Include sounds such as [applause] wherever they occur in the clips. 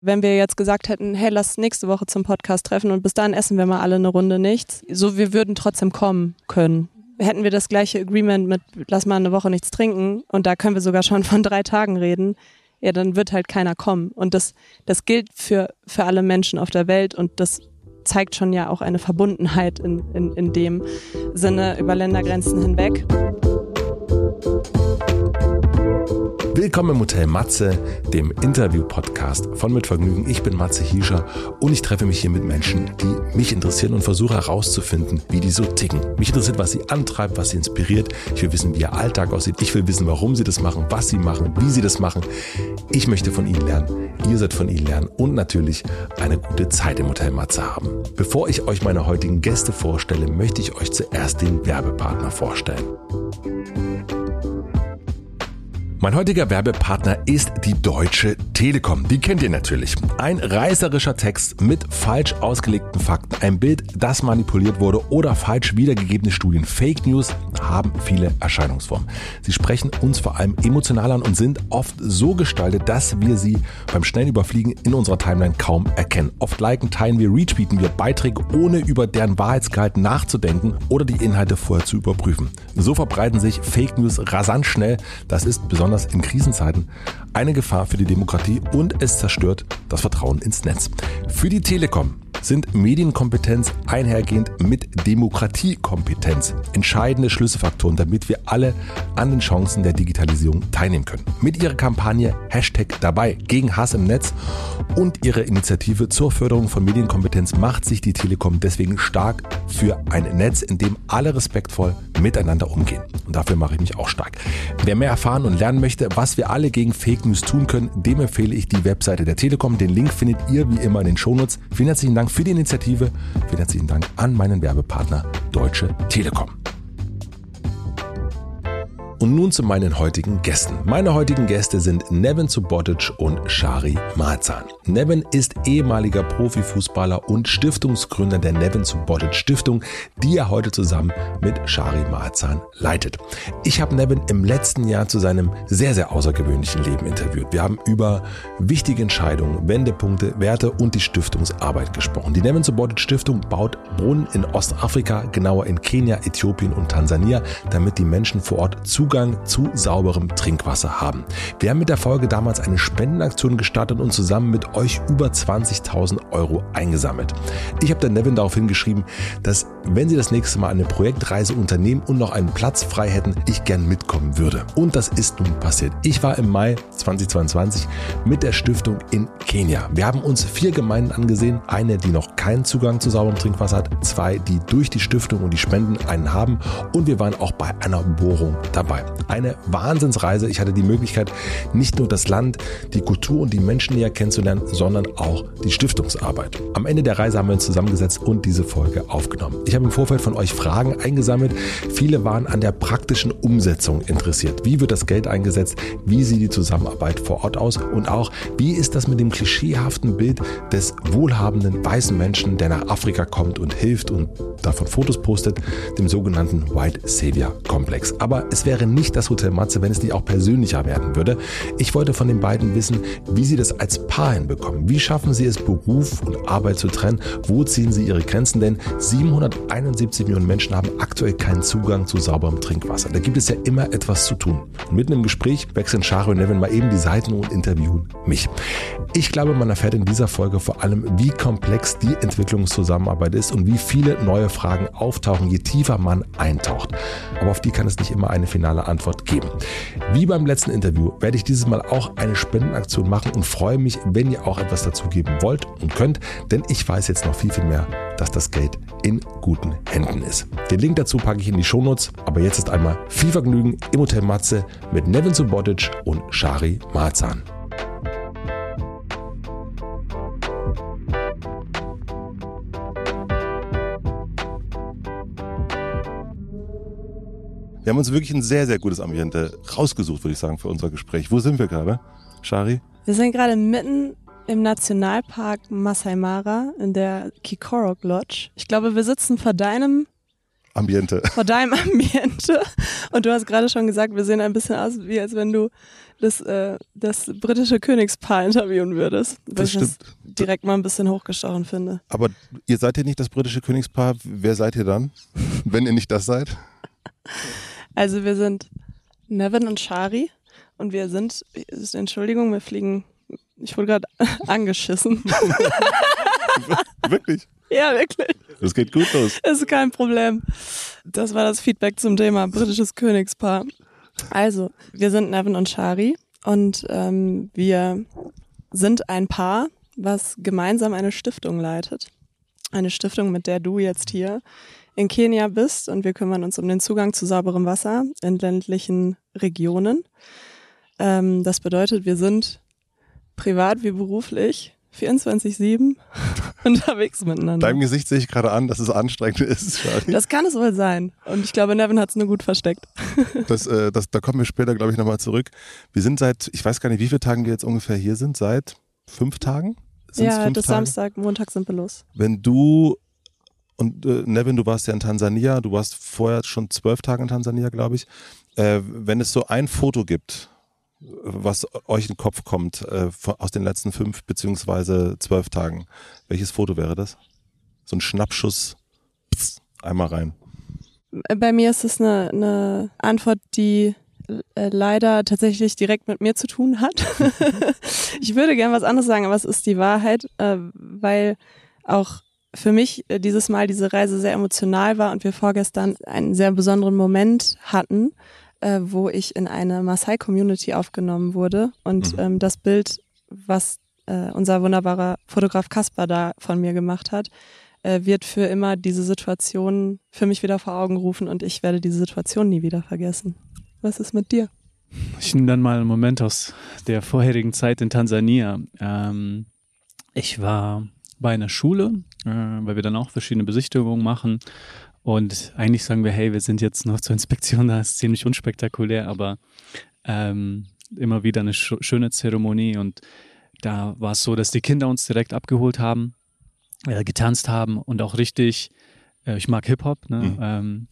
Wenn wir jetzt gesagt hätten, hey, lass nächste Woche zum Podcast treffen und bis dahin essen wir mal alle eine Runde nichts, so wir würden trotzdem kommen können. Hätten wir das gleiche Agreement mit, lass mal eine Woche nichts trinken und da können wir sogar schon von drei Tagen reden, ja, dann wird halt keiner kommen. Und das, das gilt für, für alle Menschen auf der Welt und das zeigt schon ja auch eine Verbundenheit in, in, in dem Sinne über Ländergrenzen hinweg. Willkommen im Hotel Matze, dem Interview-Podcast von Mit Vergnügen. Ich bin Matze Hiescher und ich treffe mich hier mit Menschen, die mich interessieren und versuche herauszufinden, wie die so ticken. Mich interessiert, was sie antreibt, was sie inspiriert. Ich will wissen, wie ihr Alltag aussieht. Ich will wissen, warum sie das machen, was sie machen, wie sie das machen. Ich möchte von ihnen lernen. Ihr sollt von ihnen lernen und natürlich eine gute Zeit im Hotel Matze haben. Bevor ich euch meine heutigen Gäste vorstelle, möchte ich euch zuerst den Werbepartner vorstellen. Mein heutiger Werbepartner ist die Deutsche Telekom. Die kennt ihr natürlich. Ein reißerischer Text mit falsch ausgelegten Fakten, ein Bild, das manipuliert wurde oder falsch wiedergegebene Studien. Fake News haben viele Erscheinungsformen. Sie sprechen uns vor allem emotional an und sind oft so gestaltet, dass wir sie beim schnellen Überfliegen in unserer Timeline kaum erkennen. Oft liken, teilen wir, retweeten wir Beiträge, ohne über deren Wahrheitsgehalt nachzudenken oder die Inhalte vorher zu überprüfen. So verbreiten sich Fake News rasant schnell. Das ist besonders besonders in Krisenzeiten, eine Gefahr für die Demokratie und es zerstört das Vertrauen ins Netz. Für die Telekom sind Medienkompetenz einhergehend mit Demokratiekompetenz entscheidende Schlüsselfaktoren, damit wir alle an den Chancen der Digitalisierung teilnehmen können. Mit ihrer Kampagne Hashtag dabei gegen Hass im Netz und ihrer Initiative zur Förderung von Medienkompetenz macht sich die Telekom deswegen stark für ein Netz, in dem alle respektvoll miteinander umgehen. Und dafür mache ich mich auch stark. Wer mehr erfahren und lernen möchte, was wir alle gegen Fake News tun können, dem empfehle ich die Webseite der Telekom. Den Link findet ihr wie immer in den Shownotes. Vielen herzlichen Dank für die Initiative. Vielen herzlichen Dank an meinen Werbepartner Deutsche Telekom. Und nun zu meinen heutigen Gästen. Meine heutigen Gäste sind Nevin Subotic und Shari Marzan. Nevin ist ehemaliger Profifußballer und Stiftungsgründer der Nevin Subotic Stiftung, die er heute zusammen mit Shari Marzan leitet. Ich habe Nevin im letzten Jahr zu seinem sehr, sehr außergewöhnlichen Leben interviewt. Wir haben über wichtige Entscheidungen, Wendepunkte, Werte und die Stiftungsarbeit gesprochen. Die Nevin Subotic Stiftung baut Brunnen in Ostafrika, genauer in Kenia, Äthiopien und Tansania, damit die Menschen vor Ort zu Zugang zu sauberem Trinkwasser haben. Wir haben mit der Folge damals eine Spendenaktion gestartet und zusammen mit euch über 20.000 Euro eingesammelt. Ich habe dann Nevin darauf hingeschrieben, dass wenn sie das nächste Mal eine Projektreise unternehmen und noch einen Platz frei hätten, ich gern mitkommen würde. Und das ist nun passiert. Ich war im Mai 2022 mit der Stiftung in Kenia. Wir haben uns vier Gemeinden angesehen, eine, die noch keinen Zugang zu sauberem Trinkwasser hat, zwei, die durch die Stiftung und die Spenden einen haben und wir waren auch bei einer Bohrung dabei dabei. Eine Wahnsinnsreise. Ich hatte die Möglichkeit, nicht nur das Land, die Kultur und die Menschen näher kennenzulernen, sondern auch die Stiftungsarbeit. Am Ende der Reise haben wir uns zusammengesetzt und diese Folge aufgenommen. Ich habe im Vorfeld von euch Fragen eingesammelt. Viele waren an der praktischen Umsetzung interessiert. Wie wird das Geld eingesetzt? Wie sieht die Zusammenarbeit vor Ort aus? Und auch, wie ist das mit dem klischeehaften Bild des wohlhabenden weißen Menschen, der nach Afrika kommt und hilft und davon Fotos postet, dem sogenannten White Savior Komplex. Aber es wäre nicht das Hotel Matze, wenn es nicht auch persönlicher werden würde. Ich wollte von den beiden wissen, wie sie das als Paar hinbekommen. Wie schaffen sie es, Beruf und Arbeit zu trennen? Wo ziehen sie ihre Grenzen? Denn 771 Millionen Menschen haben aktuell keinen Zugang zu sauberem Trinkwasser. Da gibt es ja immer etwas zu tun. Und mitten im Gespräch wechseln Shari und Nevin mal eben die Seiten und interviewen mich. Ich glaube, man erfährt in dieser Folge vor allem, wie komplex die Entwicklungszusammenarbeit ist und wie viele neue Fragen auftauchen, je tiefer man eintaucht. Aber auf die kann es nicht immer eine finale Antwort geben. Wie beim letzten Interview werde ich dieses Mal auch eine Spendenaktion machen und freue mich, wenn ihr auch etwas dazu geben wollt und könnt, denn ich weiß jetzt noch viel, viel mehr, dass das Geld in guten Händen ist. Den Link dazu packe ich in die Shownotes, aber jetzt ist einmal viel Vergnügen im Hotel Matze mit Nevin Subotic und Shari Marzahn. Wir haben uns wirklich ein sehr, sehr gutes Ambiente rausgesucht, würde ich sagen, für unser Gespräch. Wo sind wir gerade, Shari? Wir sind gerade mitten im Nationalpark Masai Mara in der Kikorok Lodge. Ich glaube, wir sitzen vor deinem Ambiente. [laughs] Vor deinem Ambiente. Und du hast gerade schon gesagt, wir sehen ein bisschen aus, wie als wenn du das, äh, das britische Königspaar interviewen würdest. Weil Das ich das stimmt. direkt mal ein bisschen hochgestochen finde. Aber ihr seid ja nicht das britische Königspaar. Wer seid ihr dann, [laughs] wenn ihr nicht das seid? [laughs] Also wir sind Nevin und Shari und wir sind, ist- Entschuldigung, wir fliegen, ich wurde gerade [laughs] angeschissen. [laughs] Wirklich? ja, wirklich. Das geht gut los. Ist kein Problem. Das war das Feedback zum Thema britisches Königspaar. Also, wir sind Nevin und Shari und ähm, wir sind ein Paar, was gemeinsam eine Stiftung leitet. Eine Stiftung, mit der du jetzt hier in Kenia bist und wir kümmern uns um den Zugang zu sauberem Wasser in ländlichen Regionen. Ähm, das bedeutet, wir sind privat wie beruflich 24-7 [laughs] unterwegs miteinander. Deinem Gesicht sehe ich gerade an, dass es anstrengend ist. Shari. Das kann es wohl sein. Und ich glaube, Nevin hat es nur gut versteckt. [laughs] Das, äh, das, da kommen wir später, glaube ich, nochmal zurück. Wir sind seit, ich weiß gar nicht, wie viele Tagen wir jetzt ungefähr hier sind. Seit fünf Tagen? Sind's ja, das Tage? Samstag, Montag sind wir los. Wenn du und äh, Nevin, du warst ja in Tansania, du warst vorher schon zwölf Tage in Tansania, glaube ich. Äh, wenn es so ein Foto gibt, was euch in den Kopf kommt äh, von, aus den letzten fünf beziehungsweise zwölf Tagen, welches Foto wäre das? So ein Schnappschuss, pss, einmal rein. Bei mir ist es eine, eine Antwort, die äh, leider tatsächlich direkt mit mir zu tun hat. [laughs] ich würde gern was anderes sagen, aber es ist die Wahrheit, äh, weil auch für mich äh, dieses Mal diese Reise sehr emotional war und wir vorgestern einen sehr besonderen Moment hatten, äh, wo ich in eine Maasai-Community aufgenommen wurde und Mhm. ähm, das Bild, was äh, unser wunderbarer Fotograf Kaspar da von mir gemacht hat, äh, wird für immer diese Situation für mich wieder vor Augen rufen und ich werde diese Situation nie wieder vergessen. Was ist mit dir? Ich nehme dann mal einen Moment aus der vorherigen Zeit in Tansania. Ähm, ich war bei einer Schule, äh, weil wir dann auch verschiedene Besichtigungen machen. Und eigentlich sagen wir, hey, wir sind jetzt noch zur Inspektion, das ist ziemlich unspektakulär, aber ähm, immer wieder eine sch schöne Zeremonie. Und da war es so, dass die Kinder uns direkt abgeholt haben, äh, getanzt haben und auch richtig, äh, ich mag Hip-Hop, ne? Mhm. ähm,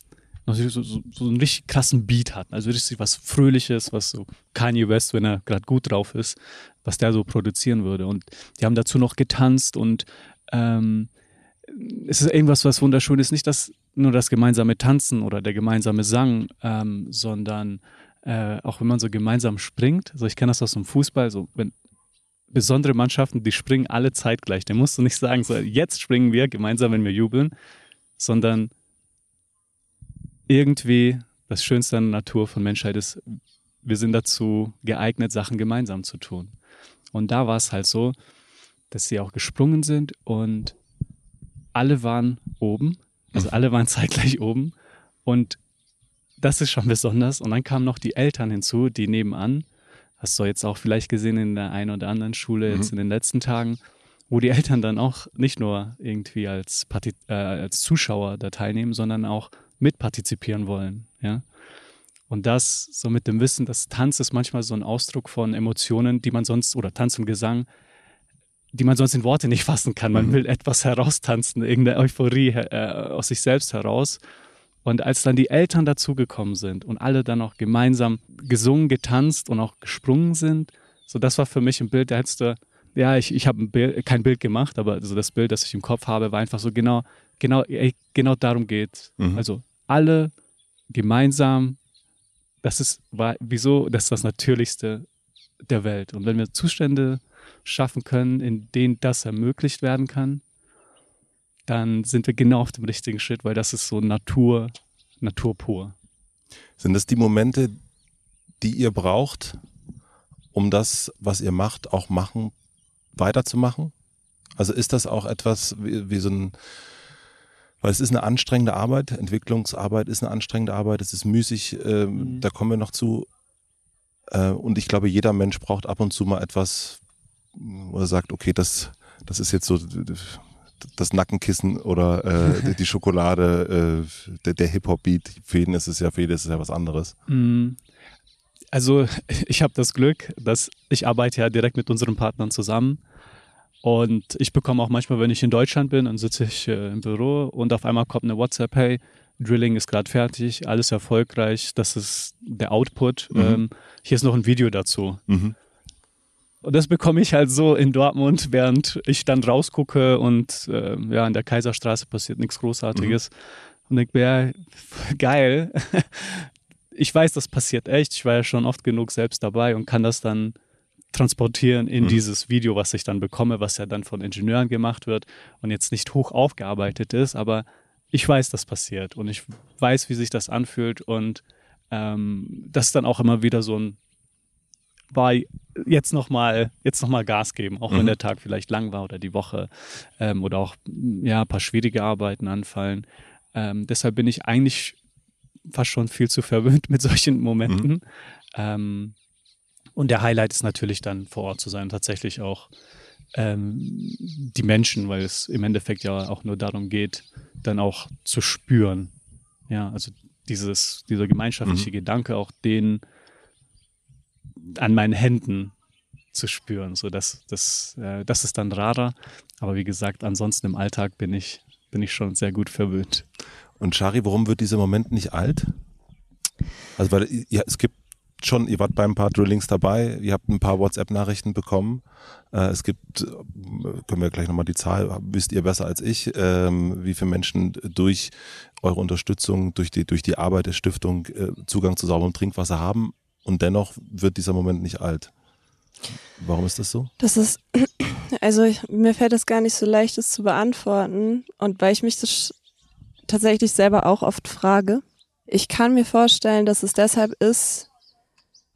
so, so, so einen richtig krassen Beat hatten. Also richtig was Fröhliches, was so Kanye West, wenn er gerade gut drauf ist, was der so produzieren würde. Und die haben dazu noch getanzt und ähm, es ist irgendwas, was wunderschön ist. Nicht das, nur das gemeinsame Tanzen oder der gemeinsame Sang, ähm, sondern äh, auch wenn man so gemeinsam springt. Also ich kenne das aus dem Fußball, so wenn besondere Mannschaften, die springen alle zeitgleich. Da musst du nicht sagen, so jetzt springen wir gemeinsam, wenn wir jubeln, sondern irgendwie das Schönste an der Natur von Menschheit ist, wir sind dazu geeignet, Sachen gemeinsam zu tun. Und da war es halt so, dass sie auch gesprungen sind und alle waren oben, also alle waren [laughs] zeitgleich oben und das ist schon besonders. Und dann kamen noch die Eltern hinzu, die nebenan, hast du jetzt auch vielleicht gesehen in der einen oder anderen Schule jetzt in den letzten Tagen, wo die Eltern dann auch nicht nur irgendwie als, Parti äh, als Zuschauer da teilnehmen, sondern auch mitpartizipieren wollen. Ja? Und das so mit dem Wissen, dass Tanz ist manchmal so ein Ausdruck von Emotionen, die man sonst, oder Tanz und Gesang, die man sonst in Worte nicht fassen kann. Man will etwas heraustanzen, irgendeine Euphorie äh, aus sich selbst heraus. Und als dann die Eltern dazugekommen sind und alle dann auch gemeinsam gesungen, getanzt und auch gesprungen sind, so das war für mich ein Bild, da hättest du, ja, ich, ich habe Bild, kein Bild gemacht, aber so das Bild, das ich im Kopf habe, war einfach so genau, genau, genau darum geht. Mhm. Also alle gemeinsam, das ist, war, wieso, das ist das Natürlichste der Welt. Und wenn wir Zustände schaffen können, in denen das ermöglicht werden kann, dann sind wir genau auf dem richtigen Schritt, weil das ist so Natur, Natur pur. Sind das die Momente, die ihr braucht, um das, was ihr macht, auch machen, weiterzumachen? Also ist das auch etwas wie, wie so ein, weil es ist eine anstrengende Arbeit, Entwicklungsarbeit ist eine anstrengende Arbeit, es ist müßig, ähm, Mhm. da kommen wir noch zu. Äh, und ich glaube, jeder Mensch braucht ab und zu mal etwas, wo er sagt, okay, das, das ist jetzt so das Nackenkissen oder äh, die Schokolade, äh, der, der Hip-Hop-Beat. Für jeden ist es ja, für jeden ist es ja was anderes. Mm, Also [laughs] ich habe das Glück, dass ich arbeite ja direkt mit unseren Partnern zusammen und ich bekomme auch manchmal, wenn ich in Deutschland bin, dann sitze ich äh, im Büro und auf einmal kommt eine WhatsApp, hey, Drilling ist gerade fertig, alles erfolgreich, das ist der Output. Mhm. Ähm, hier ist noch ein Video dazu. Mhm. Und das bekomme ich halt so in Dortmund, während ich dann rausgucke und äh, ja, in der Kaiserstraße passiert nichts Großartiges. Mhm. Und ich bin ja, [laughs] geil. ich weiß, das passiert echt. Ich war ja schon oft genug selbst dabei und kann das dann transportieren in mhm. dieses Video, was ich dann bekomme, was ja dann von Ingenieuren gemacht wird und jetzt nicht hoch aufgearbeitet ist, aber ich weiß, das passiert und ich weiß, wie sich das anfühlt und ähm, das ist dann auch immer wieder so ein war jetzt nochmal jetzt noch mal Gas geben, auch mhm. wenn der Tag vielleicht lang war oder die Woche ähm, oder auch ja, ein paar schwierige Arbeiten anfallen. Ähm, deshalb bin ich eigentlich fast schon viel zu verwöhnt [laughs] mit solchen Momenten. Mhm. Ähm, und der Highlight ist natürlich dann vor Ort zu sein, tatsächlich auch ähm, die Menschen, weil es im Endeffekt ja auch nur darum geht, dann auch zu spüren. Ja, also dieses, dieser gemeinschaftliche mhm. Gedanke, auch den an meinen Händen zu spüren. So das, das, äh, das ist dann rarer. Aber wie gesagt, ansonsten im Alltag bin ich, bin ich schon sehr gut verwöhnt. Und Shari, warum wird dieser Moment nicht alt? Also weil ja, es gibt schon, ihr wart bei ein paar Drillings dabei, ihr habt ein paar WhatsApp-Nachrichten bekommen. Äh, es gibt, äh, können wir gleich nochmal die Zahl, wisst ihr besser als ich, ähm, wie viele Menschen durch eure Unterstützung, durch die, durch die Arbeit der Stiftung äh, Zugang zu sauberem Trinkwasser haben und dennoch wird dieser Moment nicht alt. Warum ist das so? Das ist, [clears throat] also ich, mir fällt das gar nicht so leicht, das zu beantworten. Und weil ich mich das tatsächlich selber auch oft frage. Ich kann mir vorstellen, dass es deshalb ist,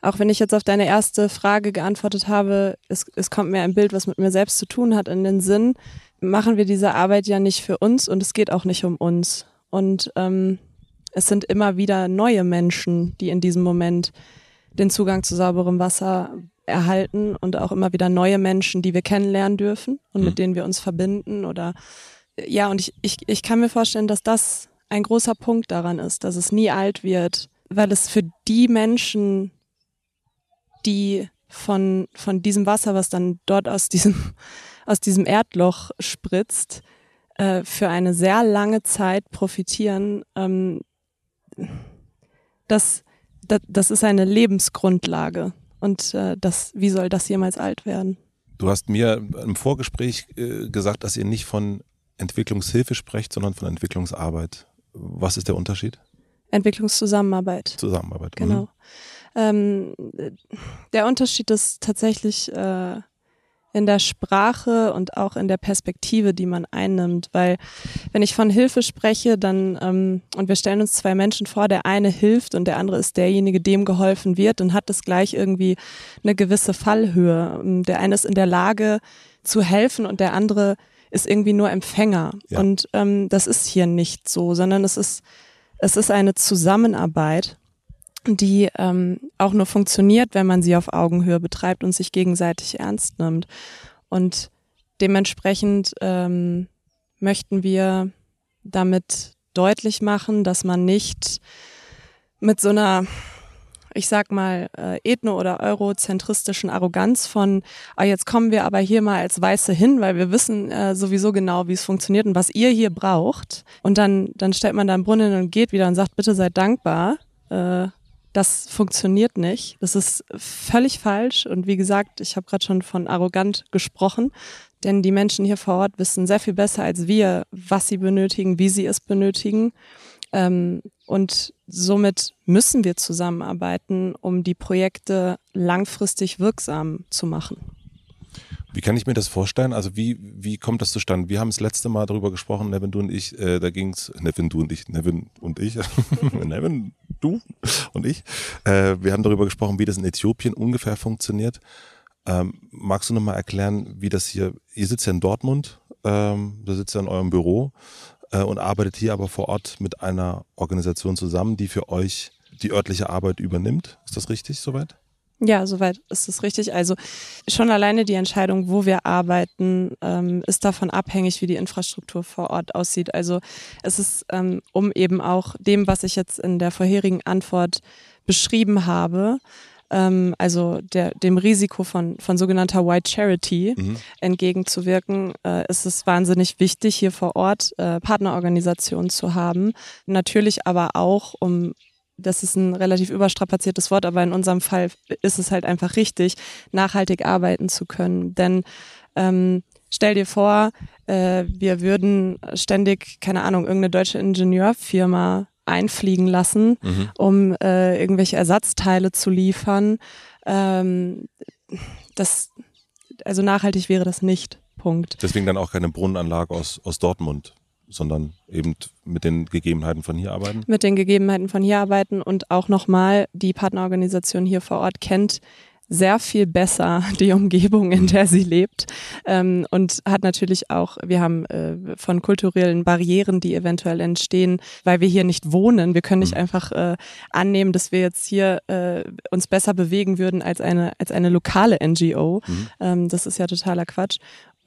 auch wenn ich jetzt auf deine erste Frage geantwortet habe, es, es kommt mir ein Bild, was mit mir selbst zu tun hat, in den Sinn, machen wir diese Arbeit ja nicht für uns und es geht auch nicht um uns. Und ähm, es sind immer wieder neue Menschen, die in diesem Moment den Zugang zu sauberem Wasser erhalten und auch immer wieder neue Menschen, die wir kennenlernen dürfen und mhm. mit denen wir uns verbinden oder ja, und ich, ich, ich kann mir vorstellen, dass das ein großer Punkt daran ist, dass es nie alt wird, weil es für die Menschen, die von, von diesem Wasser, was dann dort aus diesem, [laughs] aus diesem Erdloch spritzt, äh, für eine sehr lange Zeit profitieren, ähm, das, das, das ist eine Lebensgrundlage. Und äh, das, wie soll das jemals alt werden? Du hast mir im Vorgespräch äh, gesagt, dass ihr nicht von Entwicklungshilfe sprecht, sondern von Entwicklungsarbeit. Was ist der Unterschied? Entwicklungszusammenarbeit. Zusammenarbeit. Genau. Mhm. Ähm, der Unterschied ist tatsächlich äh, in der Sprache und auch in der Perspektive, die man einnimmt. Weil wenn ich von Hilfe spreche, dann ähm, und wir stellen uns zwei Menschen vor, der eine hilft und der andere ist derjenige, dem geholfen wird, dann hat das gleich irgendwie eine gewisse Fallhöhe. Der eine ist in der Lage zu helfen und der andere ist irgendwie nur Empfänger. Ja. Und ähm, das ist hier nicht so, sondern es ist, es ist eine Zusammenarbeit, die ähm, auch nur funktioniert, wenn man sie auf Augenhöhe betreibt und sich gegenseitig ernst nimmt. Und dementsprechend ähm, möchten wir damit deutlich machen, dass man nicht mit so einer ich sag mal, äh, ethno- oder eurozentristischen Arroganz von, ah, jetzt kommen wir aber hier mal als Weiße hin, weil wir wissen äh, sowieso genau, wie es funktioniert und was ihr hier braucht. Und dann, dann stellt man da einen Brunnen und geht wieder und sagt, bitte seid dankbar. Äh, das funktioniert nicht. Das ist völlig falsch. Und wie gesagt, ich habe gerade schon von arrogant gesprochen, denn die Menschen hier vor Ort wissen sehr viel besser als wir, was sie benötigen, wie sie es benötigen. Ähm, und somit müssen wir zusammenarbeiten, um die Projekte langfristig wirksam zu machen. Wie kann ich mir das vorstellen? Also wie, wie kommt das zustande? Wir haben das letzte Mal darüber gesprochen, Nevin, du und ich, äh, da ging's Nevin, du und ich, Nevin und ich, [laughs] Nevin, du und ich, äh, wir haben darüber gesprochen, wie das in Äthiopien ungefähr funktioniert. Ähm, magst du nochmal erklären, wie das hier, ihr sitzt ja in Dortmund, ähm, da sitzt ja in eurem Büro äh, und arbeitet hier aber vor Ort mit einer Organisation zusammen, die für euch die örtliche Arbeit übernimmt. Ist das richtig soweit? Ja, soweit ist es richtig. Also schon alleine die Entscheidung, wo wir arbeiten, ähm, ist davon abhängig, wie die Infrastruktur vor Ort aussieht. Also es ist, ähm, um eben auch dem, was ich jetzt in der vorherigen Antwort beschrieben habe, ähm, also der, dem Risiko von, von sogenannter White Charity Mhm. entgegenzuwirken, äh, ist es wahnsinnig wichtig, hier vor Ort äh, Partnerorganisationen zu haben. Natürlich aber auch, um das ist ein relativ überstrapaziertes Wort, aber in unserem Fall ist es halt einfach richtig, nachhaltig arbeiten zu können. Denn ähm, stell dir vor, äh, wir würden ständig, keine Ahnung, irgendeine deutsche Ingenieurfirma einfliegen lassen, Mhm. um äh, irgendwelche Ersatzteile zu liefern. Ähm, das, also nachhaltig wäre das nicht. Punkt. Deswegen dann auch keine Brunnenanlage aus, aus Dortmund, sondern eben mit den Gegebenheiten von hier arbeiten. Mit den Gegebenheiten von hier arbeiten und auch nochmal die Partnerorganisation hier vor Ort kennt sehr viel besser [laughs] die Umgebung, in der sie lebt ähm, und hat natürlich auch, wir haben äh, von kulturellen Barrieren, die eventuell entstehen, weil wir hier nicht wohnen. Wir können nicht Mhm. einfach äh, annehmen, dass wir jetzt hier äh, uns besser bewegen würden als eine als eine lokale NGO. Mhm. Ähm, das ist ja totaler Quatsch.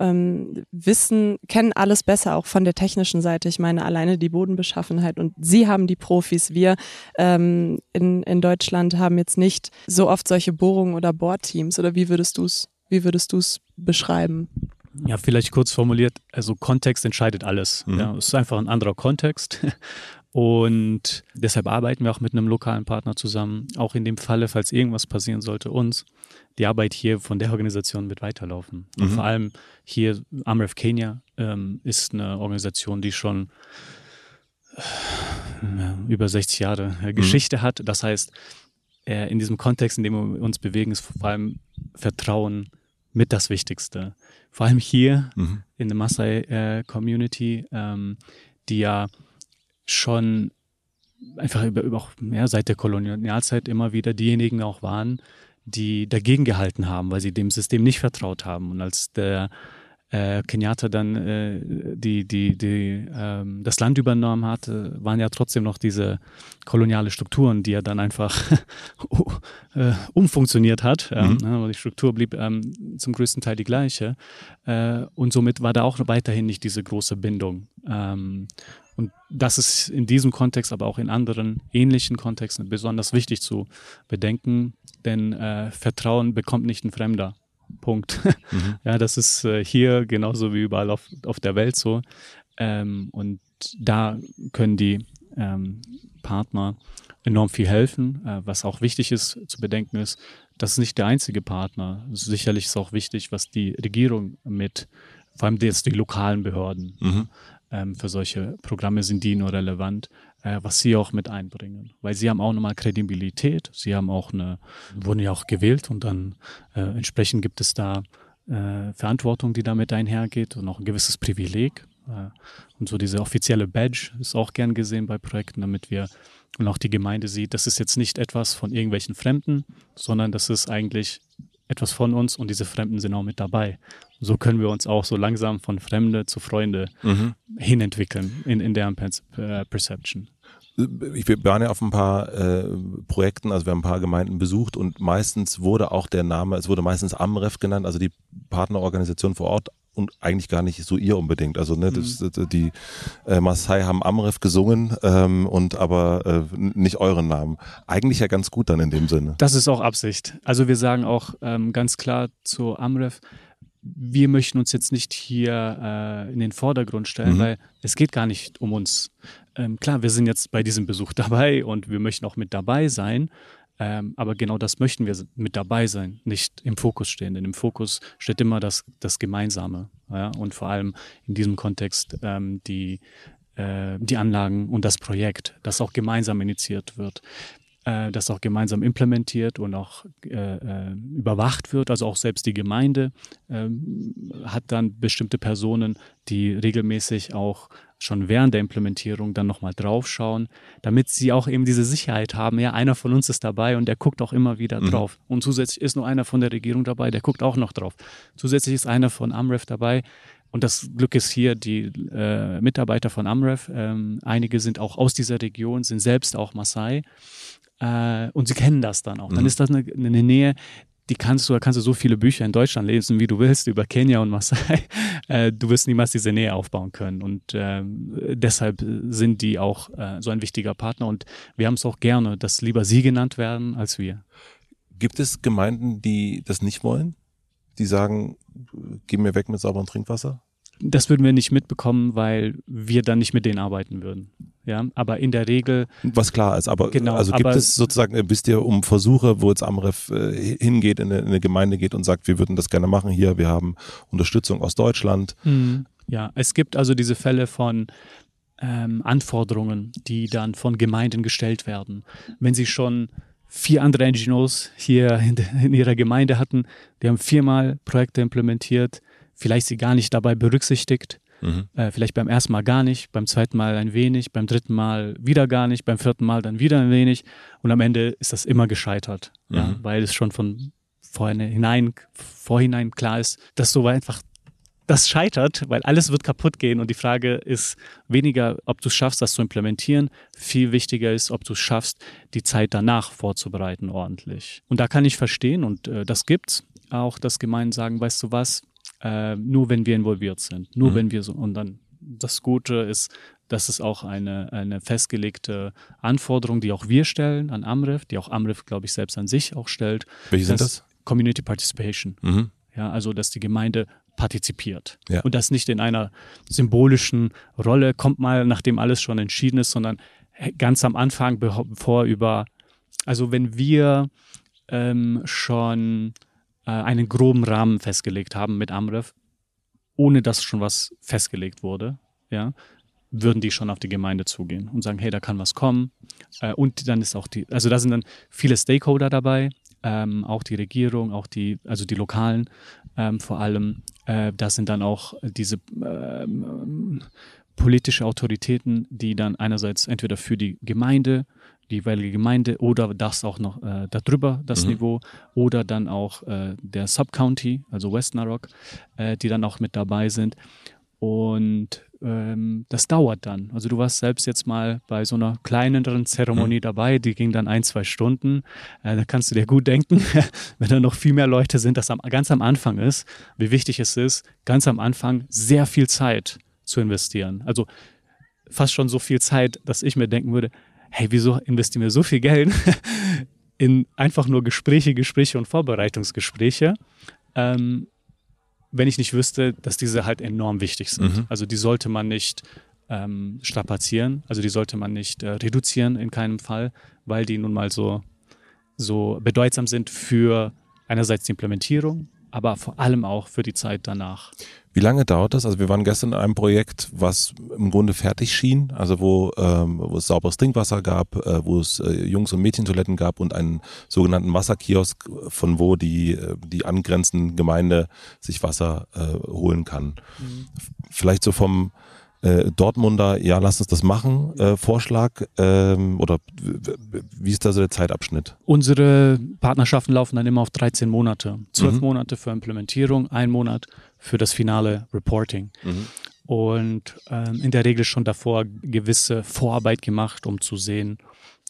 Ähm, wissen, kennen alles besser, auch von der technischen Seite. Ich meine, alleine die Bodenbeschaffenheit und sie haben die Profis. Wir ähm, in, in Deutschland haben jetzt nicht so oft solche Bohrungen oder Bohrteams. Oder wie würdest du es, wie würdest du es beschreiben? Ja, vielleicht kurz formuliert, also Kontext entscheidet alles. Mhm. Ja, es ist einfach ein anderer Kontext. [laughs] Und deshalb arbeiten wir auch mit einem lokalen Partner zusammen, auch in dem Falle, falls irgendwas passieren sollte, uns, die Arbeit hier von der Organisation wird weiterlaufen. Und Mhm. vor allem hier, Amref Kenya ähm, ist eine Organisation, die schon äh, über 60 Jahre äh, Geschichte hat. Das heißt, äh, in diesem Kontext, in dem wir uns bewegen, ist vor allem Vertrauen mit das Wichtigste. Vor allem hier Mhm. in der Maasai-Community, ähm, die ja schon einfach über, über auch, ja, seit der Kolonialzeit immer wieder diejenigen auch waren, die dagegen gehalten haben, weil sie dem System nicht vertraut haben. Und als der äh, Kenyatta dann äh, die, die, die, ähm, das Land übernommen hat, äh, waren ja trotzdem noch diese koloniale Strukturen, die er dann einfach [laughs] äh, umfunktioniert hat. Ähm, Mhm. ne, aber die Struktur blieb ähm, zum größten Teil die gleiche. Äh, und somit war da auch weiterhin nicht diese große Bindung. Und das ist in diesem Kontext, aber auch in anderen ähnlichen Kontexten besonders wichtig zu bedenken, denn äh, Vertrauen bekommt nicht ein Fremder. Punkt. [laughs] Mhm. Ja, das ist äh, hier genauso wie überall auf, auf der Welt so. Ähm, und da können die ähm, Partner enorm viel helfen. Äh, was auch wichtig ist zu bedenken ist, das ist nicht der einzige Partner. Sicherlich ist auch wichtig, was die Regierung mit, vor allem jetzt die lokalen Behörden, Mhm. Ähm, für solche Programme sind die nur relevant, äh, was sie auch mit einbringen. Weil sie haben auch nochmal Kredibilität, sie haben auch eine, wurden ja auch gewählt und dann äh, entsprechend gibt es da äh, Verantwortung, die damit einhergeht und auch ein gewisses Privileg. Äh, und so diese offizielle Badge ist auch gern gesehen bei Projekten, damit wir und auch die Gemeinde sieht, das ist jetzt nicht etwas von irgendwelchen Fremden, sondern das ist eigentlich etwas von uns und diese Fremden sind auch mit dabei. So können wir uns auch so langsam von Fremde zu Freunde Mhm. hinentwickeln in, in deren äh, Perception. Ich- waren ja auf ein paar äh, Projekten, also wir haben ein paar Gemeinden besucht und meistens wurde auch der Name, es wurde meistens Amref genannt, also die Partnerorganisation vor Ort und eigentlich gar nicht so ihr unbedingt. Also ne, das, das- die äh, Maasai haben Amref gesungen ähm, und aber äh, nicht euren Namen. Eigentlich ja ganz gut dann in dem Sinne. Das ist auch Absicht. Also wir sagen auch ähm, ganz klar zu Amref, wir möchten uns jetzt nicht hier äh, in den Vordergrund stellen, Mhm. weil es geht gar nicht um uns. Ähm, klar, wir sind jetzt bei diesem Besuch [laughs] dabei und wir möchten auch mit dabei sein. Ähm, aber genau das möchten wir mit dabei sein, nicht im Fokus stehen. Denn im Fokus steht immer das, das Gemeinsame. Ja? Und vor allem in diesem Kontext ähm, die, äh, die Anlagen und das Projekt, das auch gemeinsam initiiert wird äh, das auch gemeinsam implementiert und auch äh, äh, überwacht wird. Also auch selbst die Gemeinde ähm, hat dann bestimmte Personen, die regelmäßig auch schon während der Implementierung dann nochmal draufschauen, damit sie auch eben diese Sicherheit haben, ja, einer von uns ist dabei und der guckt auch immer wieder Mhm. drauf. Und zusätzlich ist nur einer von der Regierung dabei, der guckt auch noch drauf. Zusätzlich ist einer von Amref dabei, und das Glück ist hier, die äh, Mitarbeiter von Amref, ähm, einige sind auch aus dieser Region, sind selbst auch Maasai äh, und sie kennen das dann auch. Dann Mhm. ist das eine, eine Nähe, die kannst du, da kannst du so viele Bücher in Deutschland lesen, wie du willst, über Kenia und Maasai. [laughs] Äh, du wirst niemals diese Nähe aufbauen können. Und ähm, deshalb sind die auch äh, so ein wichtiger Partner. Und wir haben es auch gerne, dass lieber sie genannt werden als wir. Gibt es Gemeinden, die das nicht wollen? Die sagen, geh mir weg mit sauberem Trinkwasser? Das würden wir nicht mitbekommen, weil wir dann nicht mit denen arbeiten würden. Ja, aber in der Regel. Was klar ist, aber Genau, also gibt aber- es sozusagen, äh, wisst ihr um Versuche, wo jetzt Amref äh, hingeht, in eine, in eine Gemeinde geht und sagt, wir würden das gerne machen hier, wir haben Unterstützung aus Deutschland. Ja, es gibt also diese Fälle von ähm, Anforderungen, die dann von Gemeinden gestellt werden. Wenn sie schon vier andere NGOs hier in, in ihrer Gemeinde hatten, die haben viermal Projekte implementiert, vielleicht sie gar nicht dabei berücksichtigt, Mhm. äh, vielleicht beim ersten Mal gar nicht, beim zweiten Mal ein wenig, beim dritten Mal wieder gar nicht, beim vierten Mal dann wieder ein wenig und am Ende ist das immer gescheitert, ja, Mhm. weil es schon von vorhinein, vorhinein klar ist, dass so einfach das scheitert, weil alles wird kaputt gehen und die Frage ist weniger, ob du es schaffst, das zu implementieren. Viel wichtiger ist, ob du es schaffst, die Zeit danach vorzubereiten ordentlich. Und da kann ich verstehen und äh, das gibt's auch, dass Gemeinden sagen, weißt du was, äh, nur wenn wir involviert sind, nur Mhm. wenn wir so und dann das Gute ist, das ist auch eine, eine festgelegte Anforderung, die auch wir stellen an Amref, die auch Amref, glaube ich, selbst an sich auch stellt. Welche sind das? Community Participation. Mhm. Ja, also dass die Gemeinde partizipiert. Ja. Und das nicht in einer symbolischen Rolle, kommt mal, nachdem alles schon entschieden ist, sondern ganz am Anfang, bevor über, also wenn wir ähm, schon äh, einen groben Rahmen festgelegt haben mit Amref, ohne dass schon was festgelegt wurde, ja, würden die schon auf die Gemeinde zugehen und sagen, hey, da kann was kommen. Äh, und dann ist auch die, also da sind dann viele Stakeholder dabei, ähm, auch die Regierung, auch die, also die Lokalen ähm, vor allem. Äh, da sind dann auch diese ähm, politische Autoritäten, die dann einerseits entweder für die Gemeinde, die jeweilige Gemeinde oder das auch noch äh, darüber, das Mhm. Niveau, oder dann auch äh, der Subcounty, also West Narok, äh, die dann auch mit dabei sind. Und ähm, das dauert dann. Also du warst selbst jetzt mal bei so einer kleineren Zeremonie dabei, die ging dann ein, zwei Stunden. Äh, da kannst du dir gut denken, [laughs] wenn da noch viel mehr Leute sind, dass am, ganz am Anfang ist, wie wichtig es ist, ganz am Anfang sehr viel Zeit zu investieren. Also fast schon so viel Zeit, dass ich mir denken würde, hey, wieso investieren wir so viel Geld [laughs] in einfach nur Gespräche, Gespräche und Vorbereitungsgespräche? Ähm, wenn ich nicht wüsste, dass diese halt enorm wichtig sind. Mhm. Also die sollte man nicht ähm, strapazieren, also die sollte man nicht äh, reduzieren in keinem Fall, weil die nun mal so, so bedeutsam sind für einerseits die Implementierung, aber vor allem auch für die Zeit danach. Wie lange dauert das? Also wir waren gestern in einem Projekt, was im Grunde fertig schien, also wo, ähm, wo es sauberes Trinkwasser gab, äh, wo es äh, Jungs- und Mädchentoiletten gab und einen sogenannten Wasserkiosk, von wo die, äh, die angrenzende Gemeinde sich Wasser äh, holen kann. F- Vielleicht so vom äh, Dortmunder, ja, lass uns das machen, äh, Vorschlag ähm, oder wie ist da so der Zeitabschnitt? Unsere Partnerschaften laufen dann immer auf 13 Monate. Zwölf Mhm. Monate für Implementierung, ein Monat für das finale Reporting. Und ähm, in der Regel schon davor gewisse Vorarbeit gemacht, um zu sehen,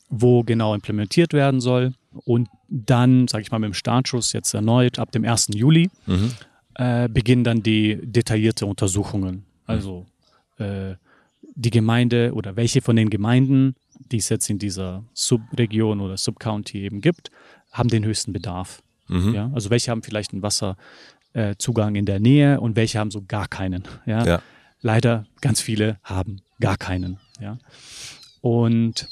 wo genau implementiert werden soll. Und dann, sage ich mal, mit dem Startschuss jetzt erneut ab dem 1. Juli Mhm. äh, beginnen dann die detaillierte Untersuchungen. Also äh, die Gemeinde oder welche von den Gemeinden, die es jetzt in dieser Subregion oder Subcounty eben gibt, haben den höchsten Bedarf. Mhm. Ja? Also welche haben vielleicht einen Wasserzugang äh, in der Nähe und welche haben so gar keinen. Ja? Ja. Leider ganz viele haben gar keinen. Ja? Und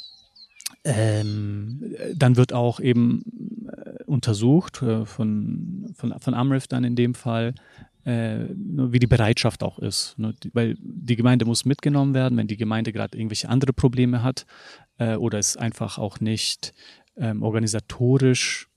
ähm, dann wird auch eben äh, untersucht äh, von, von, von Amref dann in dem Fall, äh, wie die Bereitschaft auch ist. Ne? Weil die Gemeinde muss mitgenommen werden, wenn die Gemeinde gerade irgendwelche andere Probleme hat äh, oder es einfach auch nicht ähm, organisatorisch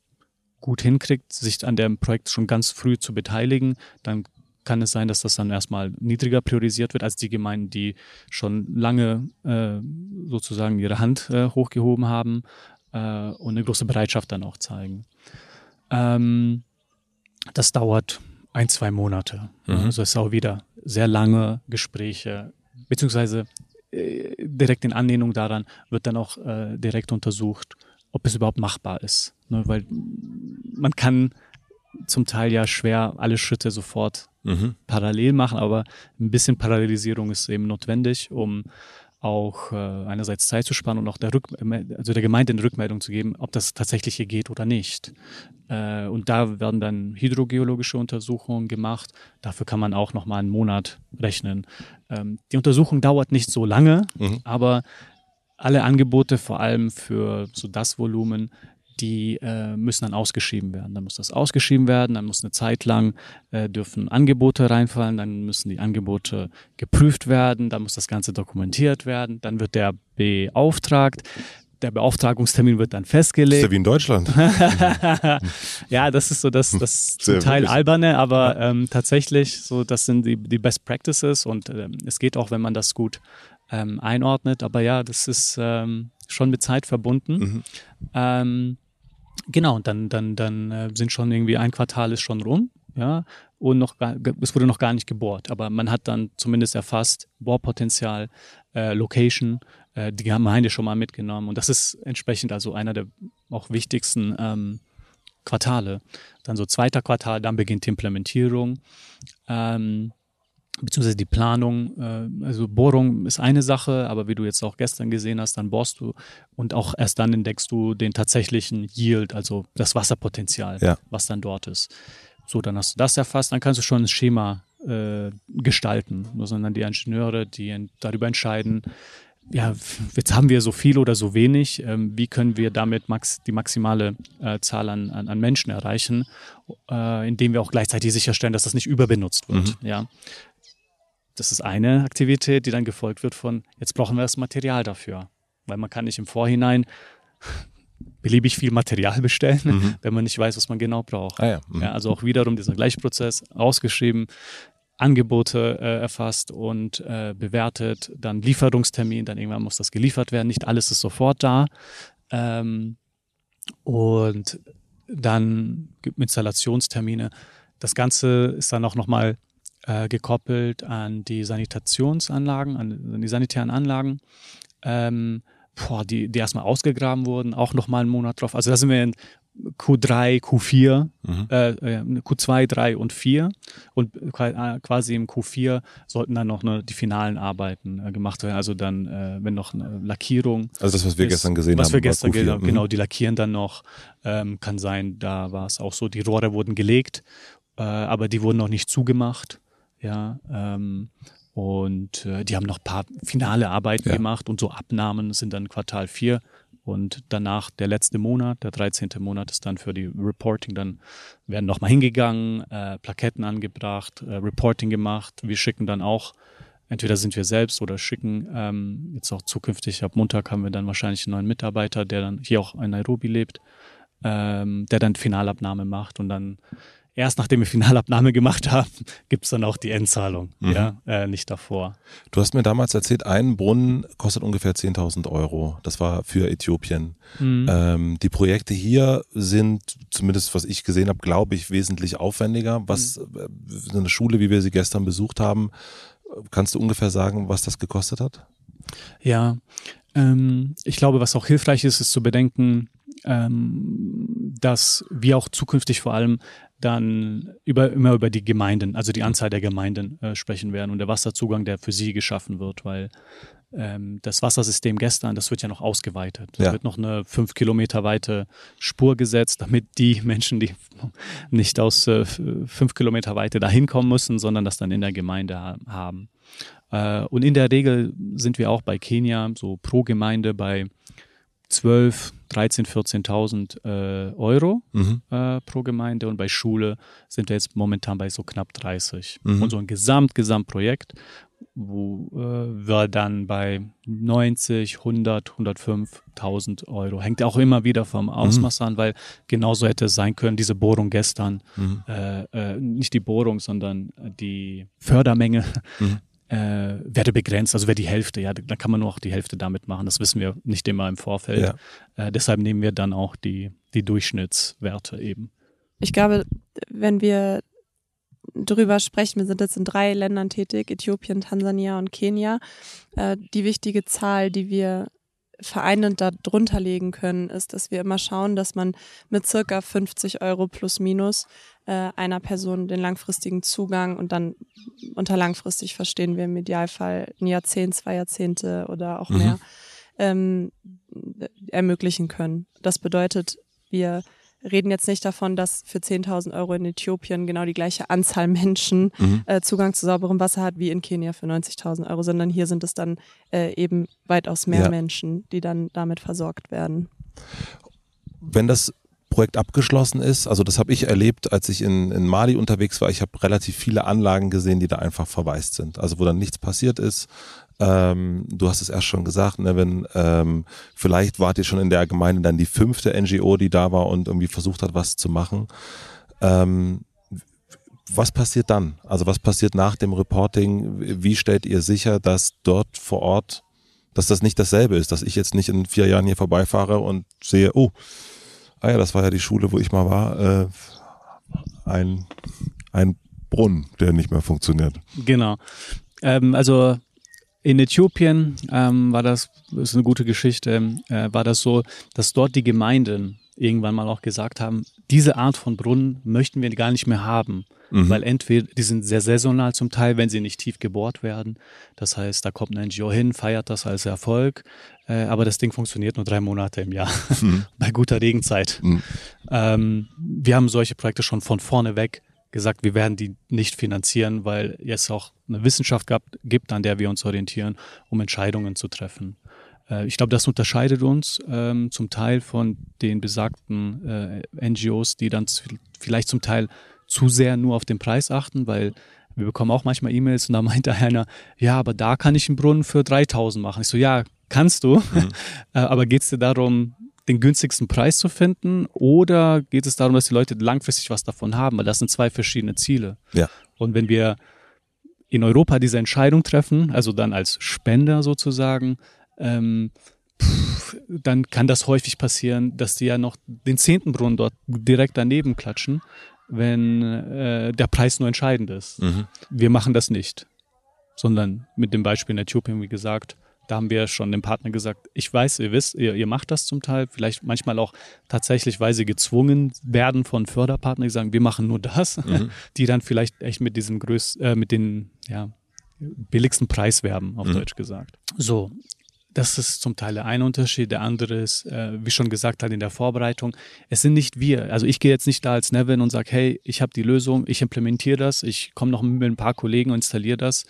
gut hinkriegt, sich an dem Projekt schon ganz früh zu beteiligen, dann kann es sein, dass das dann erstmal niedriger priorisiert wird als die Gemeinden, die schon lange äh, sozusagen ihre Hand hochgehoben haben und eine große Bereitschaft dann auch zeigen. Ähm, das dauert ein, zwei Monate. Mhm. Also es ist auch wieder sehr lange Gespräche, beziehungsweise äh, direkt in Anlehnung daran wird dann auch äh, direkt untersucht, ob es überhaupt machbar ist. Ne? Weil man kann zum Teil ja schwer alle Schritte sofort Mhm. parallel machen, aber ein bisschen Parallelisierung ist eben notwendig, um auch äh, einerseits Zeit zu sparen und auch der, Rück also der Gemeinde eine Rückmeldung zu geben, ob das tatsächlich hier geht oder nicht. Äh, und da werden dann hydrogeologische Untersuchungen gemacht. Dafür kann man auch noch mal einen Monat rechnen. Ähm, die Untersuchung dauert nicht so lange, mhm. aber alle Angebote, vor allem für so das Volumen, die äh, müssen dann ausgeschrieben werden. Dann muss das ausgeschrieben werden, dann muss eine Zeit lang äh, dürfen Angebote reinfallen, dann müssen die Angebote geprüft werden, dann muss das Ganze dokumentiert werden, dann wird der beauftragt. Der Beauftragungstermin wird dann festgelegt. ist ja wie in Deutschland. [laughs] ja, das ist so das, das zum Teil wirklich. alberne, aber ähm, tatsächlich so, das sind die, die Best Practices und ähm, es geht auch, wenn man das gut ähm, einordnet. Aber ja, das ist ähm, schon mit Zeit verbunden. Mhm. Genau, und dann, dann, dann äh, sind schon irgendwie ein Quartal ist schon rum, ja, und noch gar, es wurde noch gar nicht gebohrt, aber man hat dann zumindest erfasst Bohrpotenzial, äh, Location, äh, die Gemeinde schon mal mitgenommen und das ist entsprechend also einer der auch wichtigsten ähm, Quartale. Dann so zweiter Quartal, dann beginnt die Implementierung. Ähm, beziehungsweise die Planung, äh, also Bohrung ist eine Sache, aber wie du jetzt auch gestern gesehen hast, dann bohrst du und auch erst dann entdeckst du den tatsächlichen Yield, also das Wasserpotenzial, ja. was dann dort ist. So, dann hast du das erfasst, dann kannst du schon ein Schema äh, gestalten. Dann die Ingenieure, die darüber entscheiden, ja, jetzt haben wir so viel oder so wenig. Ähm, wie können wir damit max, die maximale äh, Zahl an, an, an, Menschen erreichen, äh, indem wir auch gleichzeitig sicherstellen, dass das nicht überbenutzt wird. Mhm. Ja, das ist eine Aktivität, die dann gefolgt wird von, jetzt brauchen wir das Material dafür. Weil man kann nicht im Vorhinein [laughs] beliebig viel Material bestellen, mhm. wenn man nicht weiß, was man genau braucht. Ah ja. Mhm. Ja, also auch wiederum dieser Gleichprozess ausgeschrieben, Angebote äh, erfasst und äh, bewertet, dann Lieferungstermin, dann irgendwann muss das geliefert werden. Nicht alles ist sofort da. Ähm, und dann gibt Installationstermine. Das Ganze ist dann auch nochmal äh, gekoppelt an die Sanitationsanlagen, an, die sanitären Anlagen, ähm, boah, die, die erstmal ausgegraben wurden, auch nochmal einen Monat drauf. Also da sind wir in Q3, Q4, mhm. äh, Q2, 3 und 4. Und äh, quasi im Q4 sollten dann noch ne, die finalen Arbeiten äh, gemacht werden. Also dann, äh, wenn noch eine Lackierung. Also das, was wir ist, gestern gesehen was haben. Was wir gestern gesehen haben, genau, mhm. die lackieren dann noch. Ähm, kann sein, da war es auch so, die Rohre wurden gelegt, äh, aber die wurden noch nicht zugemacht ja, ähm, und äh, die haben noch ein paar finale Arbeiten ja. gemacht und so Abnahmen sind dann Quartal 4 und danach der letzte Monat, der 13. Monat ist dann für die Reporting, dann werden nochmal hingegangen, äh, Plaketten angebracht, äh, Reporting gemacht. Wir schicken dann auch, entweder sind wir selbst oder schicken ähm, jetzt auch zukünftig, ab Montag haben wir dann wahrscheinlich einen neuen Mitarbeiter, der dann hier auch in Nairobi lebt, ähm, der dann Finalabnahme macht und dann erst nachdem wir Finalabnahme gemacht haben, [laughs] gibt es dann auch die Endzahlung, mhm. ja, äh, nicht davor. Du hast mir damals erzählt, ein Brunnen kostet ungefähr 10.000 Euro. Das war für Äthiopien. Mhm. Ähm, die Projekte hier sind, zumindest was ich gesehen habe, glaube ich, wesentlich aufwendiger. Was mhm. Äh, eine Schule, wie wir sie gestern besucht haben, kannst du ungefähr sagen, was das gekostet hat? Ja, ähm, ich glaube, was auch hilfreich ist, ist zu bedenken, ähm, dass wir auch zukünftig vor allem dann über, immer über die Gemeinden, also die Anzahl der Gemeinden äh, sprechen werden und der Wasserzugang, der für sie geschaffen wird, weil ähm, das Wassersystem gestern, das wird ja noch ausgeweitet. Es ja. wird noch eine fünf Kilometer weite Spur gesetzt, damit die Menschen, die [laughs] nicht aus äh, fünf Kilometer Weite dahin kommen müssen, sondern das dann in der Gemeinde ha haben. Äh, und in der Regel sind wir auch bei Kenia so pro Gemeinde bei 12, 13, 14.000 äh, Euro mhm. äh, pro Gemeinde und bei Schule sind wir jetzt momentan bei so knapp 30. Mhm. Und so ein Gesamt, Gesamtprojekt, wo äh, wir dann bei 90, 100, 105.000 Euro. Hängt auch immer wieder vom Ausmaß mhm. an, weil genauso hätte es sein können, diese Bohrung gestern, mhm. äh, äh, nicht die Bohrung, sondern die Fördermenge mhm äh, werde begrenzt, also wäre die Hälfte, ja, dann kann man nur auch die Hälfte damit machen. Das wissen wir nicht immer im Vorfeld. Ja. Äh, deshalb nehmen wir dann auch die, die Durchschnittswerte eben. Ich glaube, wenn wir drüber sprechen, wir sind jetzt in drei Ländern tätig, Äthiopien, Tansania und Kenia, äh, die wichtige Zahl, die wir vereinend da drunter legen können, ist, dass wir immer schauen, dass man mit circa 50 Euro plus minus äh, einer Person den langfristigen Zugang und dann unter langfristig verstehen wir im Idealfall ein Jahrzehnt, zwei Jahrzehnte oder auch Mhm. mehr ähm, ermöglichen können. Das bedeutet, wir reden jetzt nicht davon, dass für 10.000 Euro in Äthiopien genau die gleiche Anzahl Menschen Mhm. äh, Zugang zu sauberem Wasser hat wie in Kenia für 90.000 Euro, sondern hier sind es dann äh, eben weitaus mehr Ja. Menschen, die dann damit versorgt werden. wenn das Projekt abgeschlossen ist, also das habe ich erlebt, als ich in, in Mali unterwegs war, ich habe relativ viele Anlagen gesehen, die da einfach verwaist sind, also wo dann nichts passiert ist. Ähm, du hast es erst schon gesagt, Nevin, ähm, vielleicht wart ihr schon in der Gemeinde dann die fünfte NGO, die da war und irgendwie versucht hat, was zu machen. Ähm, was passiert dann? Also was passiert nach dem Reporting? Wie stellt ihr sicher, dass dort vor Ort, dass das nicht dasselbe ist, dass ich jetzt nicht in vier Jahren hier vorbeifahre und sehe, oh, ah ja, das war ja die Schule, wo ich mal war, äh, ein, ein Brunnen, der nicht mehr funktioniert. Genau. Ähm, also in Äthiopien ähm, war das, das ist eine gute Geschichte, äh, war das so, dass dort die Gemeinden irgendwann mal auch gesagt haben, diese Art von Brunnen möchten wir gar nicht mehr haben. Mhm. Weil entweder, die sind sehr saisonal zum Teil, wenn sie nicht tief gebohrt werden. Das heißt, da kommt eine NGO hin, feiert das als Erfolg, äh, aber das Ding funktioniert nur drei Monate im Jahr, [laughs] bei guter Regenzeit. Mhm. Ähm, wir haben solche Projekte schon von vorne weg gesagt, wir werden die nicht finanzieren, weil es auch eine Wissenschaft gab, gibt, an der wir uns orientieren, um Entscheidungen zu treffen. Äh, ich glaube, das unterscheidet uns ähm, zum Teil von den besagten äh, NGOs, die dann zu, vielleicht zum Teil zu sehr nur auf den Preis achten, weil wir bekommen auch manchmal E-Mails und da meinte [laughs] einer, ja, aber da kann ich einen Brunnen für 3000 machen. Ich so, ja, kannst du, [laughs] Äh, aber geht es dir darum, den günstigsten Preis zu finden oder geht es darum, dass die Leute langfristig was davon haben? Weil das sind zwei verschiedene Ziele. Ja. Und wenn wir in Europa diese Entscheidung treffen, also dann als Spender sozusagen, ähm, pff, dann kann das häufig passieren, dass die ja noch den zehnten Brunnen dort direkt daneben klatschen, wenn äh, der Preis nur entscheidend ist. Mhm. Wir machen das nicht, sondern mit dem Beispiel in Äthiopien, wie gesagt, da haben wir schon dem Partner gesagt, ich weiß, ihr wisst, ihr, ihr macht das zum Teil, vielleicht manchmal auch tatsächlich, weil sie gezwungen werden von Förderpartnern, die sagen, wir machen nur das, [laughs] die dann vielleicht echt mit diesem größ äh, mit den ja, billigsten Preis werben, auf Mhm. Deutsch gesagt. So, das ist zum Teil der eine Unterschied. Der andere ist, äh, wie schon gesagt hat in der Vorbereitung, es sind nicht wir. Also ich gehe jetzt nicht da als Nevin und sage, hey, ich habe die Lösung, ich implementiere das, ich komme noch mit ein paar Kollegen und installiere das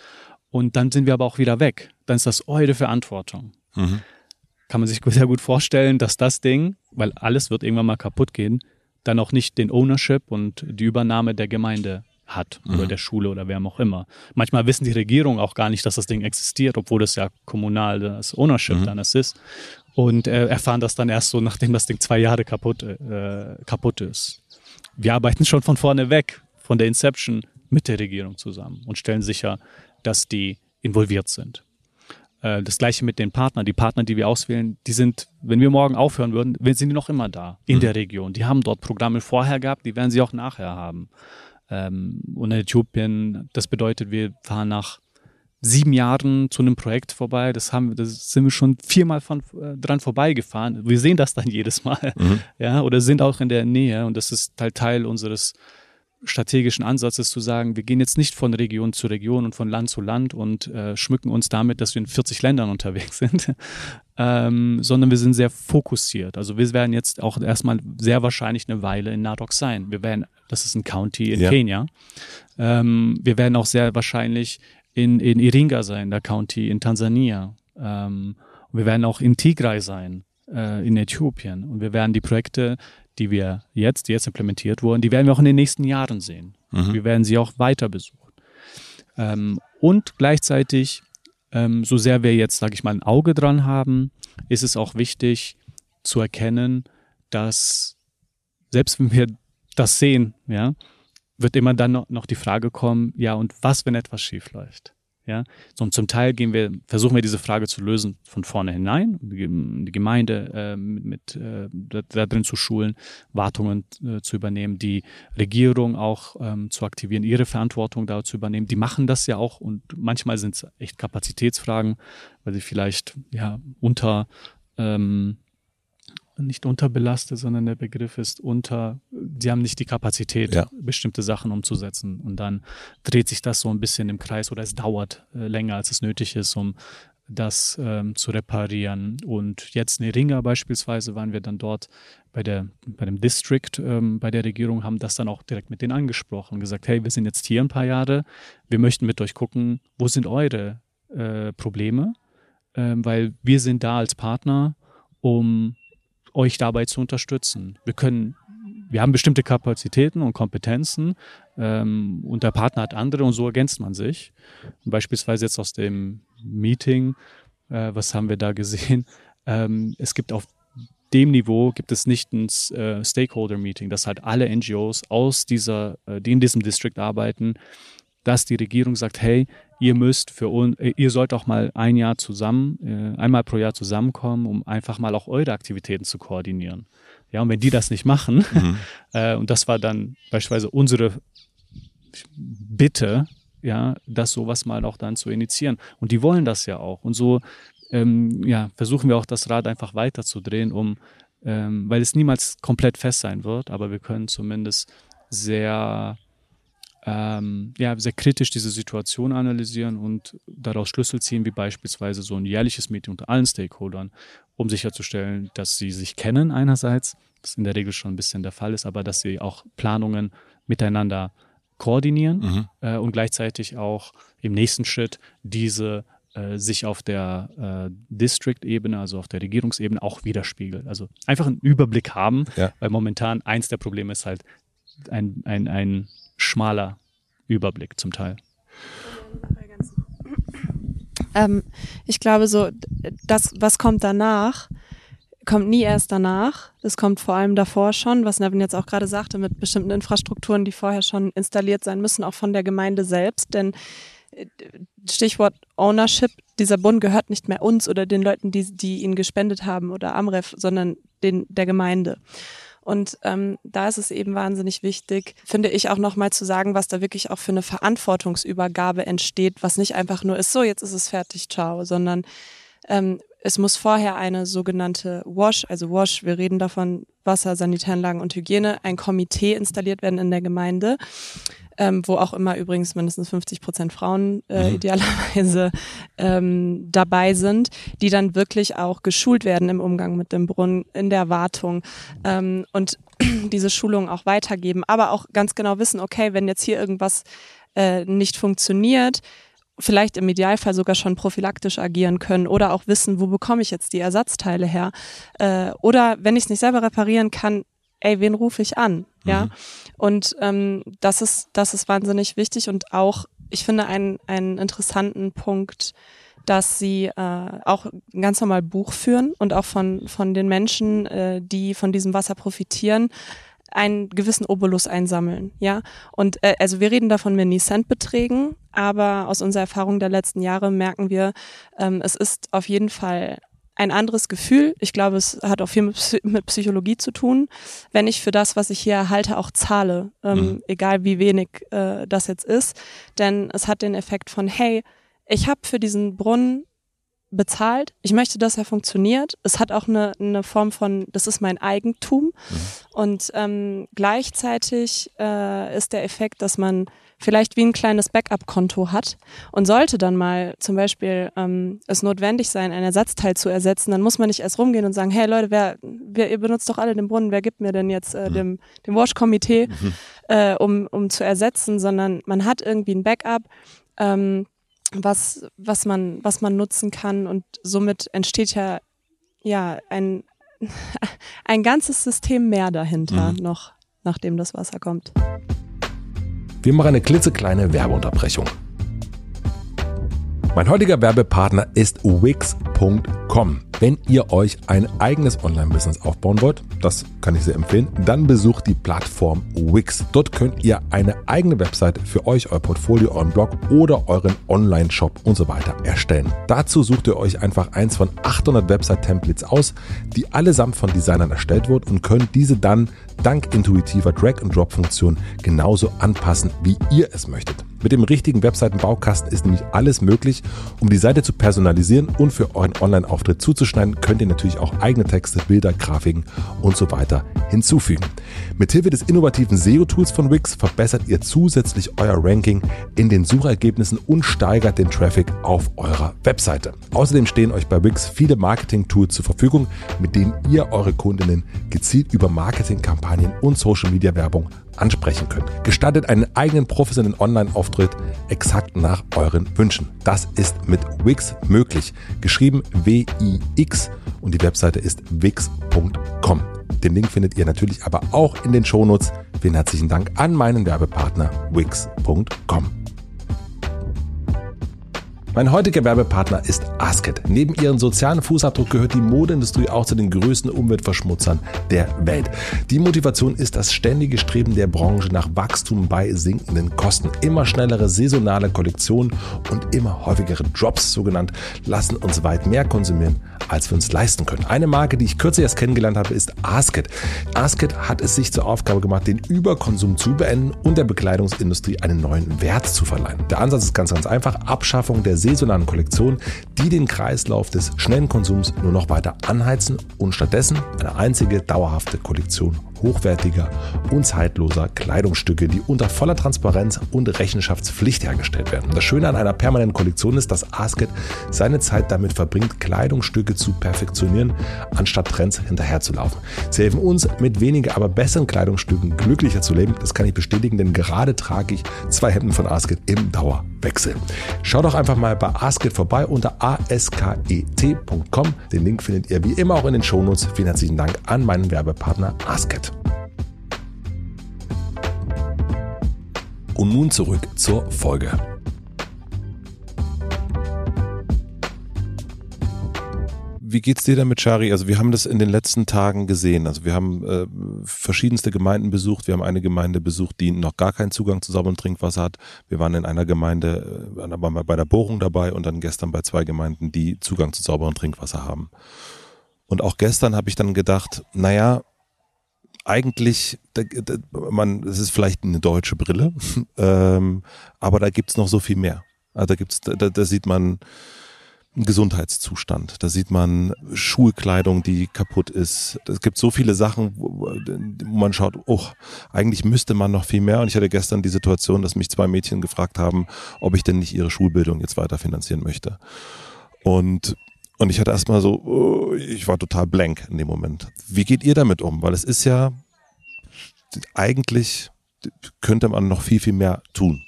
und dann sind wir aber auch wieder weg. Dann ist das eure Verantwortung. Mhm. Kann man sich sehr gut vorstellen, dass das Ding, weil alles wird irgendwann mal kaputt gehen, dann auch nicht den Ownership und die Übernahme der Gemeinde hat oder der Schule oder wer auch immer. Manchmal wissen die Regierungen auch gar nicht, dass das Ding existiert, obwohl das ja kommunal das Ownership dann es ist. Und äh, erfahren das dann erst so, nachdem das Ding zwei Jahre kaputt, äh, kaputt ist. Wir arbeiten schon von vorne weg, von der Inception mit der Regierung zusammen und stellen sicher, dass die involviert sind. Äh, Das gleiche mit den Partnern. Die Partner, die wir auswählen, die sind, wenn wir morgen aufhören würden, sind die noch immer da in der Region. Die haben dort Programme vorher gehabt, die werden sie auch nachher haben. Ähm, Und in Äthiopien, das bedeutet, wir fahren nach sieben Jahren zu einem Projekt vorbei. Das haben das sind wir schon viermal von, äh, dran vorbeigefahren. Wir sehen das dann jedes Mal, [laughs] ja, oder sind auch in der Nähe. Und das ist halt Teil unseres strategischen Ansatzes zu sagen, wir gehen jetzt nicht von Region zu Region und von Land zu Land und äh, schmücken uns damit, dass wir in 40 Ländern unterwegs [laughs] sind, ähm, sondern wir sind sehr fokussiert. Also wir werden jetzt auch erstmal sehr wahrscheinlich eine Weile in Narok sein. Wir werden, das ist ein County in Ja. Kenia. Ähm, wir werden auch sehr wahrscheinlich in, in Iringa sein, der County in Tansania. Ähm, wir werden auch in Tigray sein, äh, in Äthiopien. Und wir werden die Projekte, die wir jetzt, die jetzt implementiert wurden, die werden wir auch in den nächsten Jahren sehen. Wir werden sie auch weiter besuchen. Ähm, und gleichzeitig, ähm, so sehr wir jetzt, sage ich mal, ein Auge dran haben, ist es auch wichtig zu erkennen, dass selbst wenn wir das sehen, ja, wird immer dann noch, noch die Frage kommen, ja, und was, wenn etwas schief läuft? Ja, so, und zum Teil gehen wir, versuchen wir diese Frage zu lösen von vorne hinein, die, Gemeinde äh, mit, äh, da, da drin zu schulen, Wartungen äh, zu übernehmen, die Regierung auch ähm, zu aktivieren, ihre Verantwortung da zu übernehmen. Die machen das ja auch und manchmal sind es echt Kapazitätsfragen, weil sie vielleicht ja unter ähm, nicht unterbelastet, sondern der Begriff ist unter, sie haben nicht die Kapazität, Ja. bestimmte Sachen umzusetzen. Und dann dreht sich das so ein bisschen im Kreis oder es dauert äh, länger, als es nötig ist, um das ähm, zu reparieren. Und jetzt in Ringer beispielsweise waren wir dann dort bei, der, bei dem District, ähm, bei der Regierung, haben das dann auch direkt mit denen angesprochen und gesagt, hey, wir sind jetzt hier ein paar Jahre, wir möchten mit euch gucken, wo sind eure äh, Probleme, ähm, weil wir sind da als Partner, um euch dabei zu unterstützen. Wir können, wir haben bestimmte Kapazitäten und Kompetenzen ähm, und der Partner hat andere und so ergänzt man sich. Und beispielsweise jetzt aus dem Meeting, äh, was haben wir da gesehen? [laughs] Ähm, es gibt auf dem Niveau gibt es nicht ein äh, Stakeholder-Meeting, dass halt alle NGOs aus dieser, äh, die in diesem District arbeiten, dass die Regierung sagt, hey, ihr müsst für uns, äh, ihr sollt auch mal ein Jahr zusammen, äh, einmal pro Jahr zusammenkommen, um einfach mal auch eure Aktivitäten zu koordinieren. Ja, und wenn die das nicht machen, [laughs] äh, und das war dann beispielsweise unsere Bitte, ja, das sowas mal auch dann zu initiieren. Und die wollen das ja auch. Und so ähm, ja, versuchen wir auch das Rad einfach weiterzudrehen, um, ähm, weil es niemals komplett fest sein wird, aber wir können zumindest sehr, ähm, ja, sehr kritisch diese Situation analysieren und daraus Schlüssel ziehen, wie beispielsweise so ein jährliches Meeting unter allen Stakeholdern, um sicherzustellen, dass sie sich kennen einerseits, was in der Regel schon ein bisschen der Fall ist, aber dass sie auch Planungen miteinander koordinieren Mhm. äh, und gleichzeitig auch im nächsten Schritt diese äh, sich auf der äh, District-Ebene, also auf der Regierungsebene auch widerspiegelt. Also einfach einen Überblick haben, Ja. weil momentan eins der Probleme ist halt ein, ein, ein schmaler Überblick zum Teil. Ähm, ich glaube so, das, was kommt danach, kommt nie erst danach. Das kommt vor allem davor schon, was Nevin jetzt auch gerade sagte, mit bestimmten Infrastrukturen, die vorher schon installiert sein müssen, auch von der Gemeinde selbst. Denn äh, Stichwort Ownership, dieser Bund gehört nicht mehr uns oder den Leuten, die, die ihn gespendet haben oder Amref, sondern den, der Gemeinde. Und ähm, da ist es eben wahnsinnig wichtig, finde ich auch nochmal zu sagen, was da wirklich auch für eine Verantwortungsübergabe entsteht, was nicht einfach nur ist, so jetzt ist es fertig, ciao, sondern ähm, es muss vorher eine sogenannte WASH, also WASH, wir reden davon Wasser, Sanitäranlagen und Hygiene, ein Komitee installiert werden in der Gemeinde, ähm, wo auch immer übrigens mindestens 50 Prozent Frauen äh, Mhm. idealerweise ähm, dabei sind, die dann wirklich auch geschult werden im Umgang mit dem Brunnen, in der Wartung ähm, und [clears throat] diese Schulungen auch weitergeben, aber auch ganz genau wissen, okay, wenn jetzt hier irgendwas äh, nicht funktioniert, vielleicht im Idealfall sogar schon prophylaktisch agieren können oder auch wissen, wo bekomme ich jetzt die Ersatzteile her. Äh, oder wenn ich es nicht selber reparieren kann, ey, wen rufe ich an? Ja. Und ähm, das ist, das ist wahnsinnig wichtig und auch, ich finde, einen, einen interessanten Punkt, dass sie äh, auch ganz normal Buch führen und auch von, von den Menschen, äh, die von diesem Wasser profitieren, einen gewissen Obolus einsammeln, ja. Und äh, also wir reden davon mini Cent Beträgen, aber aus unserer Erfahrung der letzten Jahre merken wir, ähm, es ist auf jeden Fall ein anderes Gefühl. Ich glaube, es hat auch viel mit, Psy- mit Psychologie zu tun, wenn ich für das, was ich hier erhalte, auch zahle, ähm, Mhm. egal wie wenig äh, das jetzt ist. Denn es hat den Effekt von, hey, ich habe für diesen Brunnen bezahlt. Ich möchte, dass er funktioniert. Es hat auch eine, eine Form von, das ist mein Eigentum. Und ähm, gleichzeitig äh, ist der Effekt, dass man vielleicht wie ein kleines Backup-Konto hat und sollte dann mal zum Beispiel ähm, es notwendig sein, ein Ersatzteil zu ersetzen, dann muss man nicht erst rumgehen und sagen, hey Leute, wer, wer ihr benutzt doch alle den Brunnen, wer gibt mir denn jetzt äh, dem, dem Wash-Komitee, äh, um, um zu ersetzen, sondern man hat irgendwie ein Backup. Ähm, was, was man, was man nutzen kann und somit entsteht ja, ja, ein, [laughs] ein ganzes System mehr dahinter Mhm. noch, nachdem das Wasser kommt. Wir machen eine klitzekleine Werbeunterbrechung. Mein heutiger Werbepartner ist Wix.com. Wenn ihr euch ein eigenes Online-Business aufbauen wollt, das kann ich sehr empfehlen, dann besucht die Plattform Wix. Dort könnt ihr eine eigene Website für euch, euer Portfolio, euren Blog oder euren Online-Shop und so weiter erstellen. Dazu sucht ihr euch einfach eins von 800 Website-Templates aus, die allesamt von Designern erstellt wurden und könnt diese dann dank intuitiver Drag-and-Drop-Funktion genauso anpassen, wie ihr es möchtet. Mit dem richtigen Webseitenbaukasten ist nämlich alles möglich, um die Seite zu personalisieren und für euren Online-Auftritt zuzustellen zuzuschneiden, könnt ihr natürlich auch eigene Texte, Bilder, Grafiken und so weiter hinzufügen. Mithilfe des innovativen SEO-Tools von Wix verbessert ihr zusätzlich euer Ranking in den Suchergebnissen und steigert den Traffic auf eurer Webseite. Außerdem stehen euch bei Wix viele Marketing-Tools zur Verfügung, mit denen ihr eure Kundinnen gezielt über Marketingkampagnen und Social-Media-Werbung ansprechen könnt. Gestaltet einen eigenen professionellen Online-Auftritt exakt nach euren Wünschen. Das ist mit Wix möglich. Geschrieben W-I-X und die Webseite ist wix.com. Den Link findet ihr natürlich aber auch in den Shownotes. Vielen herzlichen Dank an meinen Werbepartner wix.com. Mein heutiger Werbepartner ist Asket. Neben ihrem sozialen Fußabdruck gehört die Modeindustrie auch zu den größten Umweltverschmutzern der Welt. Die Motivation ist das ständige Streben der Branche nach Wachstum bei sinkenden Kosten. Immer schnellere saisonale Kollektionen und immer häufigere Drops, so genannt, lassen uns weit mehr konsumieren, als wir uns leisten können. Eine Marke, die ich kürzlich erst kennengelernt habe, ist Asket. Asket hat es sich zur Aufgabe gemacht, den Überkonsum zu beenden und der Bekleidungsindustrie einen neuen Wert zu verleihen. Der Ansatz ist ganz, ganz einfach. Abschaffung der saisonalen Kollektionen, die den Kreislauf des schnellen Konsums nur noch weiter anheizen und stattdessen eine einzige dauerhafte Kollektion hochwertiger und zeitloser Kleidungsstücke, die unter voller Transparenz und Rechenschaftspflicht hergestellt werden. Das Schöne an einer permanenten Kollektion ist, dass Asket seine Zeit damit verbringt, Kleidungsstücke zu perfektionieren, anstatt Trends hinterherzulaufen. Sie helfen uns, mit weniger, aber besseren Kleidungsstücken glücklicher zu leben. Das kann ich bestätigen, denn gerade trage ich zwei Hemden von Asket im Dauerwechsel. Schau doch einfach mal bei Asket vorbei unter asket.com. Den Link findet ihr wie immer auch in den Shownotes. Vielen herzlichen Dank an meinen Werbepartner Asket. Und nun zurück zur Folge. Wie geht's dir damit, Shari? Also wir haben das in den letzten Tagen gesehen. Also wir haben äh, verschiedenste Gemeinden besucht. Wir haben eine Gemeinde besucht, die noch gar keinen Zugang zu sauberem Trinkwasser hat. Wir waren in einer Gemeinde, äh, waren bei der Bohrung dabei und dann gestern bei zwei Gemeinden, die Zugang zu sauberem Trinkwasser haben. Und auch gestern habe ich dann gedacht, naja, eigentlich, man, es ist vielleicht eine deutsche Brille, [laughs] ähm, aber da gibt's noch so viel mehr. Also da gibt's, da, da sieht man einen Gesundheitszustand, da sieht man Schulkleidung, die kaputt ist. Es gibt so viele Sachen, wo, wo man schaut, oh, eigentlich müsste man noch viel mehr. Und ich hatte gestern die Situation, dass mich zwei Mädchen gefragt haben, ob ich denn nicht ihre Schulbildung jetzt weiter finanzieren möchte. Und und ich hatte erstmal so, oh, ich war total blank in dem Moment. Wie geht ihr damit um? Weil es ist ja eigentlich könnte man noch viel, viel mehr tun,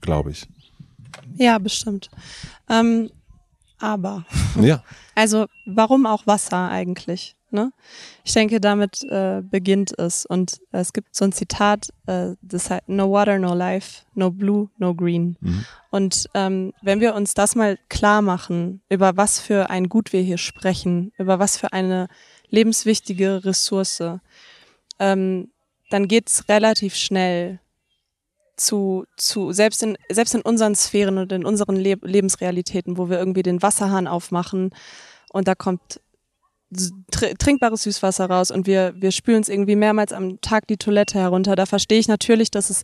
glaube ich. Ja, bestimmt. Ähm, aber. Ja. [laughs] Also, warum auch Wasser eigentlich? Ne? Ich denke, damit äh, beginnt es. Und äh, es gibt so ein Zitat, äh, das heißt No water, no life, no blue, no green. Mhm. Und ähm, wenn wir uns das mal klar machen, über was für ein Gut wir hier sprechen, über was für eine lebenswichtige Ressource, ähm, dann geht's relativ schnell zu, zu selbst in selbst in unseren Sphären und in unseren Le Lebensrealitäten, wo wir irgendwie den Wasserhahn aufmachen und da kommt trinkbares Süßwasser raus und wir wir spülen es irgendwie mehrmals am Tag die Toilette herunter. Da verstehe ich natürlich, dass es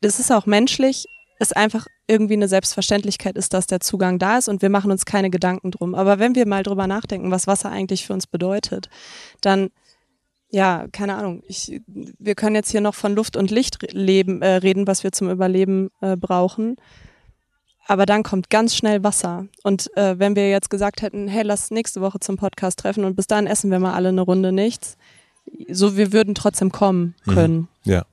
das ist auch menschlich, es einfach irgendwie eine Selbstverständlichkeit ist, dass der Zugang da ist und wir machen uns keine Gedanken drum. Aber wenn wir mal drüber nachdenken, was Wasser eigentlich für uns bedeutet, dann ja, keine Ahnung. Ich, wir können jetzt hier noch von Luft und Licht leben, äh, reden, was wir zum Überleben äh, brauchen. Aber dann kommt ganz schnell Wasser. Und äh, wenn wir jetzt gesagt hätten, hey, lass nächste Woche zum Podcast treffen und bis dahin essen wir mal alle eine Runde nichts, so wir würden trotzdem kommen Mhm. können. Ja.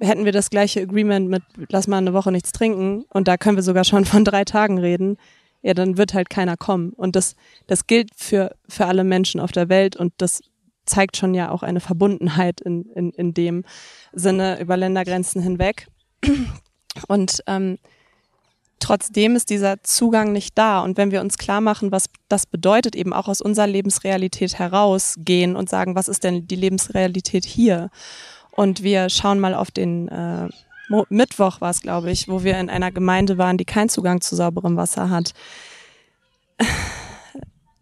Hätten wir das gleiche Agreement mit, lass mal eine Woche nichts trinken und da können wir sogar schon von drei Tagen reden, ja, dann wird halt keiner kommen. Und das, das gilt für, für alle Menschen auf der Welt und das zeigt schon ja auch eine Verbundenheit in, in, in dem Sinne über Ländergrenzen hinweg. Und ähm, trotzdem ist dieser Zugang nicht da. Und wenn wir uns klar machen, was das bedeutet, eben auch aus unserer Lebensrealität herausgehen und sagen, was ist denn die Lebensrealität hier? Und wir schauen mal auf den äh, Mo Mittwoch war es, glaube ich, wo wir in einer Gemeinde waren, die keinen Zugang zu sauberem Wasser hat.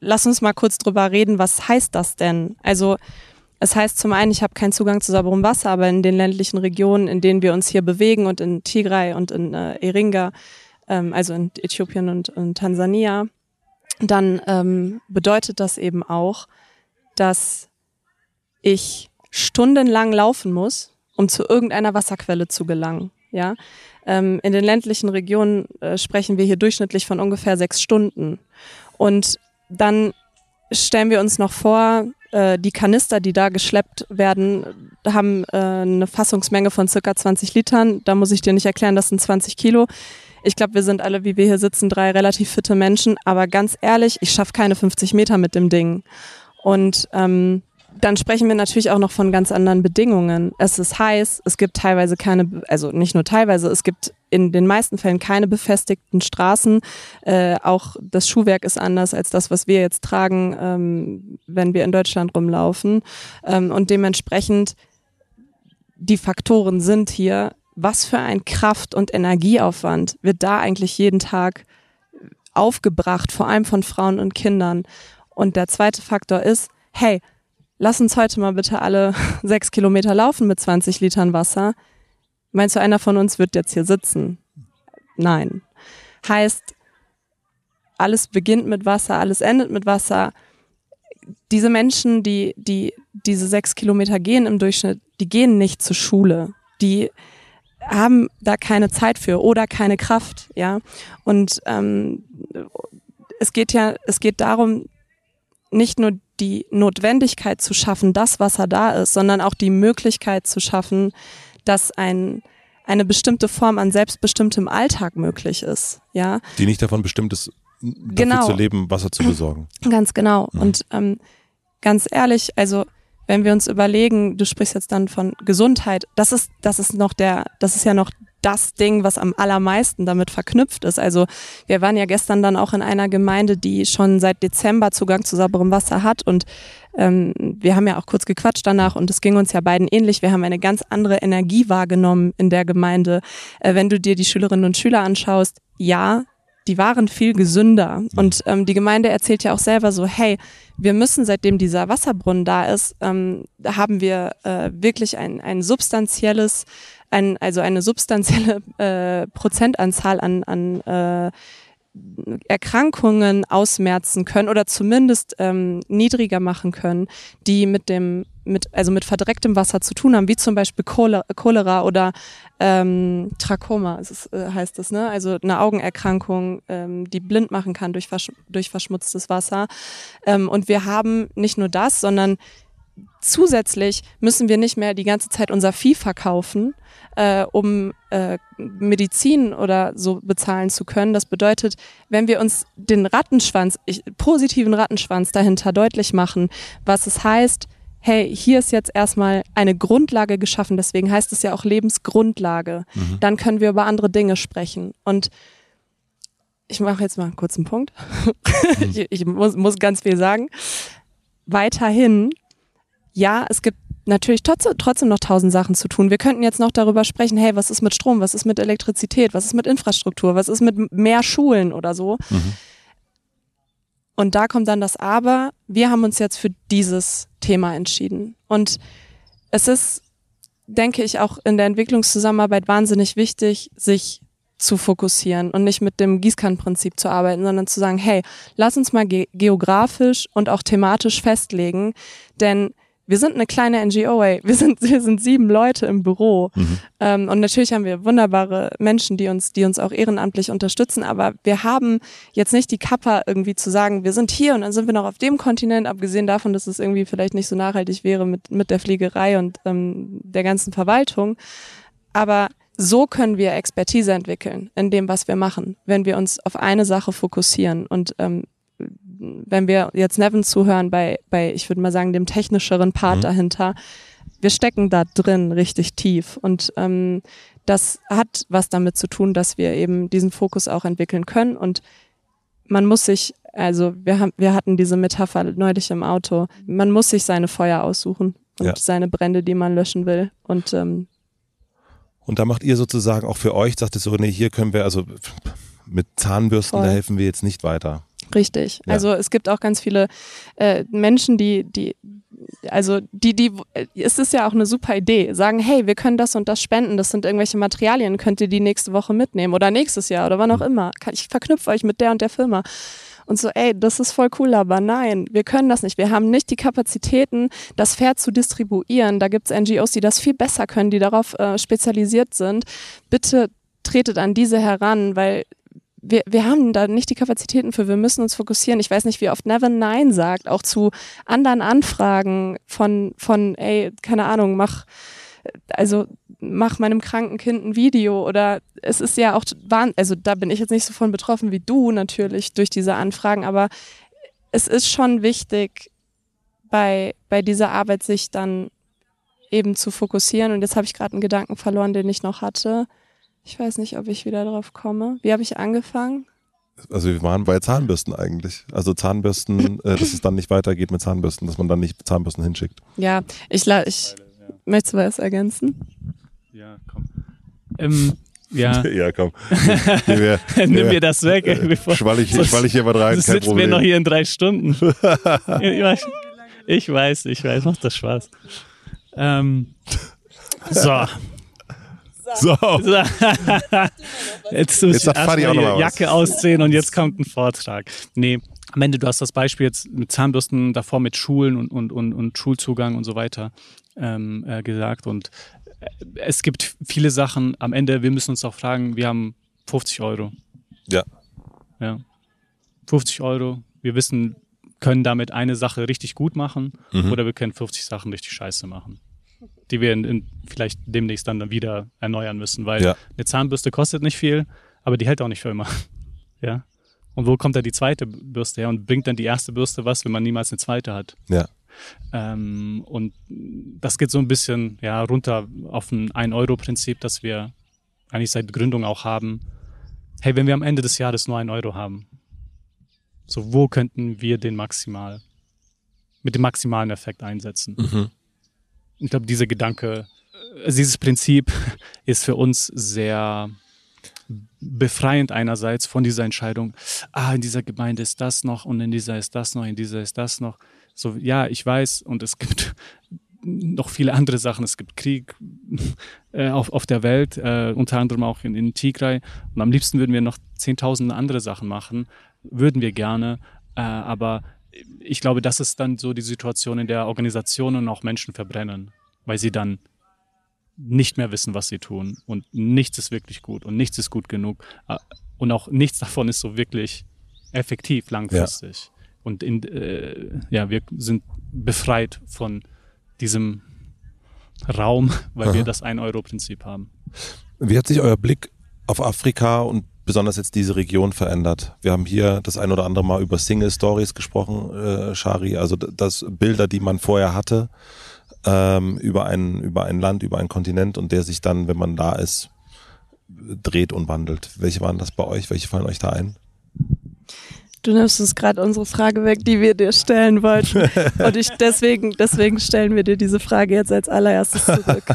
Lass uns mal kurz drüber reden, was heißt das denn? Also es heißt zum einen, ich habe keinen Zugang zu sauberem Wasser, aber in den ländlichen Regionen, in denen wir uns hier bewegen und in Tigray und in äh, Iringa, ähm, also in Äthiopien und, und Tansania, dann ähm, bedeutet das eben auch, dass ich stundenlang laufen muss, um zu irgendeiner Wasserquelle zu gelangen. Ja, ähm, in den ländlichen Regionen äh, sprechen wir hier durchschnittlich von ungefähr sechs Stunden. Und dann stellen wir uns noch vor, äh, die Kanister, die da geschleppt werden, haben äh, eine Fassungsmenge von circa 20 Litern. Da muss ich dir nicht erklären, das sind 20 Kilo. Ich glaube, wir sind alle, wie wir hier sitzen, drei relativ fitte Menschen. Aber ganz ehrlich, ich schaffe keine 50 Meter mit dem Ding. Und ähm, dann sprechen wir natürlich auch noch von ganz anderen Bedingungen. Es ist heiß, es gibt teilweise keine, also nicht nur teilweise, es gibt in den meisten Fällen keine befestigten Straßen. Äh, auch das Schuhwerk ist anders als das, was wir jetzt tragen, ähm, wenn wir in Deutschland rumlaufen. Ähm, und dementsprechend die Faktoren sind hier, was für ein Kraft- und Energieaufwand wird da eigentlich jeden Tag aufgebracht, vor allem von Frauen und Kindern. Und der zweite Faktor ist, hey, lass uns heute mal bitte alle [laughs] sechs Kilometer laufen mit 20 Litern Wasser. Meinst du, einer von uns wird jetzt hier sitzen? Nein. Heißt, alles beginnt mit Wasser, alles endet mit Wasser. Diese Menschen, die, die diese sechs Kilometer gehen im Durchschnitt, die gehen nicht zur Schule. Die haben da keine Zeit für oder keine Kraft, ja. Und ähm, es geht ja, es geht darum, nicht nur die Notwendigkeit zu schaffen, dass Wasser da ist, sondern auch die Möglichkeit zu schaffen, dass ein, eine bestimmte Form an selbstbestimmtem Alltag möglich ist. Ja? Die nicht davon bestimmt ist, dafür Genau. zu leben, Wasser zu besorgen. Ganz genau. Mhm. Und ähm, ganz ehrlich, also wenn wir uns überlegen, du sprichst jetzt dann von Gesundheit, das ist, das ist noch der, das ist ja noch das Ding, was am allermeisten damit verknüpft ist. Also wir waren ja gestern dann auch in einer Gemeinde, die schon seit Dezember Zugang zu sauberem Wasser hat und ähm, wir haben ja auch kurz gequatscht danach und es ging uns ja beiden ähnlich. Wir haben eine ganz andere Energie wahrgenommen in der Gemeinde. Äh, wenn du dir die Schülerinnen und Schüler anschaust, ja, die waren viel gesünder. Und ähm, die Gemeinde erzählt ja auch selber so, hey, wir müssen, seitdem dieser Wasserbrunnen da ist, ähm, haben wir äh, wirklich ein, ein substanzielles, ein, also eine substanzielle äh, Prozentanzahl an, an äh, Erkrankungen ausmerzen können oder zumindest ähm, niedriger machen können, die mit dem, mit, also mit verdrecktem Wasser zu tun haben, wie zum Beispiel Cholera, Cholera oder ähm, Trachoma, ist äh, heißt es, ne? Also eine Augenerkrankung, ähm, die blind machen kann durch, versch durch verschmutztes Wasser. Ähm, und wir haben nicht nur das, sondern zusätzlich müssen wir nicht mehr die ganze Zeit unser Vieh verkaufen, äh, um äh, Medizin oder so bezahlen zu können. Das bedeutet, wenn wir uns den Rattenschwanz, ich, positiven Rattenschwanz dahinter deutlich machen, was es heißt, hey, hier ist jetzt erstmal eine Grundlage geschaffen, deswegen heißt es ja auch Lebensgrundlage, dann können wir über andere Dinge sprechen. Und ich mache jetzt mal einen kurzen Punkt. [laughs] ich ich muss, muss ganz viel sagen. Weiterhin ja, es gibt natürlich trotzdem, noch tausend Sachen zu tun. Wir könnten jetzt noch darüber sprechen, hey, was ist mit Strom, was ist mit Elektrizität, was ist mit Infrastruktur, was ist mit mehr Schulen oder so. Und da kommt dann das Aber, wir haben uns jetzt für dieses Thema entschieden. Und es ist, denke ich, auch in der Entwicklungszusammenarbeit wahnsinnig wichtig, sich zu fokussieren und nicht mit dem Gießkannenprinzip zu arbeiten, sondern zu sagen, hey, lass uns mal ge geografisch und auch thematisch festlegen, denn wir sind eine kleine NGO, ey. Wir sind, [laughs] wir sind sieben Leute im Büro. Ähm, und natürlich haben wir wunderbare Menschen, die uns, die uns auch ehrenamtlich unterstützen. Aber wir haben jetzt nicht die Kappa irgendwie zu sagen, wir sind hier und dann sind wir noch auf dem Kontinent, abgesehen davon, dass es irgendwie vielleicht nicht so nachhaltig wäre mit, mit der Fliegerei und ähm, der ganzen Verwaltung. Aber so können wir Expertise entwickeln in dem, was wir machen, wenn wir uns auf eine Sache fokussieren. Und ähm, wenn wir jetzt Nevin zuhören bei, bei ich würde mal sagen, dem technischeren Part Mhm. dahinter, wir stecken da drin richtig tief. Und ähm, das hat was damit zu tun, dass wir eben diesen Fokus auch entwickeln können. Und man muss sich, also wir, haben, wir hatten diese Metapher neulich im Auto, man muss sich seine Feuer aussuchen und Ja. seine Brände, die man löschen will. Und ähm, Und da macht ihr sozusagen auch für euch, sagt ihr so, nee, hier können wir, also mit Zahnbürsten, Voll. da helfen wir jetzt nicht weiter. Richtig. Ja. Also es gibt auch ganz viele äh, Menschen, die, die, also die, die, es ist ja auch eine super Idee, sagen, hey, wir können das und das spenden, das sind irgendwelche Materialien, könnt ihr die nächste Woche mitnehmen oder nächstes Jahr oder wann auch immer. Kann- Ich verknüpfe euch mit der und der Firma. und so, ey, das ist voll cool, aber nein, wir können das nicht. Wir haben nicht die Kapazitäten, das fair zu distribuieren. Da gibt es NGOs, die das viel besser können, die darauf äh, spezialisiert sind. Bitte tretet an diese heran, weil wir, wir haben da nicht die Kapazitäten für. Wir müssen uns fokussieren. Ich weiß nicht, wie oft Nevin Nein sagt, auch zu anderen Anfragen von, von ey, keine Ahnung, mach, also mach meinem kranken Kind ein Video oder es ist ja auch, also da bin ich jetzt nicht so von betroffen wie du natürlich durch diese Anfragen, aber es ist schon wichtig, bei, bei dieser Arbeit sich dann eben zu fokussieren. Und jetzt habe ich gerade einen Gedanken verloren, den ich noch hatte. Ich weiß nicht, ob ich wieder drauf komme. Wie habe ich angefangen? Also wir waren bei Zahnbürsten eigentlich. Also Zahnbürsten, äh, [laughs] dass es dann nicht weitergeht mit Zahnbürsten, dass man dann nicht Zahnbürsten hinschickt. Ja, ich, ich möchte was ergänzen? Ja, komm. Ähm, ja. [laughs] ja, komm. [laughs] Nimm, mir, Nimm mir das weg. Ey, bevor, schwall, ich, schwall ich hier mal rein, kein Problem. wir noch hier in drei Stunden. ich weiß, ich weiß, macht das Spaß. Ähm, so. So. [laughs] so. jetzt muss jetzt ich erstmal die Jacke ausziehen und jetzt kommt ein Vortrag. Nee, am Ende, du hast das Beispiel jetzt mit Zahnbürsten, davor mit Schulen und, und, und, und Schulzugang und so weiter ähm, äh, gesagt. Und äh, es gibt viele Sachen. Am Ende, wir müssen uns auch fragen, wir haben 50 Euro. Ja. Ja. 50 Euro. Wir wissen, können damit eine Sache richtig gut machen mhm. oder wir können 50 Sachen richtig scheiße machen die wir in, in vielleicht demnächst dann wieder erneuern müssen, weil ja. eine Zahnbürste kostet nicht viel, aber die hält auch nicht für immer. [laughs] ja. Und wo kommt da die zweite Bürste her und bringt dann die erste Bürste was, wenn man niemals eine zweite hat? Ja. Ähm, und das geht so ein bisschen ja, runter auf ein 1-Euro-Prinzip, das wir eigentlich seit Gründung auch haben. Hey, wenn wir am Ende des Jahres nur 1 Euro haben, so wo könnten wir den maximal, mit dem maximalen Effekt einsetzen? Mhm ich glaube, dieser Gedanke, also dieses Prinzip [laughs] ist für uns sehr befreiend einerseits von dieser Entscheidung, ah, in dieser Gemeinde ist das noch und in dieser ist das noch, in dieser ist das noch. So, ja, ich weiß und es gibt [laughs] noch viele andere Sachen. Es gibt Krieg [laughs] äh, auf, auf der Welt, äh, unter anderem auch in, in Tigray. Und am liebsten würden wir noch zehntausende andere Sachen machen, würden wir gerne, äh, aber ich glaube, das ist dann so die Situation, in der Organisationen auch Menschen verbrennen, weil sie dann nicht mehr wissen, was sie tun und nichts ist wirklich gut und nichts ist gut genug äh, und auch nichts [laughs] davon ist so wirklich effektiv langfristig. Ja. Und in, äh, ja, wir sind befreit von diesem Raum, [laughs] weil Aha. wir das 1-Euro-Prinzip haben. Wie hat sich euer Blick auf Afrika und besonders jetzt diese Region verändert? Wir haben hier das ein oder andere Mal über Single Stories gesprochen, äh, Shari, also das Bilder, die man vorher hatte ähm, über ein über ein Land, über einen Kontinent und der sich dann, wenn man da ist, dreht und wandelt. Welche waren das bei euch? Welche fallen euch da ein? Du nimmst uns gerade unsere Frage weg, die wir dir stellen wollten. [laughs] Und ich deswegen, deswegen stellen wir dir diese Frage jetzt als allererstes zurück. [laughs]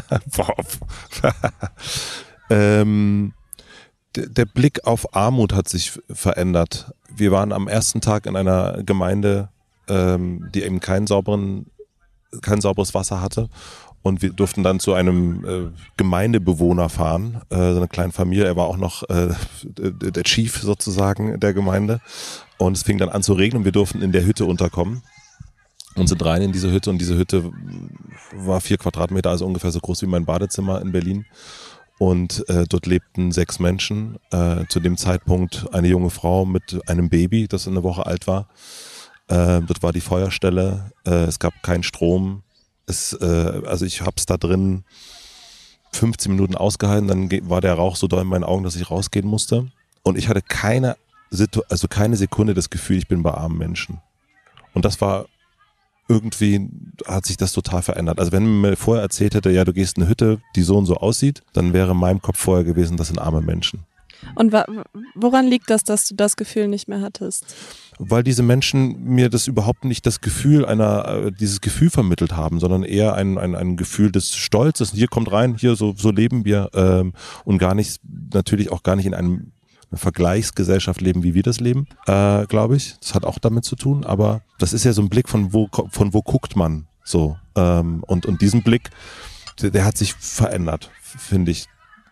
[laughs] ähm, der Blick auf Armut hat sich verändert. Wir waren am ersten Tag in einer Gemeinde, ähm, die eben keinen sauberen, kein sauberes Wasser hatte. Und wir durften dann zu einem äh, Gemeindebewohner fahren, äh, so eine kleine Familie. Er war auch noch äh, der Chief sozusagen der Gemeinde. Und es fing dann an zu regnen und wir durften in der Hütte unterkommen und sind rein in diese Hütte. Und diese Hütte war vier Quadratmeter, also ungefähr so groß wie mein Badezimmer in Berlin. Und äh, dort lebten sechs Menschen. Äh, zu dem Zeitpunkt eine junge Frau mit einem Baby, das eine Woche alt war. Äh, dort war die Feuerstelle. Äh, es gab keinen Strom. Es, äh, also ich habe es da drin 15 Minuten ausgehalten. Dann war der Rauch so doll in meinen Augen, dass ich rausgehen musste. Und ich hatte keine, Situ also keine Sekunde das Gefühl, ich bin bei armen Menschen. Und das war irgendwie hat sich das total verändert. Also wenn man mir vorher erzählt hätte, ja, du gehst in eine Hütte, die so und so aussieht, dann wäre in meinem Kopf vorher gewesen, das sind arme Menschen. Und woran liegt das, dass du das Gefühl nicht mehr hattest? Weil diese Menschen mir das überhaupt nicht das Gefühl einer, äh, dieses Gefühl vermittelt haben, sondern eher ein, ein, ein Gefühl des Stolzes. Hier kommt rein, hier so, so leben wir ähm, und gar nicht, natürlich auch gar nicht in einem eine Vergleichsgesellschaft leben, wie wir das leben, äh, glaube ich. Das hat auch damit zu tun, aber das ist ja so ein Blick von wo, von wo guckt man so. Ähm, und, und diesen Blick, der, der hat sich verändert, finde ich.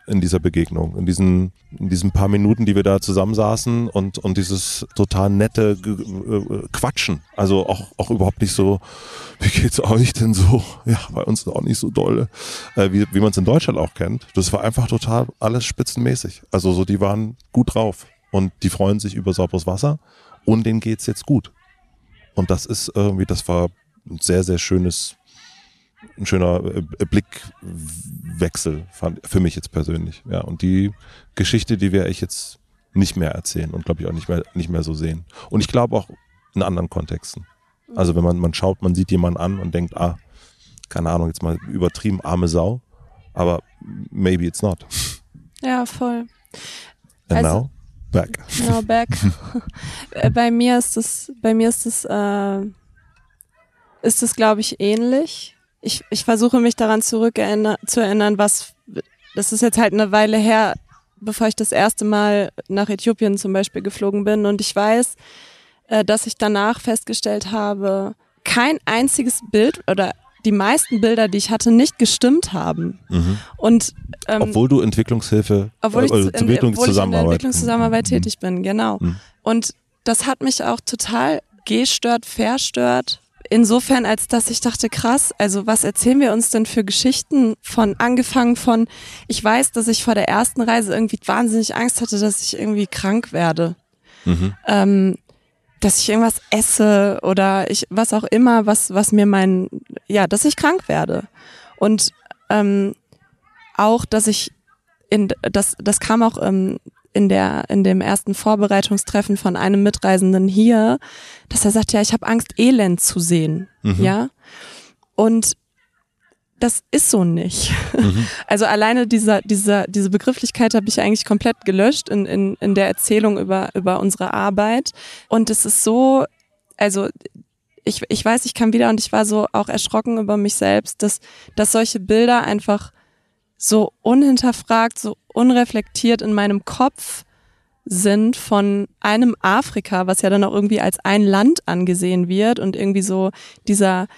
In dieser Begegnung, in diesen, in diesen paar Minuten, die wir da zusammensaßen und, und dieses total nette äh, Quatschen. Also auch, auch überhaupt nicht so, wie geht's euch denn so? Ja, bei uns auch nicht so doll, äh, wie, wie man es in Deutschland auch kennt. Das war einfach total alles spitzenmäßig. Also so, die waren gut drauf und die freuen sich über sauberes Wasser und denen geht's jetzt gut. Und das ist irgendwie, das war ein sehr, sehr schönes ein schöner äh, Blickwechsel fand, für mich jetzt persönlich. Ja, und die Geschichte, die werde ich jetzt nicht mehr erzählen und glaube ich auch nicht mehr, nicht mehr so sehen. Und ich glaube auch in anderen Kontexten. Also wenn man, man schaut, man sieht jemanden an und denkt, ah, keine Ahnung, jetzt mal übertrieben, arme Sau, aber maybe it's not. Ja, voll. And also, now, back. Now back. [laughs] Äh, bei mir ist es, bei mir ist es, äh, ist es, glaube ich, ähnlich ich, ich versuche mich daran zurück zu erinnern, was, das ist jetzt halt eine Weile her, bevor ich das erste Mal nach Äthiopien zum Beispiel geflogen bin. Und ich weiß, äh, dass ich danach festgestellt habe, kein einziges Bild oder die meisten Bilder, die ich hatte, nicht gestimmt haben. Mhm. Und ähm, obwohl du Entwicklungshilfe, obwohl ich, äh, Entwicklungszusammenarbeit, in der Entwicklungszusammenarbeit mhm. tätig bin, genau. Mhm. Und das hat mich auch total gestört, verstört, insofern, als dass ich dachte, krass, also was erzählen wir uns denn für Geschichten von angefangen von, ich weiß, dass ich vor der ersten Reise irgendwie wahnsinnig Angst hatte, dass ich irgendwie krank werde. Mhm. Ähm, dass ich irgendwas esse oder ich, was auch immer, was, was mir mein, ja, dass ich krank werde. Und ähm, auch, dass ich in, das, das kam auch ähm, in der in dem ersten Vorbereitungstreffen von einem Mitreisenden hier, dass er sagt, ja, ich habe Angst, Elend zu sehen, mhm. ja. Und das ist so nicht. Mhm. [laughs] Also alleine dieser, dieser, diese Begrifflichkeit habe ich eigentlich komplett gelöscht in, in, in der Erzählung über, über unsere Arbeit. Und es ist so, also ich, ich weiß, ich kam wieder und ich war so auch erschrocken über mich selbst, dass, dass solche Bilder einfach so unhinterfragt, so unreflektiert in meinem Kopf sind von einem Afrika, was ja dann auch irgendwie als ein Land angesehen wird und irgendwie so dieser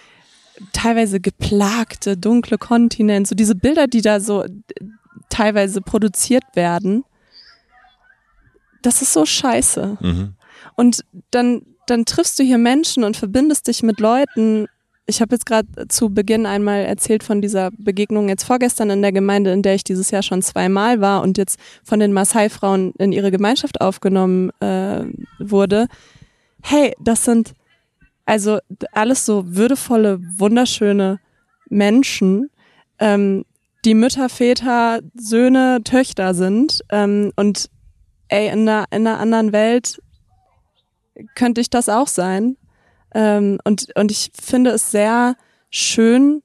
teilweise geplagte, dunkle Kontinent, so diese Bilder, die da so teilweise produziert werden, das ist so scheiße. Mhm. Und dann, dann triffst du hier Menschen und verbindest dich mit Leuten ich habe jetzt gerade zu Beginn einmal erzählt von dieser Begegnung jetzt vorgestern in der Gemeinde, in der ich dieses Jahr schon zweimal war und jetzt von den Maasai-Frauen in ihre Gemeinschaft aufgenommen äh, wurde. Hey, das sind also alles so würdevolle, wunderschöne Menschen, ähm, die Mütter, Väter, Söhne, Töchter sind. Ähm, und ey, in einer, in einer anderen Welt könnte ich das auch sein. Ähm, und, und ich finde es sehr schön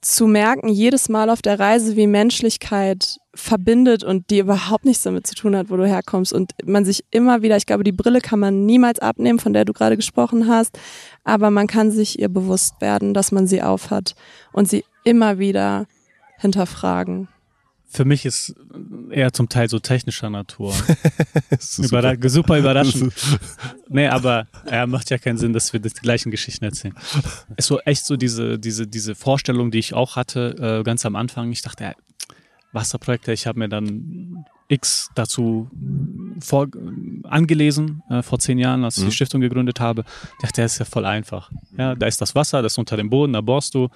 zu merken, jedes Mal auf der Reise, wie Menschlichkeit verbindet und die überhaupt nichts damit zu tun hat, wo du herkommst. Und man sich immer wieder, ich glaube, die Brille kann man niemals abnehmen, von der du gerade gesprochen hast, aber man kann sich ihr bewusst werden, dass man sie aufhat und sie immer wieder hinterfragen für mich ist eher zum Teil so technischer Natur. [laughs] super. Überra super überraschend. nee, aber ja, macht ja keinen Sinn, dass wir die gleichen Geschichten erzählen. Es ist so echt so diese, diese, diese Vorstellung, die ich auch hatte, äh, ganz am Anfang. Ich dachte, ja, Wasserprojekte, ich habe mir dann X dazu vor, angelesen äh, vor zehn Jahren, als ich mhm. die Stiftung gegründet habe. Ich dachte, das ist ja voll einfach. Ja, da ist das Wasser, das ist unter dem Boden, da bohrst du,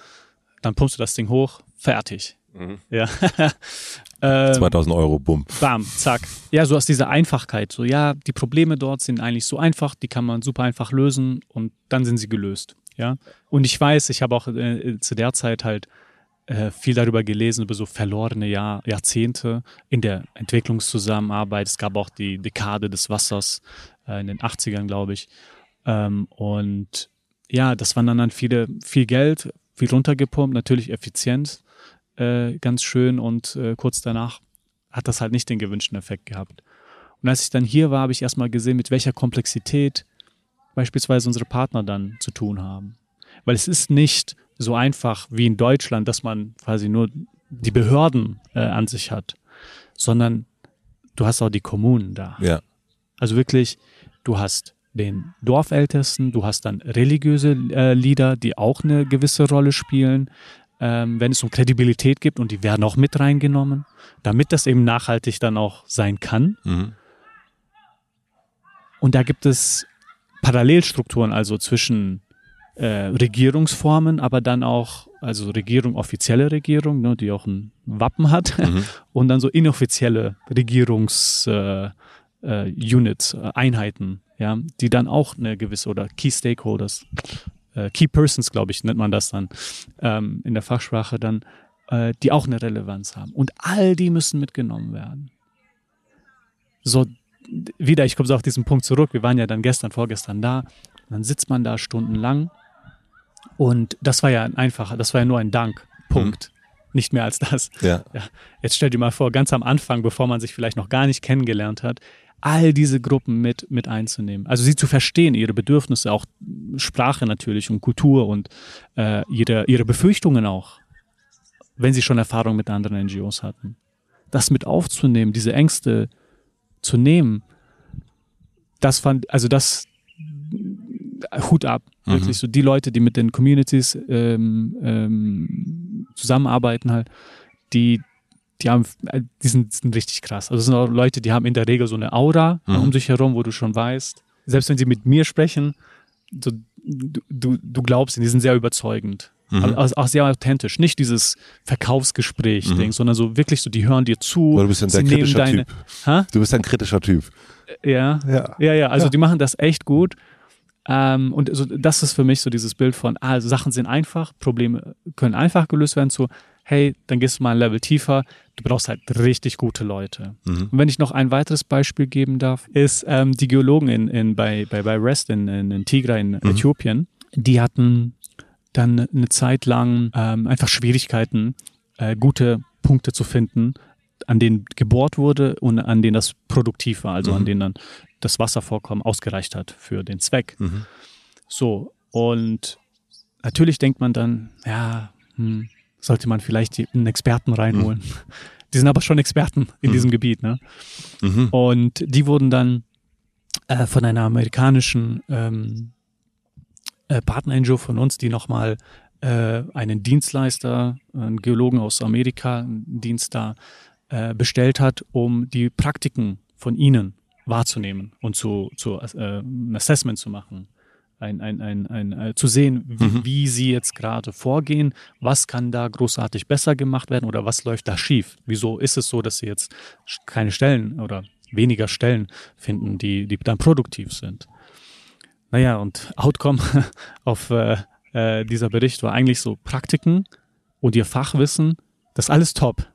dann pumpst du das Ding hoch, fertig. Mhm. Ja. 2000 [laughs] ähm, Euro, bumm. Bam, zack. Ja, so aus dieser Einfachkeit. So, ja, die Probleme dort sind eigentlich so einfach, die kann man super einfach lösen und dann sind sie gelöst. Ja. Und ich weiß, ich habe auch äh, zu der Zeit halt äh, viel darüber gelesen, über so verlorene Jahr, Jahrzehnte in der Entwicklungszusammenarbeit. Es gab auch die Dekade des Wassers äh, in den 80ern, glaube ich. Ähm, und ja, das waren dann viele, viel Geld, viel runtergepumpt, natürlich Effizienz äh, ganz schön und äh, kurz danach hat das halt nicht den gewünschten Effekt gehabt. Und als ich dann hier war, habe ich erstmal gesehen, mit welcher Komplexität beispielsweise unsere Partner dann zu tun haben. Weil es ist nicht so einfach wie in Deutschland, dass man quasi nur die Behörden äh, an sich hat, sondern du hast auch die Kommunen da. Ja. Also wirklich, du hast den Dorfältesten, du hast dann religiöse äh, Lieder, die auch eine gewisse Rolle spielen. Ähm, wenn es um Kredibilität geht und die werden auch mit reingenommen, damit das eben nachhaltig dann auch sein kann. Mhm. Und da gibt es Parallelstrukturen, also zwischen äh, Regierungsformen, aber dann auch, also Regierung, offizielle Regierung, ne, die auch ein Wappen hat, [laughs] Mhm. und dann so inoffizielle Regierungs äh, äh, Units, äh, Einheiten, ja, die dann auch eine gewisse oder Key Stakeholders, äh, Key Persons, glaube ich, nennt man das dann ähm, in der Fachsprache dann, äh, die auch eine Relevanz haben. Und all die müssen mitgenommen werden. So, wieder, ich komme so auf diesen Punkt zurück. Wir waren ja dann gestern, vorgestern da. Dann sitzt man da stundenlang. Und das war ja ein einfacher, das war ja nur ein Dank. Punkt. Nicht mehr als das. Ja. Ja, jetzt stell dir mal vor, ganz am Anfang, bevor man sich vielleicht noch gar nicht kennengelernt hat, all diese Gruppen mit, mit einzunehmen. Also sie zu verstehen, ihre Bedürfnisse, auch Sprache natürlich und Kultur und äh, ihre, ihre Befürchtungen auch, wenn sie schon Erfahrung mit anderen NGOs hatten. Das mit aufzunehmen, diese Ängste zu nehmen, das fand, also das Hut ab. Mhm. Wirklich so die Leute, die mit den Communities ähm, ähm, zusammenarbeiten halt, die, die haben, äh, die sind, sind richtig krass. Also es sind auch Leute, die haben in der Regel so eine Aura Mhm. um sich herum, wo du schon weißt, selbst wenn sie mit mir sprechen, so, du, du, du glaubst ihnen, die sind sehr überzeugend. Mhm. Aber auch- auch sehr authentisch. Nicht dieses Verkaufsgespräch-Ding, Mhm. sondern so wirklich so, die hören dir zu. Aber du bist ein sehr kritischer deine, Typ. Hä? Du bist ein kritischer Typ. Ja, Ja. ja, ja, also Ja. die machen das echt gut. Ähm, und so, das ist für mich so dieses Bild von, ah, also Sachen sind einfach, Probleme können einfach gelöst werden, zu, hey, dann gehst du mal ein Level tiefer, du brauchst halt richtig gute Leute. Mhm. Und wenn ich noch ein weiteres Beispiel geben darf, ist ähm, die Geologen in, in, bei, bei, bei REST in, in, in Tigray in Äthiopien, die hatten dann eine Zeit lang ähm, einfach Schwierigkeiten, äh, gute Punkte zu finden, an denen gebohrt wurde und an denen das produktiv war, also an Mhm. denen dann das Wasservorkommen ausgereicht hat für den Zweck. Mhm. So, und natürlich denkt man dann, ja, hm, sollte man vielleicht einen Experten reinholen. [laughs] Die sind aber schon Experten in Mhm. diesem Gebiet, ne? Mhm. Und die wurden dann äh, von einer amerikanischen ähm, äh, Partner-NGO von uns, die nochmal äh, einen Dienstleister, einen Geologen aus Amerika, einen Dienst da äh, bestellt hat, um die Praktiken von ihnen wahrzunehmen und zu, zu äh, ein Assessment zu machen. Ein, ein, ein, ein, äh, zu sehen, wie, Mhm. wie sie jetzt gerade vorgehen, was kann da großartig besser gemacht werden oder was läuft da schief. Wieso ist es so, dass sie jetzt keine Stellen oder weniger Stellen finden, die, die dann produktiv sind. Naja, und Outcome [laughs] auf äh, äh, dieser Bericht war eigentlich so Praktiken und ihr Fachwissen, das ist alles top.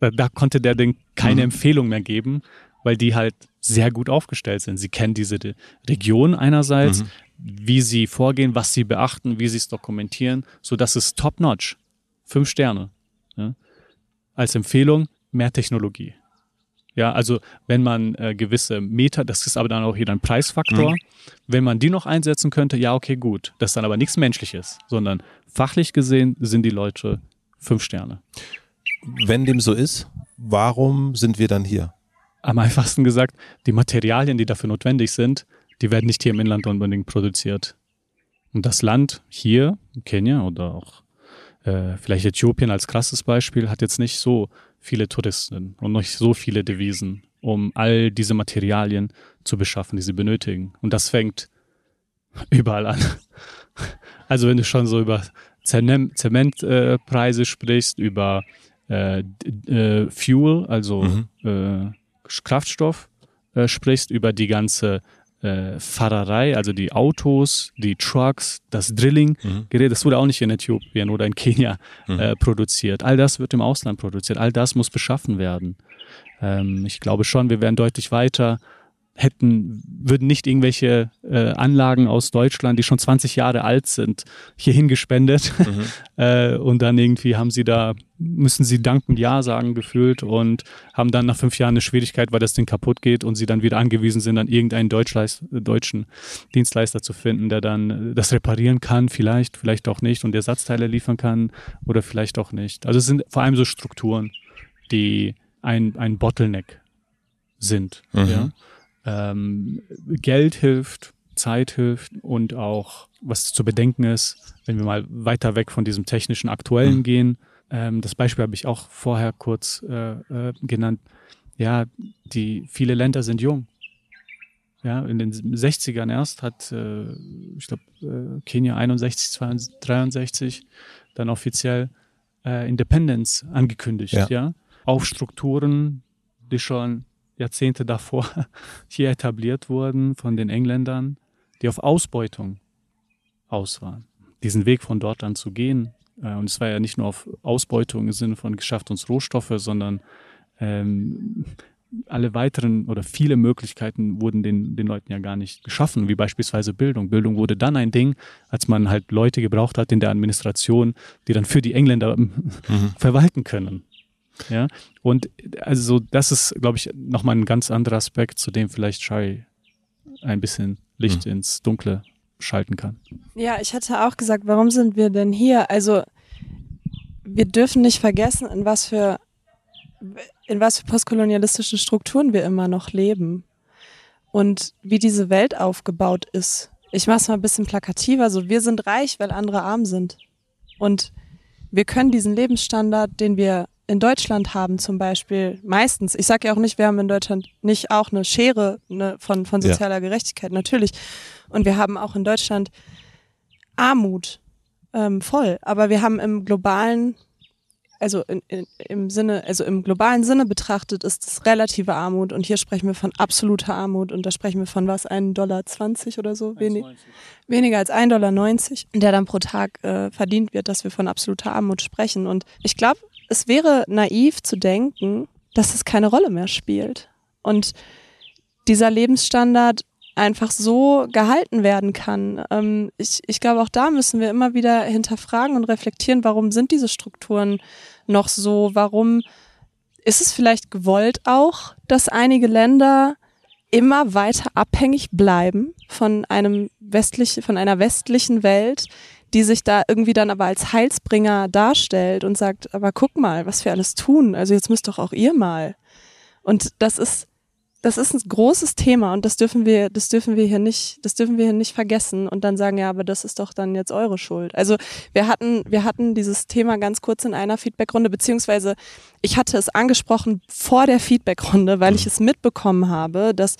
Da, da konnte der Ding keine Mhm. Empfehlung mehr geben, weil die halt sehr gut aufgestellt sind. Sie kennen diese Region einerseits, Mhm. Wie sie vorgehen, was sie beachten, wie sie es dokumentieren, so dass es top-notch. Fünf Sterne. Ja. Als Empfehlung mehr Technologie. Ja, also wenn man äh, gewisse Meter, das ist aber dann auch wieder ein Preisfaktor, Mhm. wenn man die noch einsetzen könnte, ja, okay, gut. Das ist dann aber nichts Menschliches, sondern fachlich gesehen sind die Leute fünf Sterne. Wenn dem so ist, warum sind wir dann hier? Am einfachsten gesagt, die Materialien, die dafür notwendig sind, die werden nicht hier im Inland unbedingt produziert. Und das Land hier, Kenia oder auch äh, vielleicht Äthiopien als krasses Beispiel, hat jetzt nicht so viele Touristen und nicht so viele Devisen, um all diese Materialien zu beschaffen, die sie benötigen. Und das fängt überall an. [laughs] Also wenn du schon so über Zementpreise äh, sprichst, über äh, äh, Fuel, also Mhm. äh, Kraftstoff äh, sprichst, über die ganze äh, Fahrerei, also die Autos, die Trucks, das Drilling. Mhm. Das wurde auch nicht in Äthiopien oder in Kenia Mhm. äh, produziert. All das wird im Ausland produziert. All das muss beschaffen werden. Ähm, ich glaube schon, wir wären deutlich weiter, hätten, würden nicht irgendwelche äh, Anlagen aus Deutschland, die schon 20 Jahre alt sind, hierhin gespendet. Mhm. [laughs] äh, und dann irgendwie haben sie da, müssen sie dankend Ja sagen gefühlt und haben dann nach fünf Jahren eine Schwierigkeit, weil das Ding kaputt geht und sie dann wieder angewiesen sind, an irgendeinen Deutschleist deutschen Dienstleister zu finden, der dann das reparieren kann, vielleicht, vielleicht auch nicht und Ersatzteile liefern kann oder vielleicht auch nicht. Also es sind vor allem so Strukturen, die ein, ein Bottleneck sind. Mhm. Ja? Ähm, Geld hilft, Zeit hilft und auch was zu bedenken ist, wenn wir mal weiter weg von diesem technischen Aktuellen mhm. gehen. Ähm, das Beispiel habe ich auch vorher kurz äh, äh, genannt. Ja, die viele Länder sind jung. Ja, in den 60ern erst hat, äh, ich glaube, äh, Kenia 61, 62, 63 dann offiziell äh, Independence angekündigt. Ja. ja, auf Strukturen, die schon Jahrzehnte davor [laughs] hier etabliert wurden von den Engländern, die auf Ausbeutung aus waren. Diesen Weg von dort an zu gehen, äh, und es war ja nicht nur auf Ausbeutung im Sinne von geschafft uns Rohstoffe, sondern ähm, alle weiteren oder viele Möglichkeiten wurden den, den Leuten ja gar nicht geschaffen, wie beispielsweise Bildung. Bildung wurde dann ein Ding, als man halt Leute gebraucht hat in der Administration, die dann für die Engländer mhm. verwalten können. Ja, und also das ist, glaube ich, nochmal ein ganz anderer Aspekt, zu dem vielleicht Shari ein bisschen Licht mhm. ins Dunkle schalten kann. Ja, ich hatte auch gesagt, warum sind wir denn hier? Also wir dürfen nicht vergessen, in was für in was für postkolonialistischen Strukturen wir immer noch leben und wie diese Welt aufgebaut ist. Ich mache es mal ein bisschen plakativer. So, wir sind reich, weil andere arm sind. Und wir können diesen Lebensstandard, den wir in Deutschland haben zum Beispiel, meistens, ich sage ja auch nicht, wir haben in Deutschland nicht auch eine Schere ne, von, von sozialer ja. Gerechtigkeit, natürlich. Und wir haben auch in Deutschland Armut ähm, voll. Aber wir haben im globalen, also in, in, im Sinne, also im globalen Sinne betrachtet, ist es relative Armut. Und hier sprechen wir von absoluter Armut. Und da sprechen wir von was, 1,20 Dollar oder so? Wenig, weniger als 1,90 Dollar, der dann pro Tag äh, verdient wird, dass wir von absoluter Armut sprechen. Und ich glaube, es wäre naiv zu denken, dass es keine Rolle mehr spielt. Und dieser Lebensstandard einfach so gehalten werden kann. Ähm, ich, ich glaube, auch da müssen wir immer wieder hinterfragen und reflektieren, warum sind diese Strukturen noch so? Warum ist es vielleicht gewollt auch, dass einige Länder immer weiter abhängig bleiben von einem westlich, von einer westlichen Welt, die sich da irgendwie dann aber als Heilsbringer darstellt und sagt, aber guck mal, was wir alles tun. Also jetzt müsst doch auch ihr mal. Und das ist, das ist ein großes Thema und das dürfen wir, das dürfen wir hier nicht, das dürfen wir hier nicht vergessen und dann sagen, ja, aber das ist doch dann jetzt eure Schuld. Also wir hatten, wir hatten dieses Thema ganz kurz in einer Feedbackrunde, beziehungsweise ich hatte es angesprochen vor der Feedbackrunde, weil ich es mitbekommen habe, dass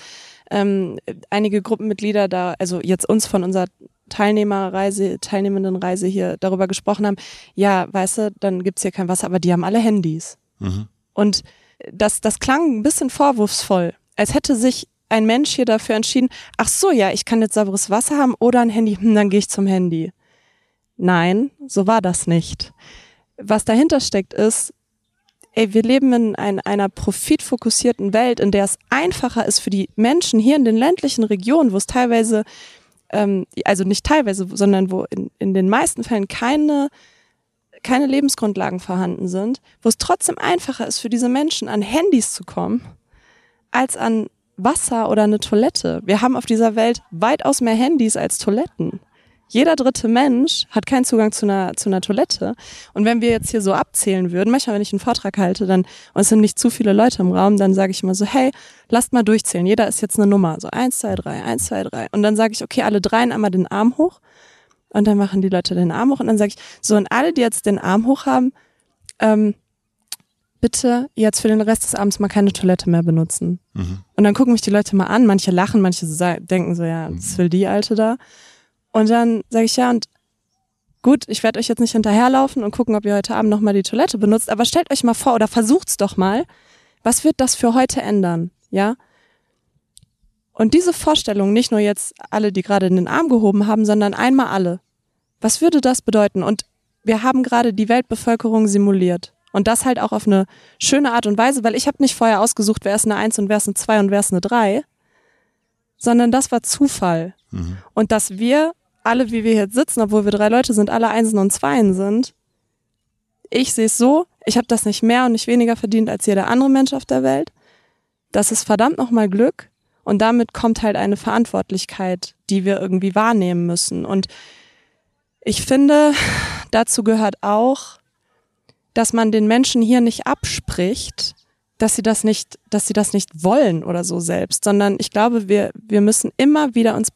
ähm, einige Gruppenmitglieder da, also jetzt uns von unserer Teilnehmerreise, Teilnehmendenreise hier darüber gesprochen haben, ja, weißt du, dann gibt's hier kein Wasser, aber die haben alle Handys. Mhm. Und das, das klang ein bisschen vorwurfsvoll, als hätte sich ein Mensch hier dafür entschieden, ach so, ja, ich kann jetzt sauberes Wasser haben oder ein Handy, hm, dann gehe ich zum Handy. Nein, so war das nicht. Was dahinter steckt ist, ey, wir leben in ein, einer profitfokussierten Welt, in der es einfacher ist für die Menschen hier in den ländlichen Regionen, wo es teilweise ähm, also nicht teilweise, sondern wo in, in den meisten Fällen keine, keine Lebensgrundlagen vorhanden sind, wo es trotzdem einfacher ist für diese Menschen, an Handys zu kommen, als an Wasser oder eine Toilette. Wir haben auf dieser Welt weitaus mehr Handys als Toiletten. Jeder dritte Mensch hat keinen Zugang zu einer, zu einer Toilette. Und wenn wir jetzt hier so abzählen würden, manchmal, wenn ich einen Vortrag halte, dann, und es sind nicht zu viele Leute im Raum, dann sage ich immer so, hey, lasst mal durchzählen. Jeder ist jetzt eine Nummer. So eins, zwei, drei, eins, zwei, drei. Und dann sage ich, okay, alle dreien einmal den Arm hoch. Und dann machen die Leute den Arm hoch. Und dann sage ich, so, und alle, die jetzt den Arm hoch haben, ähm, bitte jetzt für den Rest des Abends mal keine Toilette mehr benutzen. Mhm. Und dann gucken mich die Leute mal an. Manche lachen, manche denken so, ja, was will die Alte da? Und dann sage ich ja, und gut, ich werde euch jetzt nicht hinterherlaufen und gucken, ob ihr heute Abend nochmal die Toilette benutzt, aber stellt euch mal vor oder versucht's doch mal, was wird das für heute ändern? Ja? Und diese Vorstellung, nicht nur jetzt alle, die gerade in den Arm gehoben haben, sondern einmal alle. Was würde das bedeuten? Und wir haben gerade die Weltbevölkerung simuliert. Und das halt auch auf eine schöne Art und Weise, weil ich habe nicht vorher ausgesucht, wer ist eine Eins und wer ist eine Zwei und wer ist eine Drei, sondern das war Zufall. Mhm. Und dass wir alle, wie wir jetzt sitzen, obwohl wir drei Leute sind, alle Einsen und Zweien sind. Ich sehe es so, ich habe das nicht mehr und nicht weniger verdient als jeder andere Mensch auf der Welt. Das ist verdammt nochmal Glück und damit kommt halt eine Verantwortlichkeit, die wir irgendwie wahrnehmen müssen. Und ich finde, dazu gehört auch, dass man den Menschen hier nicht abspricht, dass sie das nicht, dass sie das nicht wollen oder so selbst, sondern ich glaube, wir, wir müssen immer wieder uns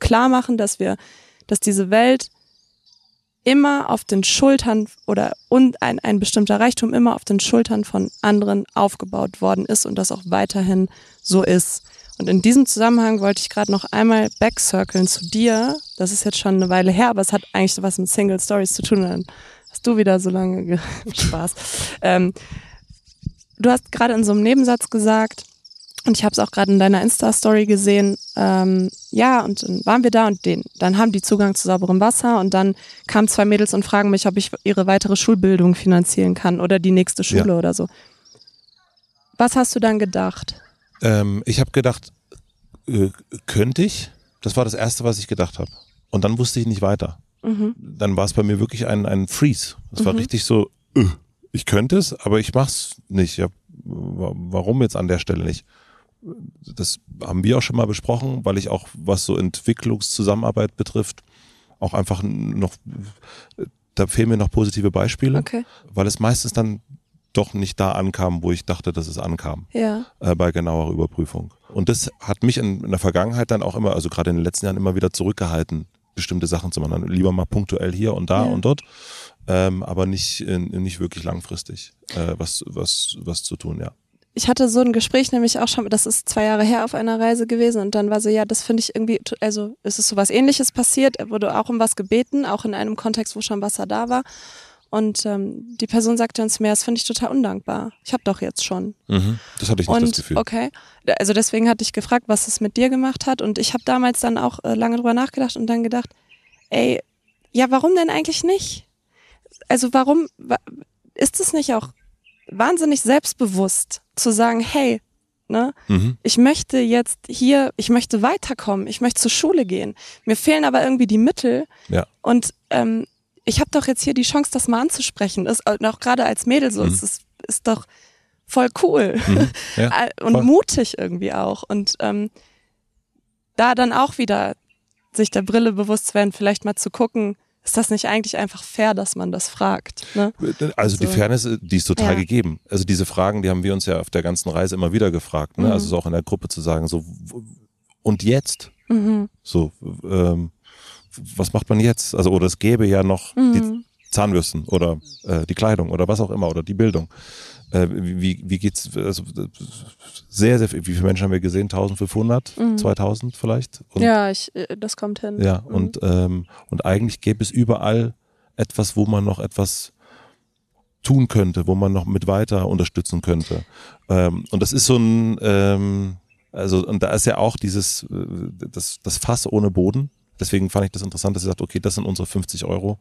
klar machen, dass wir, dass diese Welt immer auf den Schultern oder und ein, ein bestimmter Reichtum immer auf den Schultern von anderen aufgebaut worden ist und das auch weiterhin so ist. Und in diesem Zusammenhang wollte ich gerade noch einmal backcirclen zu dir. Das ist jetzt schon eine Weile her, aber es hat eigentlich so was mit Single Stories zu tun. Dann hast du wieder so lange [laughs] Spaß. Ähm, du hast gerade in so einem Nebensatz gesagt, und ich habe es auch gerade in deiner Insta-Story gesehen, ähm, ja, und dann waren wir da und den, dann haben die Zugang zu sauberem Wasser und dann kamen zwei Mädels und fragen mich, ob ich ihre weitere Schulbildung finanzieren kann oder die nächste Schule ja. oder so. Was hast du dann gedacht? Ähm, ich habe gedacht, äh, könnte ich? Das war das Erste, was ich gedacht habe. Und dann wusste ich nicht weiter. Mhm. Dann war es bei mir wirklich ein, ein Freeze. Es mhm. war richtig so, äh, ich könnte es, aber ich mach's nicht. Ja, warum jetzt an der Stelle nicht? Das haben wir auch schon mal besprochen, weil ich auch, was so Entwicklungszusammenarbeit betrifft, auch einfach noch, da fehlen mir noch positive Beispiele, okay. weil es meistens dann doch nicht da ankam, wo ich dachte, dass es ankam. Ja. Äh, bei genauer Überprüfung. Und das hat mich in, in, der Vergangenheit dann auch immer, also gerade in den letzten Jahren immer wieder zurückgehalten, bestimmte Sachen zu machen. Lieber mal punktuell hier und da ja. und dort, ähm, aber nicht, in, nicht wirklich langfristig äh, was, was, was zu tun, ja. Ich hatte so ein Gespräch nämlich auch schon, das ist zwei Jahre her auf einer Reise gewesen und dann war so, ja, das finde ich irgendwie, also es ist so was ähnliches passiert, er wurde auch um was gebeten, auch in einem Kontext, wo schon Wasser da war. Und ähm, die Person sagte uns mehr, das finde ich total undankbar. Ich habe doch jetzt schon. Mhm, das hatte ich nicht und, das Gefühl. Okay, also deswegen hatte ich gefragt, was es mit dir gemacht hat. Und ich habe damals dann auch äh, lange drüber nachgedacht und dann gedacht, ey, ja, warum denn eigentlich nicht? Also warum ist es nicht auch wahnsinnig selbstbewusst zu sagen, hey, Ne? Mhm. Ich möchte jetzt hier, ich möchte weiterkommen, ich möchte zur Schule gehen. Mir fehlen aber irgendwie die Mittel. Ja. Und ähm, ich habe doch jetzt hier die Chance, das mal anzusprechen. Das, äh, auch gerade als Mädel so, mhm. es ist, ist doch voll cool mhm. [laughs] ja, äh, und voll. mutig irgendwie auch. Und ähm, da dann auch wieder sich der Brille bewusst werden, vielleicht mal zu gucken, ist das nicht eigentlich einfach fair, dass man das fragt? Ne? Also so. die Fairness, die ist total ja. gegeben. Also diese Fragen, die haben wir uns ja auf der ganzen Reise immer wieder gefragt. Ne? Mhm. Also so auch in der Gruppe zu sagen, so und jetzt? Mhm. So, ähm, was macht man jetzt? Also, oder es gäbe ja noch mhm. die Zahnbürsten oder äh, die Kleidung oder was auch immer oder die Bildung. Äh, wie, wie geht's, also sehr, sehr viel, wie viele Menschen haben wir gesehen? 1500, mhm. 2000 vielleicht? Und, ja, ich, äh, das kommt hin. Ja, mhm. und, ähm, und eigentlich gäbe es überall etwas, wo man noch etwas tun könnte, wo man noch mit weiter unterstützen könnte. Ähm, und das ist so ein, ähm, also, und da ist ja auch dieses, äh, das, das Fass ohne Boden. Deswegen fand ich das interessant, dass sie sagt, okay, das sind unsere 50 Euro.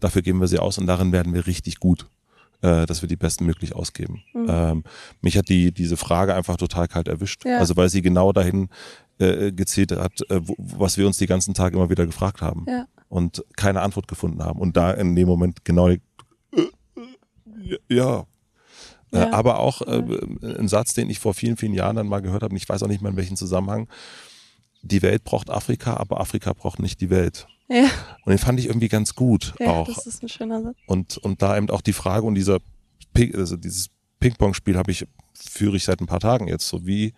Dafür geben wir sie aus und darin werden wir richtig gut, äh, dass wir die bestmöglich ausgeben. Mhm. Ähm, mich hat die, diese Frage einfach total kalt erwischt. Ja. Also weil sie genau dahin äh, gezielt hat, äh, wo, was wir uns die ganzen Tage immer wieder gefragt haben. Ja. Und keine Antwort gefunden haben. Und da in dem Moment genau die, äh, ja, äh, ja. aber auch äh, ein Satz, den ich vor vielen, vielen Jahren dann mal gehört habe, und ich weiß auch nicht mehr in welchem Zusammenhang, die Welt braucht Afrika, aber Afrika braucht nicht die Welt. Ja. Und den fand ich irgendwie ganz gut ja, auch. Das ist ein schöner Satz. Und, und da eben auch die Frage und dieser, also dieses Ping-Pong-Spiel habe ich, führe ich seit ein paar Tagen jetzt so wie,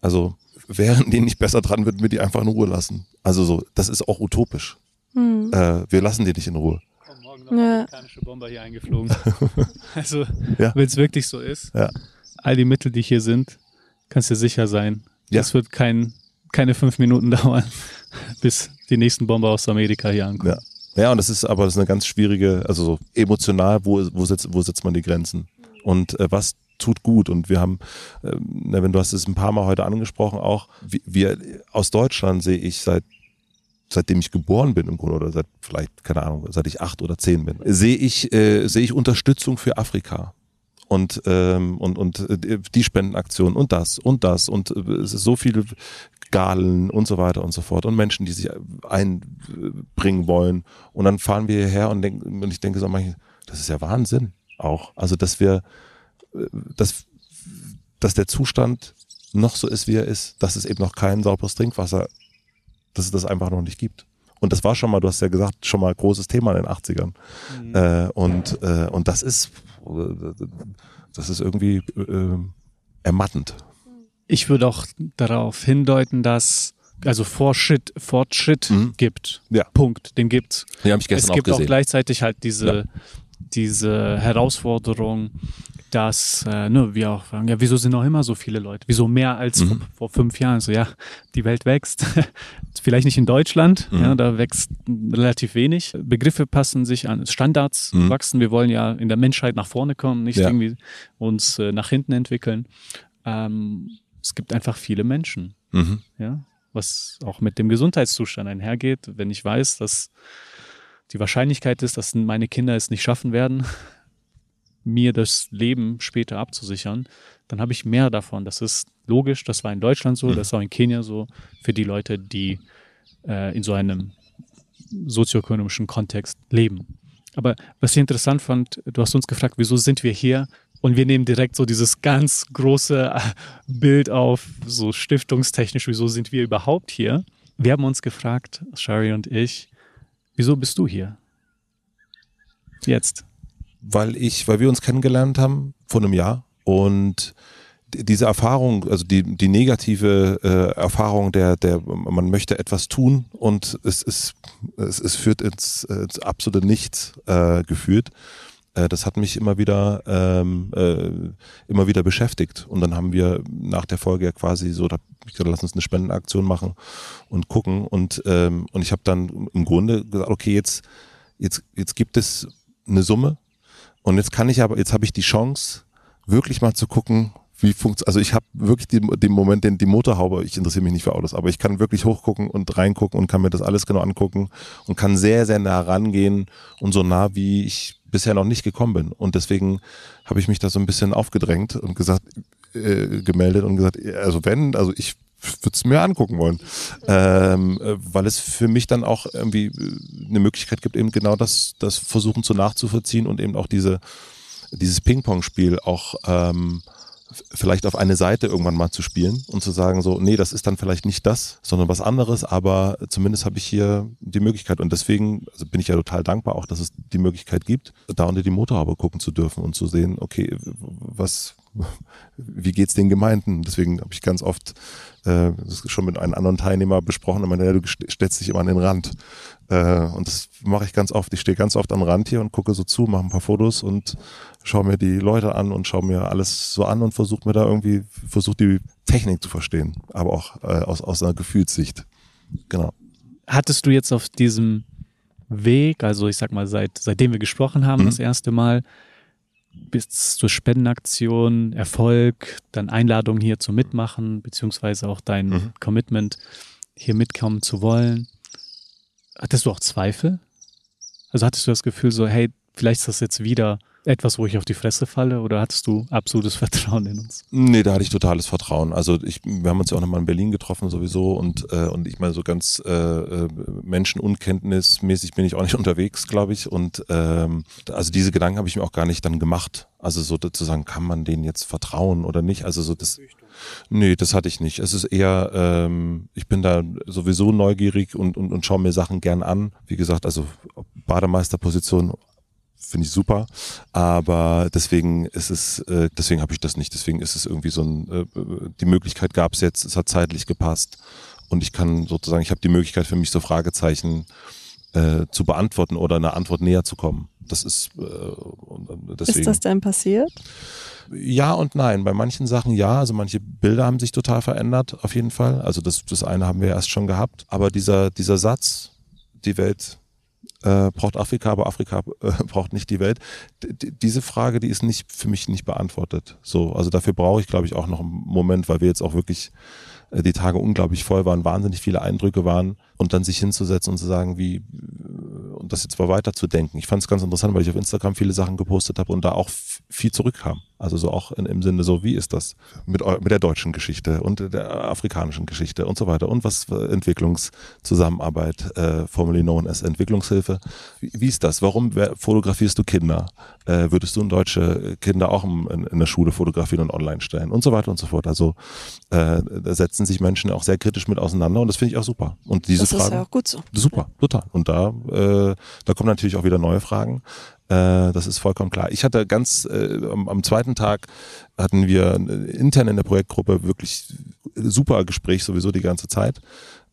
also wären die nicht besser dran, würden wir die einfach in Ruhe lassen. Also so, das ist auch utopisch. Hm. Äh, wir lassen die nicht in Ruhe. Morgen noch ja. amerikanische Bomber hier eingeflogen. [laughs] also, ja. wenn es wirklich so ist, ja. all die Mittel, die hier sind, kannst du sicher sein. Das wird kein keine fünf Minuten [laughs] dauern, bis die nächsten Bomber aus Amerika hier ankommen. Ja. ja, und das ist aber das ist eine ganz schwierige, also so emotional, wo, wo, setzt, wo setzt man die Grenzen? Und äh, was tut gut. Und wir haben, äh, wenn du hast es ein paar Mal heute angesprochen, auch, wir aus Deutschland sehe ich seit seitdem ich geboren bin im Grunde oder seit vielleicht keine Ahnung seit ich acht oder zehn bin sehe ich äh, sehe ich Unterstützung für Afrika und ähm, und und äh, die Spendenaktion und das und das und äh, es ist so viele Galen und so weiter und so fort und Menschen, die sich einbringen wollen. Und dann fahren wir hierher und, denken, und ich denke so manchmal, das ist ja Wahnsinn auch. Also, dass wir, dass, dass der Zustand noch so ist, wie er ist, dass es eben noch kein sauberes Trinkwasser, dass es das einfach noch nicht gibt. Und das war schon mal, du hast ja gesagt, schon mal großes Thema in den 80ern. Mhm. Äh, und, äh, und das ist, das ist irgendwie äh, ermattend ich würde auch darauf hindeuten, dass also Fortschritt, Fortschritt Mhm. gibt. Ja. Punkt. Den gibt's. Ja, habe ich Es gestern gibt auch auch gleichzeitig halt diese, diese Herausforderung, dass äh, ne, wir auch fragen, ja, wieso sind noch immer so viele Leute? Wieso mehr als Mhm. vor, vor fünf Jahren? So, ja, die Welt wächst. [laughs] Vielleicht nicht in Deutschland, Mhm. ja, da wächst relativ wenig. Begriffe passen sich an, Standards Mhm. wachsen. Wir wollen ja in der Menschheit nach vorne kommen, nicht Ja. irgendwie uns äh, nach hinten entwickeln. Ähm, es gibt einfach viele Menschen Mhm. ja, was auch mit dem Gesundheitszustand einhergeht. Wenn ich weiß, dass die Wahrscheinlichkeit ist, dass meine Kinder es nicht schaffen werden, [laughs] mir das Leben später abzusichern, dann habe ich mehr davon. Das ist logisch, das war in Deutschland so, Mhm. das war in Kenia so, für die Leute, die äh, in so einem sozioökonomischen Kontext leben. Aber was ich interessant fand, du hast uns gefragt, wieso sind wir hier? Und wir nehmen direkt so dieses ganz große äh, Bild auf, so stiftungstechnisch, wieso sind wir überhaupt hier? Wir haben uns gefragt, Shari und ich, wieso bist du hier? Jetzt. weil ich, weil wir uns kennengelernt haben vor einem Jahr und diese Erfahrung, also die, die negative äh, Erfahrung der, der, man möchte etwas tun und es ist, es, es führt ins, ins absolute Nichts äh, geführt. Äh, das hat mich immer wieder, ähm, äh, immer wieder beschäftigt. Und dann haben wir nach der Folge ja quasi so, da ich gesagt, lass uns eine Spendenaktion machen und gucken. Und, ähm, und ich habe dann im Grunde gesagt, okay, jetzt, jetzt, jetzt gibt es eine Summe, und jetzt kann ich aber, jetzt habe ich die Chance, wirklich mal zu gucken, wie funktioniert, also ich habe wirklich den, den Moment, den, die Motorhaube, ich interessiere mich nicht für Autos, aber ich kann wirklich hochgucken und reingucken und kann mir das alles genau angucken und kann sehr, sehr nah rangehen und so nah, wie ich bisher noch nicht gekommen bin. Und deswegen habe ich mich da so ein bisschen aufgedrängt und gesagt, äh, gemeldet und gesagt, also wenn, also ich würde es mir angucken wollen, ähm, äh, weil es für mich dann auch irgendwie äh, eine Möglichkeit gibt, eben genau das, das versuchen zu nachzuvollziehen und eben auch diese, dieses Ping-Pong-Spiel auch ähm, vielleicht auf eine Seite irgendwann mal zu spielen und zu sagen so, nee, das ist dann vielleicht nicht das, sondern was anderes, aber zumindest habe ich hier die Möglichkeit. Und deswegen also bin ich ja total dankbar auch, dass es die Möglichkeit gibt, da unter die Motorhaube gucken zu dürfen und zu sehen, okay, was, wie geht's den Gemeinden? Deswegen habe ich ganz oft äh, schon mit einem anderen Teilnehmer besprochen und meinte, ja, du st- stellst dich immer an den Rand. Äh, und das mache ich ganz oft. Ich stehe ganz oft am Rand hier und gucke so zu, mache ein paar Fotos und schaue mir die Leute an und schaue mir alles so an und versuche mir da irgendwie, versuche die Technik zu verstehen, aber auch äh, aus, aus einer Gefühlssicht. Genau. Hattest du jetzt auf diesem Weg, also ich sag mal, seit, seitdem wir gesprochen haben, Mhm. das erste Mal, bis zur Spendenaktion, Erfolg, dann Einladung hier zu mitmachen, beziehungsweise auch dein Mhm. Commitment, hier mitkommen zu wollen. Hattest du auch Zweifel? Also hattest du das Gefühl so, hey, vielleicht ist das jetzt wieder etwas, wo ich auf die Fresse falle oder hattest du absolutes [laughs] Vertrauen in uns? Nee, da hatte ich totales Vertrauen. Also ich, wir haben uns ja auch nochmal in Berlin getroffen sowieso und, äh, und ich meine so ganz äh, äh, menschenunkenntnismäßig bin ich auch nicht [laughs] unterwegs, glaube ich. Und ähm, also diese Gedanken habe ich mir auch gar nicht dann gemacht. Also so zu sagen, kann man denen jetzt vertrauen oder nicht? Also so das. Nee, das hatte ich nicht. Es ist eher, ähm, ich bin da sowieso neugierig und, und, und schaue mir Sachen gern an. Wie gesagt, also Bademeisterposition finde ich super, aber deswegen ist es, äh, deswegen habe ich das nicht. Deswegen ist es irgendwie so ein, äh, die Möglichkeit gab es jetzt, es hat zeitlich gepasst und ich kann sozusagen, ich habe die Möglichkeit für mich so Fragezeichen äh, zu beantworten oder einer Antwort näher zu kommen. Das ist äh, und deswegen. Ist das denn passiert? Ja und nein. Bei manchen Sachen ja. Also manche Bilder haben sich total verändert, auf jeden Fall. Also das, das eine haben wir erst schon gehabt. Aber dieser, dieser Satz, die Welt äh, braucht Afrika, aber Afrika äh, [laughs] braucht nicht die Welt. D diese Frage, die ist nicht für mich nicht beantwortet. So, also dafür brauche ich, glaube ich, auch noch einen Moment, weil wir jetzt auch wirklich äh, die Tage unglaublich voll waren, wahnsinnig viele Eindrücke waren und dann sich hinzusetzen und zu sagen, wie und das jetzt mal weiterzudenken. Ich fand es ganz interessant, weil ich auf Instagram viele Sachen gepostet habe und da auch viel zurückkam. Also so auch in, im Sinne so, wie ist das mit, mit der deutschen Geschichte und der afrikanischen Geschichte und so weiter und was für Entwicklungszusammenarbeit, äh, formerly known as Entwicklungshilfe. Wie, wie ist das? Warum fotografierst du Kinder? Äh, würdest du in deutsche Kinder auch im, in, in der Schule fotografieren und online stellen und so weiter und so fort? Also äh, da setzen sich Menschen auch sehr kritisch mit auseinander und das finde ich auch super. Und diese das ist Fragen ja auch gut so. Super, total. Und da, äh, da kommen natürlich auch wieder neue Fragen. Äh, das ist vollkommen klar. Ich hatte ganz äh, am, am zweiten Tag hatten wir äh, intern in der Projektgruppe wirklich super Gespräch sowieso die ganze Zeit.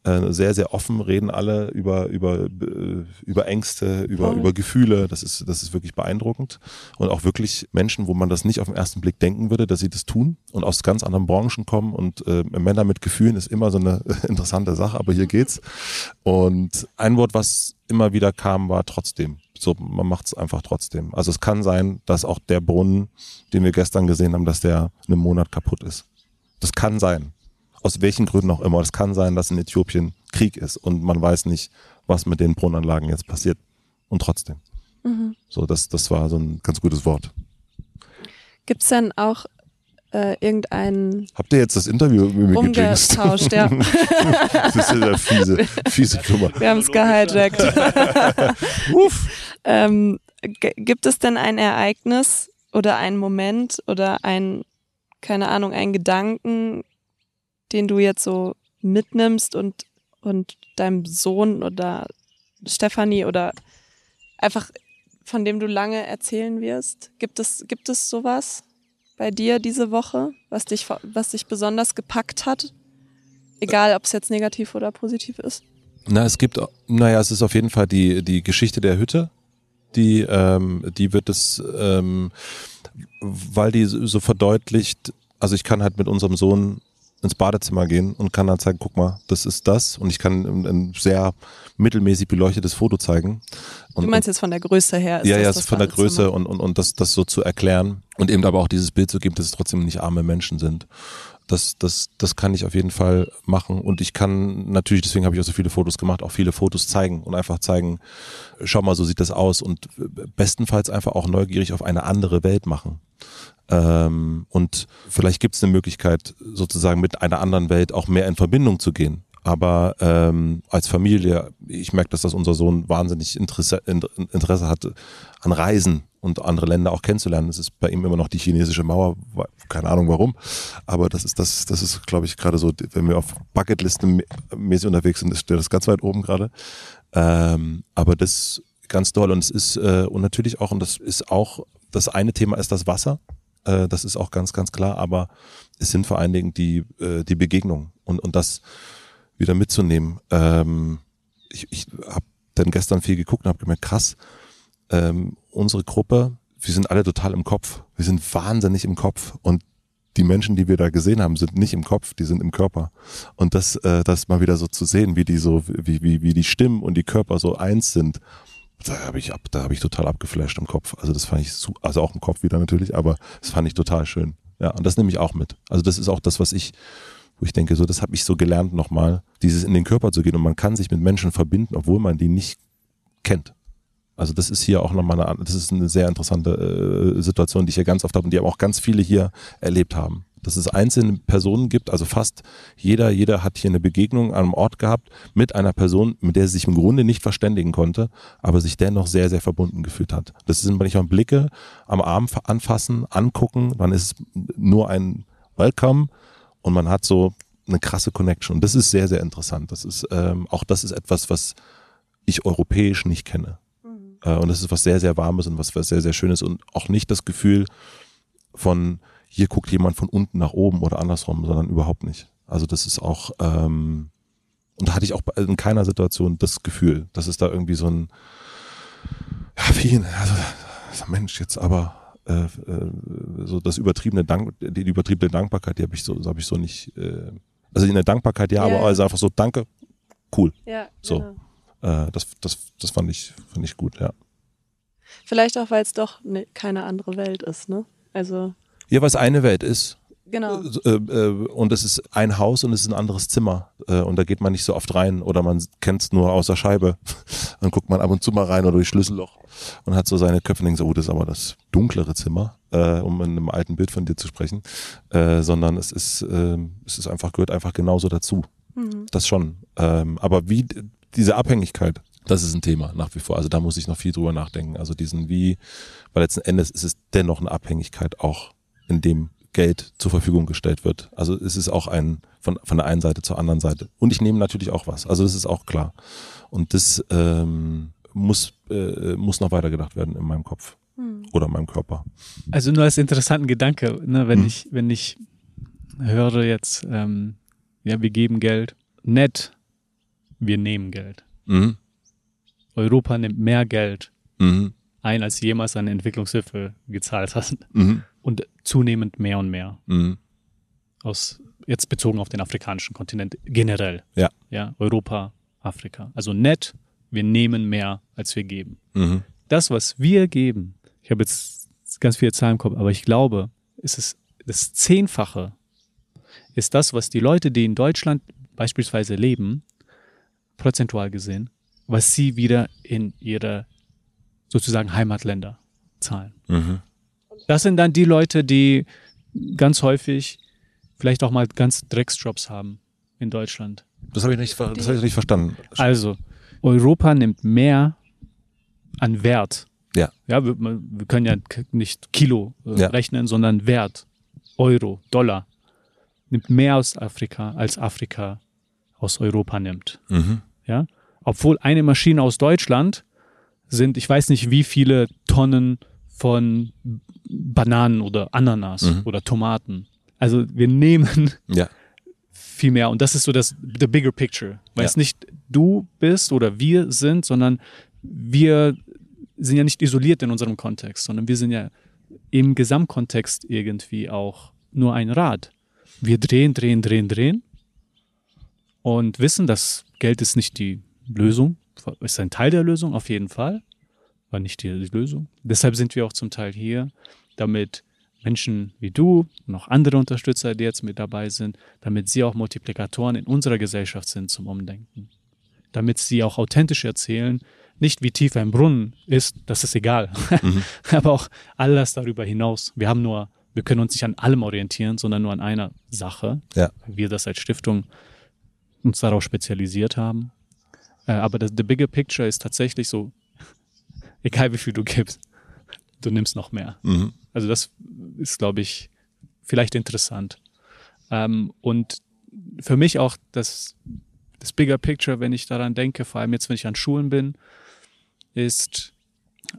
äh, sehr, sehr offen, reden alle über, über, äh, über Ängste, über, Voll. über Gefühle. Das ist, das ist wirklich beeindruckend. Und auch wirklich Menschen, wo man das nicht auf den ersten Blick denken würde, dass sie das tun und aus ganz anderen Branchen kommen. Und äh, Männer mit Gefühlen ist immer so eine [laughs] interessante Sache, aber hier geht's. Und ein Wort, was immer wieder kam, war trotzdem. So, man macht es einfach trotzdem. Also es kann sein, dass auch der Brunnen, den wir gestern gesehen haben, dass der einen Monat kaputt ist. Das kann sein aus welchen Gründen auch immer. Es kann sein, dass in Äthiopien Krieg ist und man weiß nicht, was mit den Brunnenanlagen jetzt passiert. Und trotzdem. Mhm. So, das, das war so ein ganz gutes Wort. Gibt es denn auch äh, irgendeinen Habt ihr jetzt das Interview mit mir umgetauscht? Ja, [laughs] Das ist ja der fiese, fiese Nummer. wir haben es gehijackt. [laughs] Uff. ähm, gibt es denn ein Ereignis oder einen Moment oder ein, keine Ahnung, einen Gedanken, den du jetzt so mitnimmst und, und deinem Sohn oder Stefanie oder einfach von dem du lange erzählen wirst? Gibt es, gibt es sowas bei dir diese Woche, was dich, was dich besonders gepackt hat? Egal, ob es jetzt negativ oder positiv ist. Na, es gibt, naja, es ist auf jeden Fall die, die Geschichte der Hütte. Die, ähm, die wird es, ähm, weil die so verdeutlicht, also ich kann halt mit unserem Sohn ins Badezimmer gehen und kann dann zeigen, guck mal, das ist das. Und ich kann ein, ein sehr mittelmäßig beleuchtetes Foto zeigen. Und, Du meinst jetzt von der Größe her? Ist ja, das ja, das ist von der? Größe und, und, und das, das so zu erklären und eben aber auch dieses Bild zu geben, dass es trotzdem nicht arme Menschen sind. Das, das, das kann ich auf jeden Fall machen und ich kann natürlich, deswegen habe ich auch so viele Fotos gemacht, auch viele Fotos zeigen und einfach zeigen, schau mal, so sieht das aus und bestenfalls einfach auch neugierig auf eine andere Welt machen. Ähm, und vielleicht gibt es eine Möglichkeit, sozusagen mit einer anderen Welt auch mehr in Verbindung zu gehen. Aber ähm, als Familie, ich merke, dass das unser Sohn wahnsinnig Interesse, in- Interesse hat an Reisen und andere Länder auch kennenzulernen. Es ist bei ihm immer noch die chinesische Mauer, keine Ahnung warum. Aber das ist, das, das ist, glaube ich, gerade so, wenn wir auf Bucketlisten mä- mäßig unterwegs sind, ist das ganz weit oben gerade. Ähm, aber das ganz toll. Und es ist, äh, und natürlich auch, und das ist auch, das eine Thema ist das Wasser. Äh, das ist auch ganz, ganz klar. Aber es sind vor allen Dingen die, äh, die Begegnungen und, und das wieder mitzunehmen. Ähm, ich ich habe dann gestern viel geguckt und habe gemerkt, krass, ähm, unsere Gruppe, wir sind alle total im Kopf. Wir sind wahnsinnig im Kopf und die Menschen, die wir da gesehen haben, sind nicht im Kopf, die sind im Körper. Und das, äh, das mal wieder so zu sehen, wie die so, wie, wie, wie die Stimmen und die Körper so eins sind, da habe ich ab, da habe ich total abgeflasht im Kopf. Also das fand ich, su also auch im Kopf wieder natürlich, aber das fand ich total schön. Ja, und das nehme ich auch mit. Also das ist auch das, was ich, wo ich denke, so, das habe ich so gelernt nochmal, dieses in den Körper zu gehen und man kann sich mit Menschen verbinden, obwohl man die nicht kennt. Also das ist hier auch nochmal eine, das ist eine sehr interessante äh, Situation, die ich hier ganz oft habe und die aber auch ganz viele hier erlebt haben. Dass es einzelne Personen gibt, also fast jeder, jeder hat hier eine Begegnung an einem Ort gehabt mit einer Person, mit der sie sich im Grunde nicht verständigen konnte, aber sich dennoch sehr, sehr verbunden gefühlt hat. Das sind manchmal Blicke am Arm anfassen, angucken, dann ist es nur ein Welcome und man hat so eine krasse Connection. Und das ist sehr, sehr interessant. Das ist ähm, auch das ist etwas, was ich europäisch nicht kenne. Äh, und das ist was sehr, sehr Warmes und was, was sehr, sehr Schönes und auch nicht das Gefühl von, hier guckt jemand von unten nach oben oder andersrum, sondern überhaupt nicht. Also das ist auch, ähm, und da hatte ich auch in keiner Situation das Gefühl, dass es da irgendwie so ein, ja, wie, also Mensch, jetzt aber äh, äh, so das übertriebene Dank, die, übertriebene Dankbarkeit, die habe ich so, habe ich so nicht, äh, also in der Dankbarkeit ja, Ja, aber also einfach so, danke, cool. Ja, So. genau. Äh, das, das, das fand ich, fand ich gut, ja. Vielleicht auch, weil es doch ne, keine andere Welt ist, ne? Also, Ja, was eine Welt ist. Genau. Äh, äh, und es ist ein Haus und es ist ein anderes Zimmer. Äh, und da geht man nicht so oft rein oder man kennt es nur aus der Scheibe. [laughs] Dann guckt man ab und zu mal rein oder durch Schlüsselloch und hat so seine Köpfe und denkt so, oh, das ist aber das dunklere Zimmer, um in einem alten Bild von dir zu sprechen. Sondern es ist, äh, es ist einfach, gehört einfach genauso dazu. Mhm. Das schon. Ähm, aber wie diese Abhängigkeit, das ist ein Thema nach wie vor. Also da muss ich noch viel drüber nachdenken. Also diesen wie, weil letzten Endes ist es dennoch eine Abhängigkeit auch, in dem Geld zur Verfügung gestellt wird. Also es ist auch ein von, von der einen Seite zur anderen Seite. Und ich nehme natürlich auch was. Also das ist auch klar. Und das ähm, muss, äh, muss noch weitergedacht werden in meinem Kopf Hm. oder in meinem Körper. Also nur als interessanten Gedanke, ne, wenn Hm. ich, wenn ich höre jetzt, ähm, ja, wir geben Geld, nett, wir nehmen Geld. Mhm. Europa nimmt mehr Geld Mhm. ein, als jemals an Entwicklungshilfe gezahlt hat. Mhm. Und zunehmend mehr und mehr. Mhm. Aus, jetzt bezogen auf den afrikanischen Kontinent generell. Ja. Ja, Europa, Afrika. Also nett, wir nehmen mehr, als wir geben. Mhm. Das, was wir geben, ich habe jetzt ganz viele Zahlen im Kopf, aber ich glaube, es ist das Zehnfache ist das, was die Leute, die in Deutschland beispielsweise leben, prozentual gesehen, was sie wieder in ihre sozusagen Heimatländer zahlen. Mhm. Das sind dann die Leute, die ganz häufig vielleicht auch mal ganz Drecksjobs haben in Deutschland. Das habe ich, nicht ver- das hab ich nicht verstanden. Also, Europa nimmt mehr an Wert. Ja. Ja, wir, wir können ja nicht Kilo äh, Ja. rechnen, sondern Wert. Euro, Dollar. Nimmt mehr aus Afrika, als Afrika aus Europa nimmt. Mhm. Ja? Obwohl eine Maschine aus Deutschland sind, ich weiß nicht, wie viele Tonnen von Bananen oder Ananas Mhm. oder Tomaten. Also wir nehmen [laughs] Ja. viel mehr. Und das ist so das the bigger picture. Weil Ja. es nicht du bist oder wir sind, sondern wir sind ja nicht isoliert in unserem Kontext, sondern wir sind ja im Gesamtkontext irgendwie auch nur ein Rad. Wir drehen, drehen, drehen, drehen und wissen, dass Geld ist nicht die Lösung, ist ein Teil der Lösung auf jeden Fall, aber nicht die, Lösung. Deshalb sind wir auch zum Teil hier, damit Menschen wie du und auch andere Unterstützer, die jetzt mit dabei sind, damit sie auch Multiplikatoren in unserer Gesellschaft sind zum Umdenken. Damit sie auch authentisch erzählen, nicht wie tief ein Brunnen ist, das ist egal, [laughs] aber auch alles darüber hinaus. Wir haben nur, wir können uns nicht an allem orientieren, sondern nur an einer Sache, Ja. wir das als Stiftung uns darauf spezialisiert haben. Äh, aber das, the bigger picture ist tatsächlich so, egal wie viel du gibst, du nimmst noch mehr. Mhm. Also das ist, glaube ich, vielleicht interessant. Ähm, und für mich auch das, das Bigger Picture, wenn ich daran denke, vor allem jetzt, wenn ich an Schulen bin, ist,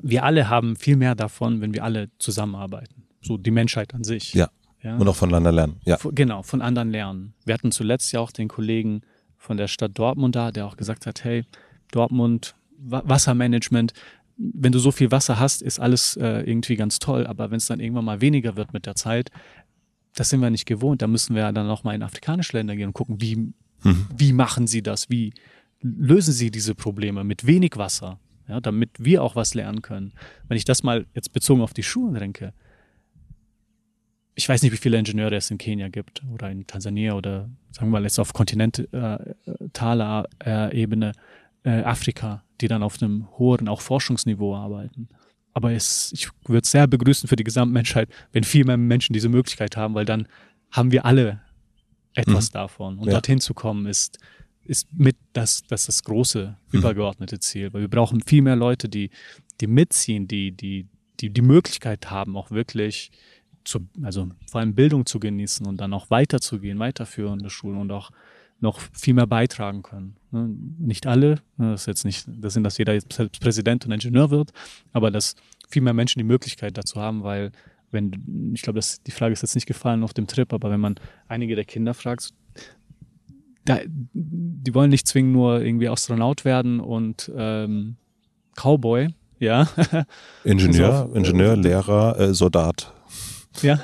wir alle haben viel mehr davon, wenn wir alle zusammenarbeiten. So die Menschheit an sich. Ja. ja? Und auch voneinander lernen. Ja. Genau, von anderen lernen. Wir hatten zuletzt ja auch den Kollegen von der Stadt Dortmund da, der auch gesagt hat, hey, Dortmund, Wa Wassermanagement, wenn du so viel Wasser hast, ist alles äh, irgendwie ganz toll, aber wenn es dann irgendwann mal weniger wird mit der Zeit, das sind wir nicht gewohnt. Da müssen wir dann noch mal in afrikanische Länder gehen und gucken, wie, wie machen sie das? Wie lösen sie diese Probleme mit wenig Wasser? Ja, damit wir auch was lernen können. Wenn ich das mal jetzt bezogen auf die Schulen denke, ich weiß nicht, wie viele Ingenieure es in Kenia gibt oder in Tansania oder sagen wir mal jetzt auf kontinentaler äh, Ebene äh, Afrika, die dann auf einem hohen auch Forschungsniveau arbeiten. Aber es, ich würde es sehr begrüßen für die Gesamtmenschheit, wenn viel mehr Menschen diese Möglichkeit haben, weil dann haben wir alle etwas davon. Und Ja. dorthin zu kommen ist, ist mit das, das, das große, übergeordnete Ziel. Weil wir brauchen viel mehr Leute, die, die mitziehen, die, die, die die Möglichkeit haben, auch wirklich zu, also vor allem Bildung zu genießen und dann auch weiterzugehen, weiterführende Schulen und auch noch viel mehr beitragen können. Ne? Nicht alle, ne, das ist jetzt nicht, das sind, dass jeder jetzt selbst Präsident und Ingenieur wird, aber dass viel mehr Menschen die Möglichkeit dazu haben, weil wenn, ich glaube, das, die Frage ist jetzt nicht gefallen auf dem Trip, aber wenn man einige der Kinder fragt, da, die wollen nicht zwingend nur irgendwie Astronaut werden und ähm, Cowboy, ja. [laughs] Ingenieur, Also, Ingenieur, Lehrer, äh, Soldat. ja.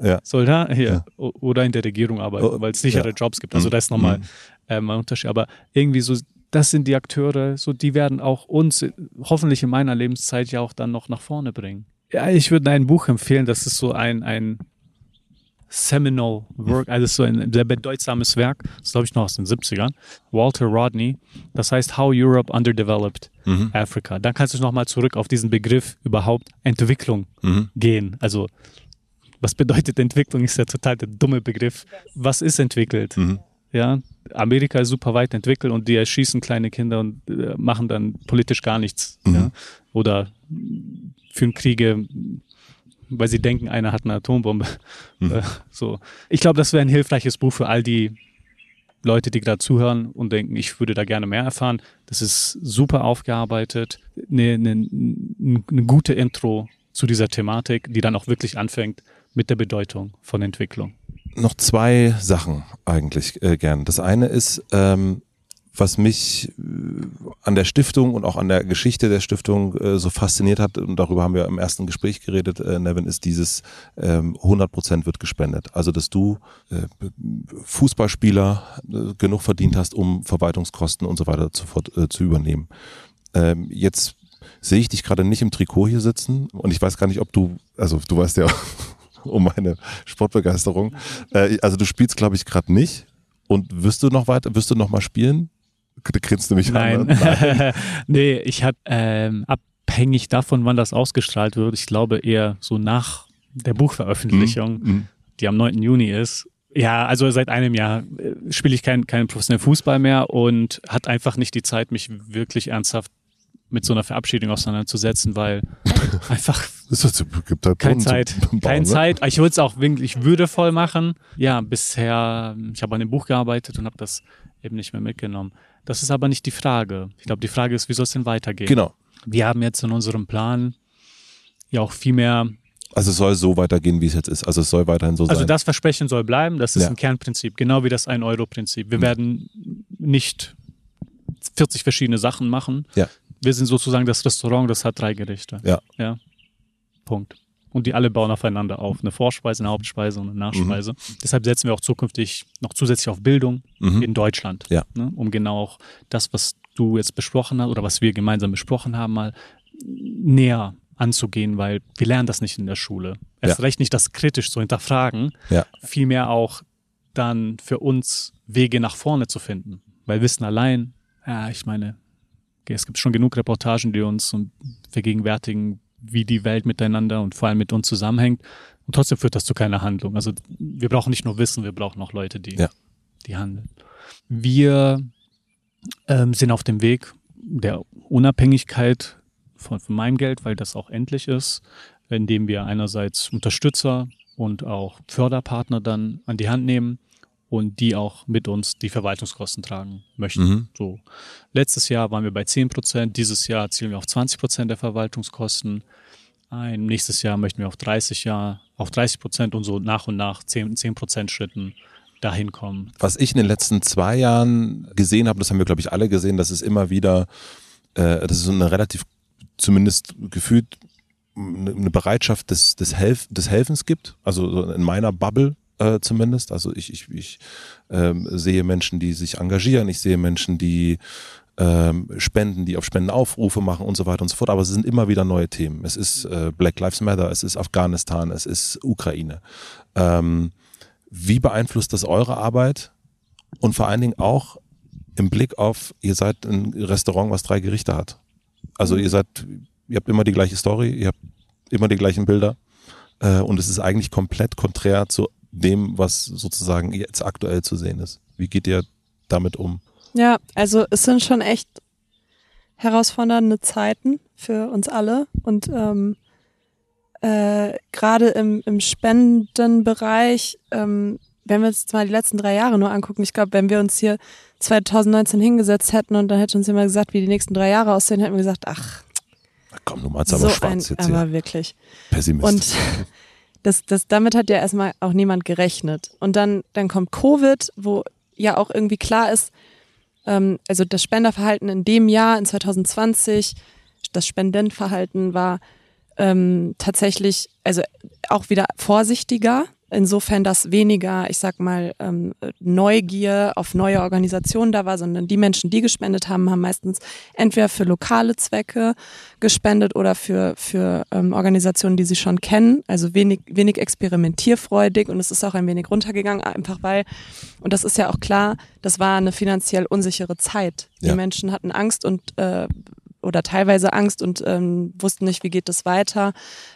Ja. Soldat hier Ja. oder in der Regierung arbeiten, weil es sichere ja. Jobs gibt. Also Mhm. da ist nochmal Mhm. ähm, ein Unterschied. Aber irgendwie so, das sind die Akteure, so die werden auch uns hoffentlich in meiner Lebenszeit ja auch dann noch nach vorne bringen. Ja, ich würde ein Buch empfehlen, das ist so ein, ein Seminal Work, also so ein sehr bedeutsames Werk, das glaube ich noch aus den 70ern. Walter Rodney, das heißt How Europe Underdeveloped Mhm. Africa. Dann kannst du nochmal zurück auf diesen Begriff überhaupt Entwicklung Mhm. gehen. Also was bedeutet Entwicklung? Ist ja total der dumme Begriff. Was ist entwickelt? Mhm. Ja, Amerika ist super weit entwickelt und die erschießen kleine Kinder und äh, machen dann politisch gar nichts. Mhm. Ja? Oder führen Kriege, weil sie denken, einer hat eine Atombombe. Mhm. [laughs] Äh, so. Ich glaube, das wäre ein hilfreiches Buch für all die Leute, die gerade zuhören und denken, ich würde da gerne mehr erfahren. Das ist super aufgearbeitet, eine, eine, eine gute Intro zu dieser Thematik, die dann auch wirklich anfängt mit der Bedeutung von Entwicklung. Noch zwei Sachen eigentlich äh, gern. Das eine ist, ähm, was mich äh, an der Stiftung und auch an der Geschichte der Stiftung äh, so fasziniert hat, und darüber haben wir im ersten Gespräch geredet, äh, Nevin, ist dieses ähm, 100 Prozent wird gespendet. Also, dass du äh, Fußballspieler äh, genug verdient hast, um Verwaltungskosten und so weiter zu, äh, zu übernehmen. Ähm, jetzt sehe ich dich gerade nicht im Trikot hier sitzen und ich weiß gar nicht, ob du, also du weißt ja [laughs] um meine Sportbegeisterung, äh, also du spielst glaube ich gerade nicht und wirst du noch weiter, wirst du noch mal spielen? Grinst du mich Nein. an. ne? Nein. [laughs] nee, ich hatte ähm, abhängig davon, wann das ausgestrahlt wird, ich glaube eher so nach der Buchveröffentlichung, Mhm. die am 9. Juni ist. Ja, also seit einem Jahr äh, spiele ich keinen keinen professionellen Fußball mehr und hat einfach nicht die Zeit, mich wirklich ernsthaft mit so einer Verabschiedung auseinanderzusetzen, weil [laughs] einfach gibt halt keine Zeit. bauen, Keine ne? Zeit. Ich würde es auch wirklich würdevoll machen. Ja, bisher, ich habe an dem Buch gearbeitet und habe das eben nicht mehr mitgenommen. Das ist aber nicht die Frage. Ich glaube, die Frage ist, wie soll es denn weitergehen? Genau. Wir haben jetzt in unserem Plan ja auch viel mehr, Also es soll so weitergehen, wie es jetzt ist. Also es soll weiterhin so also sein. das Versprechen soll bleiben, das ist Ja. ein Kernprinzip, genau wie das 1-Euro-Prinzip. Wir Mhm. werden nicht 40 verschiedene Sachen machen. Ja. Wir sind sozusagen das Restaurant, das hat drei Gerichte. Ja. Ja. Punkt. Und die alle bauen aufeinander auf. Eine Vorspeise, eine Hauptspeise und eine Nachspeise. Deshalb setzen wir auch zukünftig noch zusätzlich auf Bildung Mhm. in Deutschland. Ja. Ne? Um genau auch das, was du jetzt besprochen hast oder was wir gemeinsam besprochen haben, mal näher anzugehen, weil wir lernen das nicht in der Schule. Erst Ja. recht nicht das kritisch zu hinterfragen, Ja. vielmehr auch dann für uns Wege nach vorne zu finden. Weil Wissen allein, ja, ich meine, es gibt schon genug Reportagen, die uns vergegenwärtigen, wie die Welt miteinander und vor allem mit uns zusammenhängt. Und trotzdem führt das zu keiner Handlung. Also wir brauchen nicht nur Wissen, wir brauchen auch Leute, die, Ja. die handeln. Wir ähm, sind auf dem Weg der Unabhängigkeit von, von meinem Geld, weil das auch endlich ist, indem wir einerseits Unterstützer und auch Förderpartner dann an die Hand nehmen und die auch mit uns die Verwaltungskosten tragen möchten. Mhm. So. Letztes Jahr waren wir bei 10 Prozent, dieses Jahr zielen wir auf 20 Prozent der Verwaltungskosten ein. Nächstes Jahr möchten wir auf 30 Jahr, auf 30 Prozent und so nach und nach 10, 10 Prozent Schritten dahin kommen. Was ich in den letzten zwei Jahren gesehen habe, das haben wir, glaube ich, alle gesehen, dass es immer wieder, äh, das ist so eine relativ, zumindest gefühlt, eine Bereitschaft des, des, Helf, des Helfens gibt. Also so in meiner Bubble äh, zumindest. Also ich, ich, ich ähm, sehe Menschen, die sich engagieren, ich sehe Menschen, die ähm, spenden, die auf Spendenaufrufe machen und so weiter und so fort. Aber es sind immer wieder neue Themen. Es ist äh, Black Lives Matter, es ist Afghanistan, es ist Ukraine. Ähm, wie beeinflusst das eure Arbeit? Und vor allen Dingen auch im Blick auf, ihr seid ein Restaurant, was drei Gerichte hat. Also ihr seid, ihr habt immer die gleiche Story, ihr habt immer die gleichen Bilder. Äh, und es ist eigentlich komplett konträr zu dem, was sozusagen jetzt aktuell zu sehen ist. Wie geht ihr damit um? Ja, also es sind schon echt herausfordernde Zeiten für uns alle und ähm, äh, gerade im, im Spendenbereich, ähm, wenn wir uns jetzt mal die letzten drei Jahre nur angucken, ich glaube, wenn wir uns hier 2019 hingesetzt hätten und dann hätte uns jemand gesagt, wie die nächsten drei Jahre aussehen, hätten wir gesagt, ach, komm, du meinst aber so ein, schwarz jetzt aber hier. wirklich. Pessimist. Und [laughs] das, das, damit hat ja erstmal auch niemand gerechnet. Und dann, dann kommt Covid, wo ja auch irgendwie klar ist, ähm, also das Spenderverhalten in dem Jahr, in 2020, das Spendenverhalten war ähm, tatsächlich, also auch wieder vorsichtiger. Insofern, dass weniger, ich sag mal, ähm, Neugier auf neue Organisationen da war, sondern die Menschen, die gespendet haben, haben meistens entweder für lokale Zwecke gespendet oder für, für ähm, Organisationen, die sie schon kennen. Also wenig, wenig experimentierfreudig und es ist auch ein wenig runtergegangen, einfach weil, und das ist ja auch klar, das war eine finanziell unsichere Zeit. Die Ja. Menschen hatten Angst und äh, oder teilweise Angst und ähm, wussten nicht, wie geht es weiter.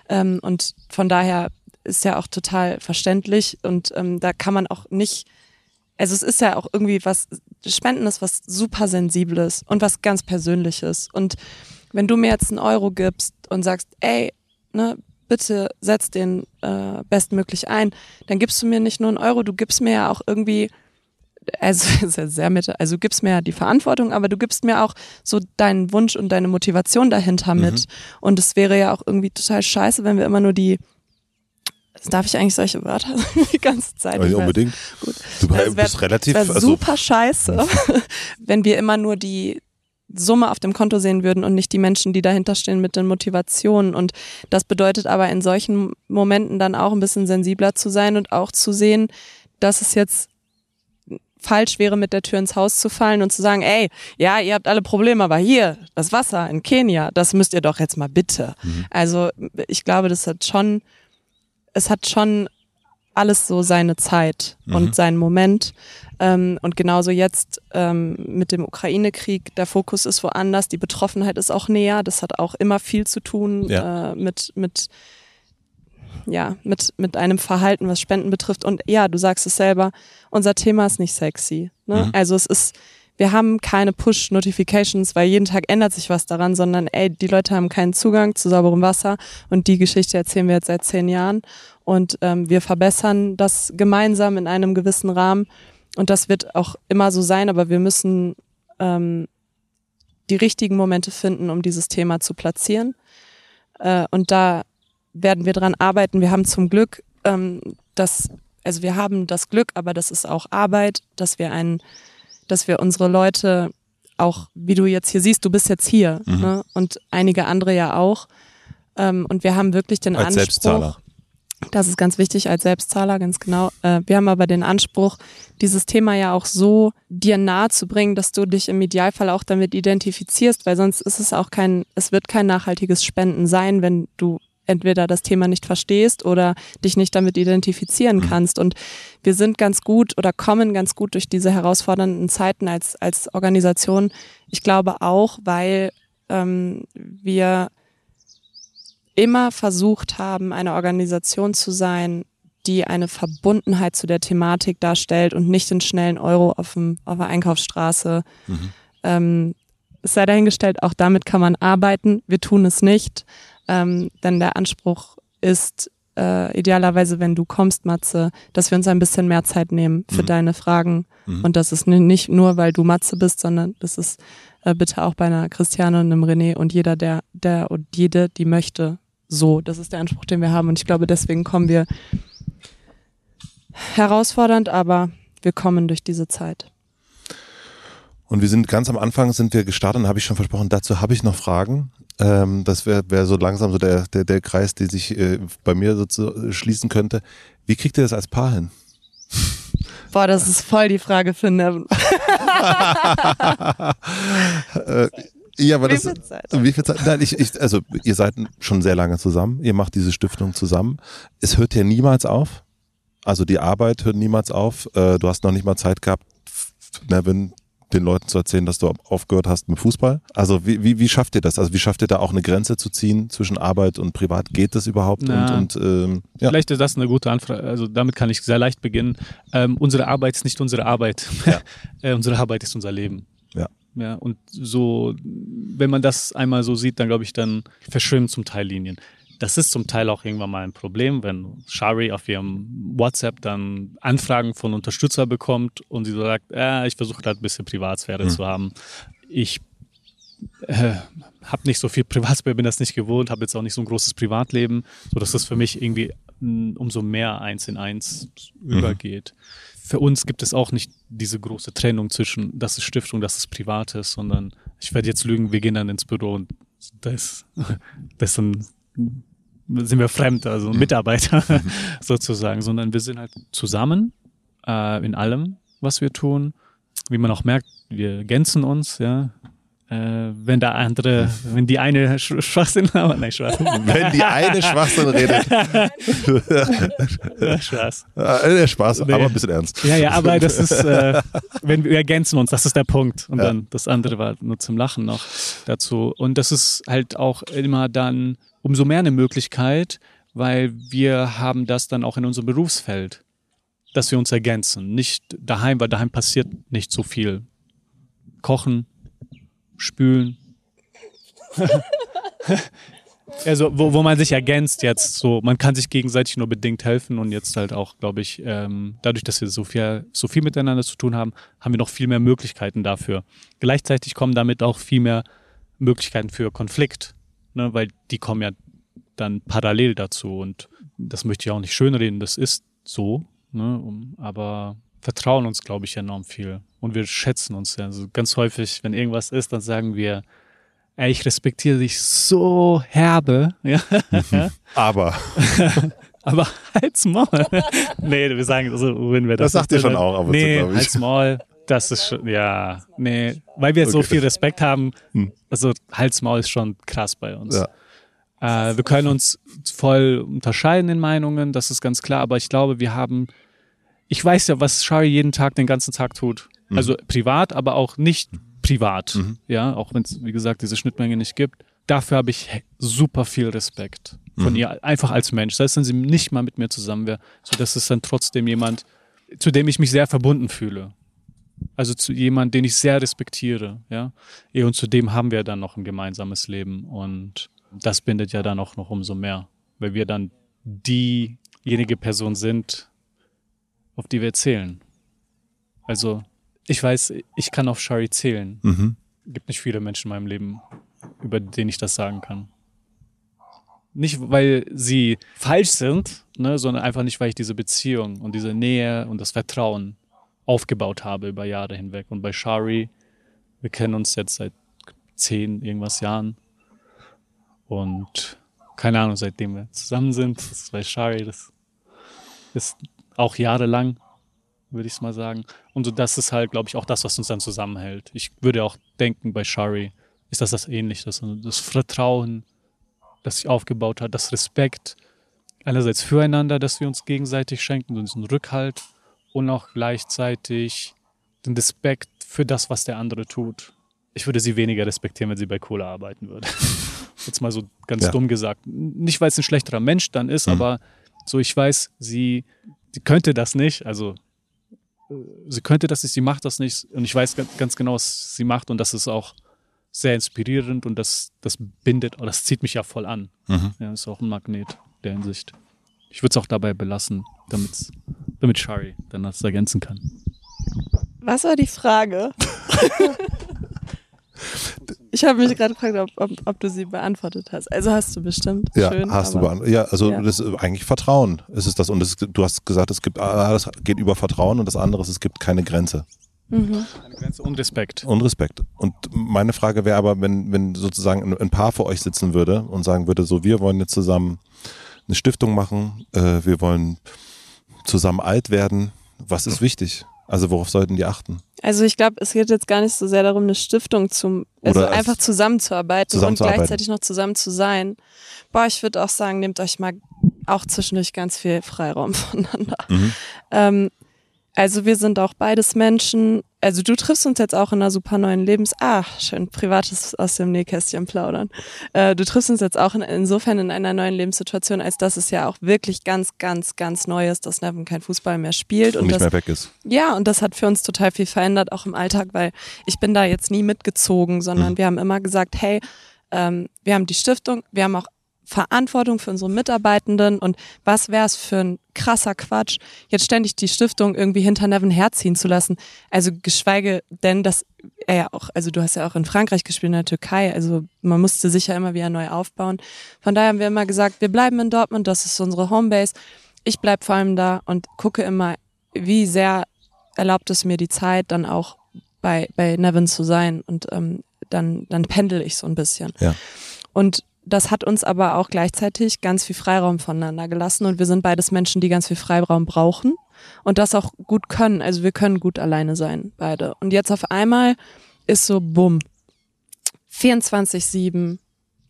Ähm, und von daher ist ja auch total verständlich und ähm, da kann man auch nicht, also es ist ja auch irgendwie was, Spenden ist was super Sensibles und was ganz Persönliches. Und wenn du mir jetzt einen Euro gibst und sagst, ey, ne, bitte setz den äh, bestmöglich ein, dann gibst du mir nicht nur einen Euro, du gibst mir ja auch irgendwie also [laughs] ist ja sehr mit, also du gibst mir ja die Verantwortung, aber du gibst mir auch so deinen Wunsch und deine Motivation dahinter mit. Und es wäre ja auch irgendwie total scheiße, wenn wir immer nur die Darf ich eigentlich solche Wörter [laughs] die ganze Zeit? Weiß. unbedingt. Gut. Du Das wär- bist relativ. wäre Also, super scheiße, [laughs] wenn wir immer nur die Summe auf dem Konto sehen würden und nicht die Menschen, die dahinter stehen mit den Motivationen. Und das bedeutet aber in solchen Momenten dann auch ein bisschen sensibler zu sein und auch zu sehen, dass es jetzt falsch wäre, mit der Tür ins Haus zu fallen und zu sagen, ey, ja, ihr habt alle Probleme, aber hier, das Wasser in Kenia, das müsst ihr doch jetzt mal bitte. Also ich glaube, das hat schon, es hat schon alles so seine Zeit und seinen Moment. Ähm, und genauso jetzt ähm, mit dem Ukraine-Krieg, der Fokus ist woanders, die Betroffenheit ist auch näher. Das hat auch immer viel zu tun Ja. äh, mit, mit, ja, mit, mit einem Verhalten, was Spenden betrifft. Und ja, du sagst es selber, unser Thema ist nicht sexy. Ne? Also es ist, wir haben keine Push-Notifications, weil jeden Tag ändert sich was daran, sondern ey, die Leute haben keinen Zugang zu sauberem Wasser und die Geschichte erzählen wir jetzt seit zehn Jahren. Und ähm, wir verbessern das gemeinsam in einem gewissen Rahmen. Und das wird auch immer so sein, aber wir müssen ähm, die richtigen Momente finden, um dieses Thema zu platzieren. Äh, und da werden wir dran arbeiten. Wir haben zum Glück ähm, das, also wir haben das Glück, aber das ist auch Arbeit, dass wir einen dass wir unsere Leute auch, wie du jetzt hier siehst, du bist jetzt hier ne? und einige andere ja auch. Ähm, und wir haben wirklich den Als Anspruch. Selbstzahler. Das ist ganz wichtig als Selbstzahler, ganz genau. Äh, wir haben aber den Anspruch, dieses Thema ja auch so dir nahe zu bringen, dass du dich im Idealfall auch damit identifizierst, weil sonst ist es auch kein, es wird kein nachhaltiges Spenden sein, wenn du entweder das Thema nicht verstehst oder dich nicht damit identifizieren kannst. Und wir sind ganz gut oder kommen ganz gut durch diese herausfordernden Zeiten als, als Organisation. Ich glaube auch, weil ähm, wir immer versucht haben, eine Organisation zu sein, die eine Verbundenheit zu der Thematik darstellt und nicht den schnellen Euro auf, dem, auf der Einkaufsstraße. Ähm, es sei dahingestellt, auch damit kann man arbeiten. Wir tun es nicht, ähm, denn der Anspruch ist äh, idealerweise, wenn du kommst, Matze, dass wir uns ein bisschen mehr Zeit nehmen für deine Fragen. Und das ist ni- nicht nur, weil du Matze bist, sondern das ist äh, bitte auch bei einer Christiane und einem René und jeder, der, der und jede, die möchte, so. Das ist der Anspruch, den wir haben. Und ich glaube, deswegen kommen wir herausfordernd, aber wir kommen durch diese Zeit. Und wir sind ganz am Anfang sind wir gestartet und habe ich schon versprochen, dazu habe ich noch Fragen. Ähm, das wäre wär so langsam so der, der, der Kreis, der sich äh, bei mir so zu, schließen könnte. Wie kriegt ihr das als Paar hin? Boah, das ist voll die Frage für Nevin. [laughs] Ja, aber Wie das, viel Zeit? Wie viel Zeit? Nein, ich, ich, also ihr seid schon sehr lange zusammen. Ihr macht diese Stiftung zusammen. Es hört ja niemals auf. Also die Arbeit hört niemals auf. Äh, du hast noch nicht mal Zeit gehabt, Nevin, den Leuten zu erzählen, dass du aufgehört hast mit Fußball. Also wie, wie, wie schafft ihr das? Also wie schafft ihr da auch eine Grenze zu ziehen zwischen Arbeit und Privat? Geht das überhaupt? Na, und und ähm, ja. Vielleicht ist das eine gute Anfrage. Also damit kann ich sehr leicht beginnen. Ähm, unsere Arbeit ist nicht unsere Arbeit. Ja. [laughs] äh, unsere Arbeit ist unser Leben. Ja. Ja, und so, wenn man das einmal so sieht, dann glaube ich, dann verschwimmen zum Teil Linien. Das ist zum Teil auch irgendwann mal ein Problem, wenn Shari auf ihrem WhatsApp dann Anfragen von Unterstützer bekommt und sie so sagt, äh, ich versuche halt ein bisschen Privatsphäre zu haben. Ich äh, habe nicht so viel Privatsphäre, bin das nicht gewohnt, habe jetzt auch nicht so ein großes Privatleben, so dass das für mich irgendwie mh, umso mehr eins in eins übergeht. Für uns gibt es auch nicht diese große Trennung zwischen, das ist Stiftung, das ist Privates, sondern ich werde jetzt lügen, wir gehen dann ins Büro und das, das ist [laughs] dann sind wir fremd, also Mitarbeiter [laughs] sozusagen, sondern wir sind halt zusammen äh, in allem, was wir tun. Wie man auch merkt, wir ergänzen uns, ja. Äh, wenn der andere, wenn die eine Sch Schwachsinn haben, nein, Spaß. Wenn die eine Schwachsinn redet, Spaß. äh, Spaß, Nee. aber ein bisschen ernst. Ja, ja, aber das ist, äh, wenn wir ergänzen uns, das ist der Punkt. Und dann das andere war nur zum Lachen noch dazu. Und das ist halt auch immer dann umso mehr eine Möglichkeit, weil wir haben das dann auch in unserem Berufsfeld, dass wir uns ergänzen. Nicht daheim, weil daheim passiert nicht so viel. Kochen, spülen. [laughs] Also, wo, wo man sich ergänzt jetzt so, man kann sich gegenseitig nur bedingt helfen und jetzt halt auch, glaube ich, ähm, dadurch, dass wir so viel, so viel miteinander zu tun haben, haben wir noch viel mehr Möglichkeiten dafür. Gleichzeitig kommen damit auch viel mehr Möglichkeiten für Konflikt, ne, weil die kommen ja dann parallel dazu und das möchte ich auch nicht schönreden, das ist so, ne? Aber vertrauen uns, glaube ich, enorm viel. Und wir schätzen uns ja. Also ganz häufig, wenn irgendwas ist, dann sagen wir, ey, ich respektiere dich so herbe. Ja? Aber. [laughs] aber halt's Maul. [laughs] nee, wir sagen, also, wenn wir das. Das sagt ihr schon auch ab und nee, glaube ich. halt's Maul. Das ist schon, ja, nee, weil wir so Okay. viel Respekt haben. Hm. Also Hals Maul ist schon krass bei uns. Ja. Äh, wir können uns voll unterscheiden in Meinungen, das ist ganz klar, aber ich glaube, wir haben, ich weiß ja, was Shari jeden Tag, den ganzen Tag tut. Mhm. Also privat, aber auch nicht privat. Ja, auch wenn es, wie gesagt, diese Schnittmenge nicht gibt. Dafür habe ich super viel Respekt Mhm. von ihr, einfach als Mensch. Selbst wenn sie nicht mal mit mir zusammen wäre, so das ist dann trotzdem jemand, zu dem ich mich sehr verbunden fühle. Also zu jemand, den ich sehr respektiere, ja. Eh, Und zudem haben wir dann noch ein gemeinsames Leben und das bindet ja dann auch noch umso mehr, weil wir dann diejenige Person sind, auf die wir zählen. Also ich weiß, ich kann auf Shari zählen. Mhm. Gibt nicht viele Menschen in meinem Leben, über denen ich das sagen kann. Nicht, weil sie falsch sind, ne, sondern einfach nicht, weil ich diese Beziehung und diese Nähe und das Vertrauen aufgebaut habe über Jahre hinweg. Und bei Shari, wir kennen uns jetzt seit zehn irgendwas Jahren. Und keine Ahnung, seitdem wir zusammen sind, das ist bei Shari, das ist auch jahrelang, würde ich es mal sagen. Und so, das ist halt, glaube ich, auch das, was uns dann zusammenhält. Ich würde auch denken, bei Shari ist das das Ähnliche. Das, das Vertrauen, das sich aufgebaut hat, das Respekt, einerseits füreinander, dass wir uns gegenseitig schenken, diesen Rückhalt und auch gleichzeitig den Respekt für das, was der andere tut. Ich würde sie weniger respektieren, wenn sie bei Cola arbeiten würde. [laughs] Jetzt mal so ganz Ja. dumm gesagt. Nicht, weil es ein schlechterer Mensch dann ist, Mhm. aber so, ich weiß, sie, sie könnte das nicht, also sie könnte das nicht, sie macht das nicht und ich weiß ganz, genau, was sie macht und das ist auch sehr inspirierend und das, das bindet, oder das zieht mich ja voll an. Mhm. Ja, ist auch ein Magnet der Hinsicht. Ich würde es auch dabei belassen, damit, damit Shari dann das ergänzen kann. Was war die Frage? [laughs] ich habe mich gerade gefragt, ob, ob, ob du sie beantwortet hast. Also hast du bestimmt. Ja, Schön, hast du beantwortet. Ja, also Ja. das ist eigentlich Vertrauen. ist Es das und das, du hast gesagt, es gibt ah, das geht über Vertrauen und das andere ist, es gibt keine Grenze Mhm. Eine Grenze und Respekt. und Respekt. Und meine Frage wäre aber, wenn wenn sozusagen ein, ein Paar vor euch sitzen würde und sagen würde, so wir wollen jetzt zusammen eine Stiftung machen, äh, wir wollen zusammen alt werden. Was ist wichtig? Also worauf sollten die achten? Also ich glaube, es geht jetzt gar nicht so sehr darum, eine Stiftung zum, also Oder einfach zusammenzuarbeiten, Zusammenzuarbeiten. und gleichzeitig noch zusammen zu sein. Boah, ich würde auch sagen, nehmt euch mal auch zwischendurch ganz viel Freiraum [laughs] voneinander. Mhm. Ähm, also wir sind auch beides Menschen. Also du triffst uns jetzt auch in einer super neuen Lebens... Ah, schön, privates aus dem Nähkästchen plaudern. Äh, du triffst uns jetzt auch in, insofern in einer neuen Lebenssituation, als dass es ja auch wirklich ganz, ganz, ganz neu ist, dass Nevin kein Fußball mehr spielt. Und nicht das, mehr weg ist. ja, und das hat für uns total viel verändert, auch im Alltag, weil ich bin da jetzt nie mitgezogen, sondern Mhm. wir haben immer gesagt, hey, ähm, wir haben die Stiftung, wir haben auch Verantwortung für unsere Mitarbeitenden und was wäre es für ein krasser Quatsch, jetzt ständig die Stiftung irgendwie hinter Nevin herziehen zu lassen. Also geschweige denn, dass er ja auch, also du hast ja auch in Frankreich gespielt, in der Türkei, also man musste sich ja immer wieder neu aufbauen. Von daher haben wir immer gesagt, wir bleiben in Dortmund, das ist unsere Homebase. Ich bleib vor allem da und gucke immer, wie sehr erlaubt es mir die Zeit, dann auch bei, bei Nevin zu sein und ähm, dann, dann pendel ich so ein bisschen. Ja. Und das hat uns aber auch gleichzeitig ganz viel Freiraum voneinander gelassen und wir sind beides Menschen, die ganz viel Freiraum brauchen und das auch gut können. Also wir können gut alleine sein, beide. Und jetzt auf einmal ist so, bumm, 24-7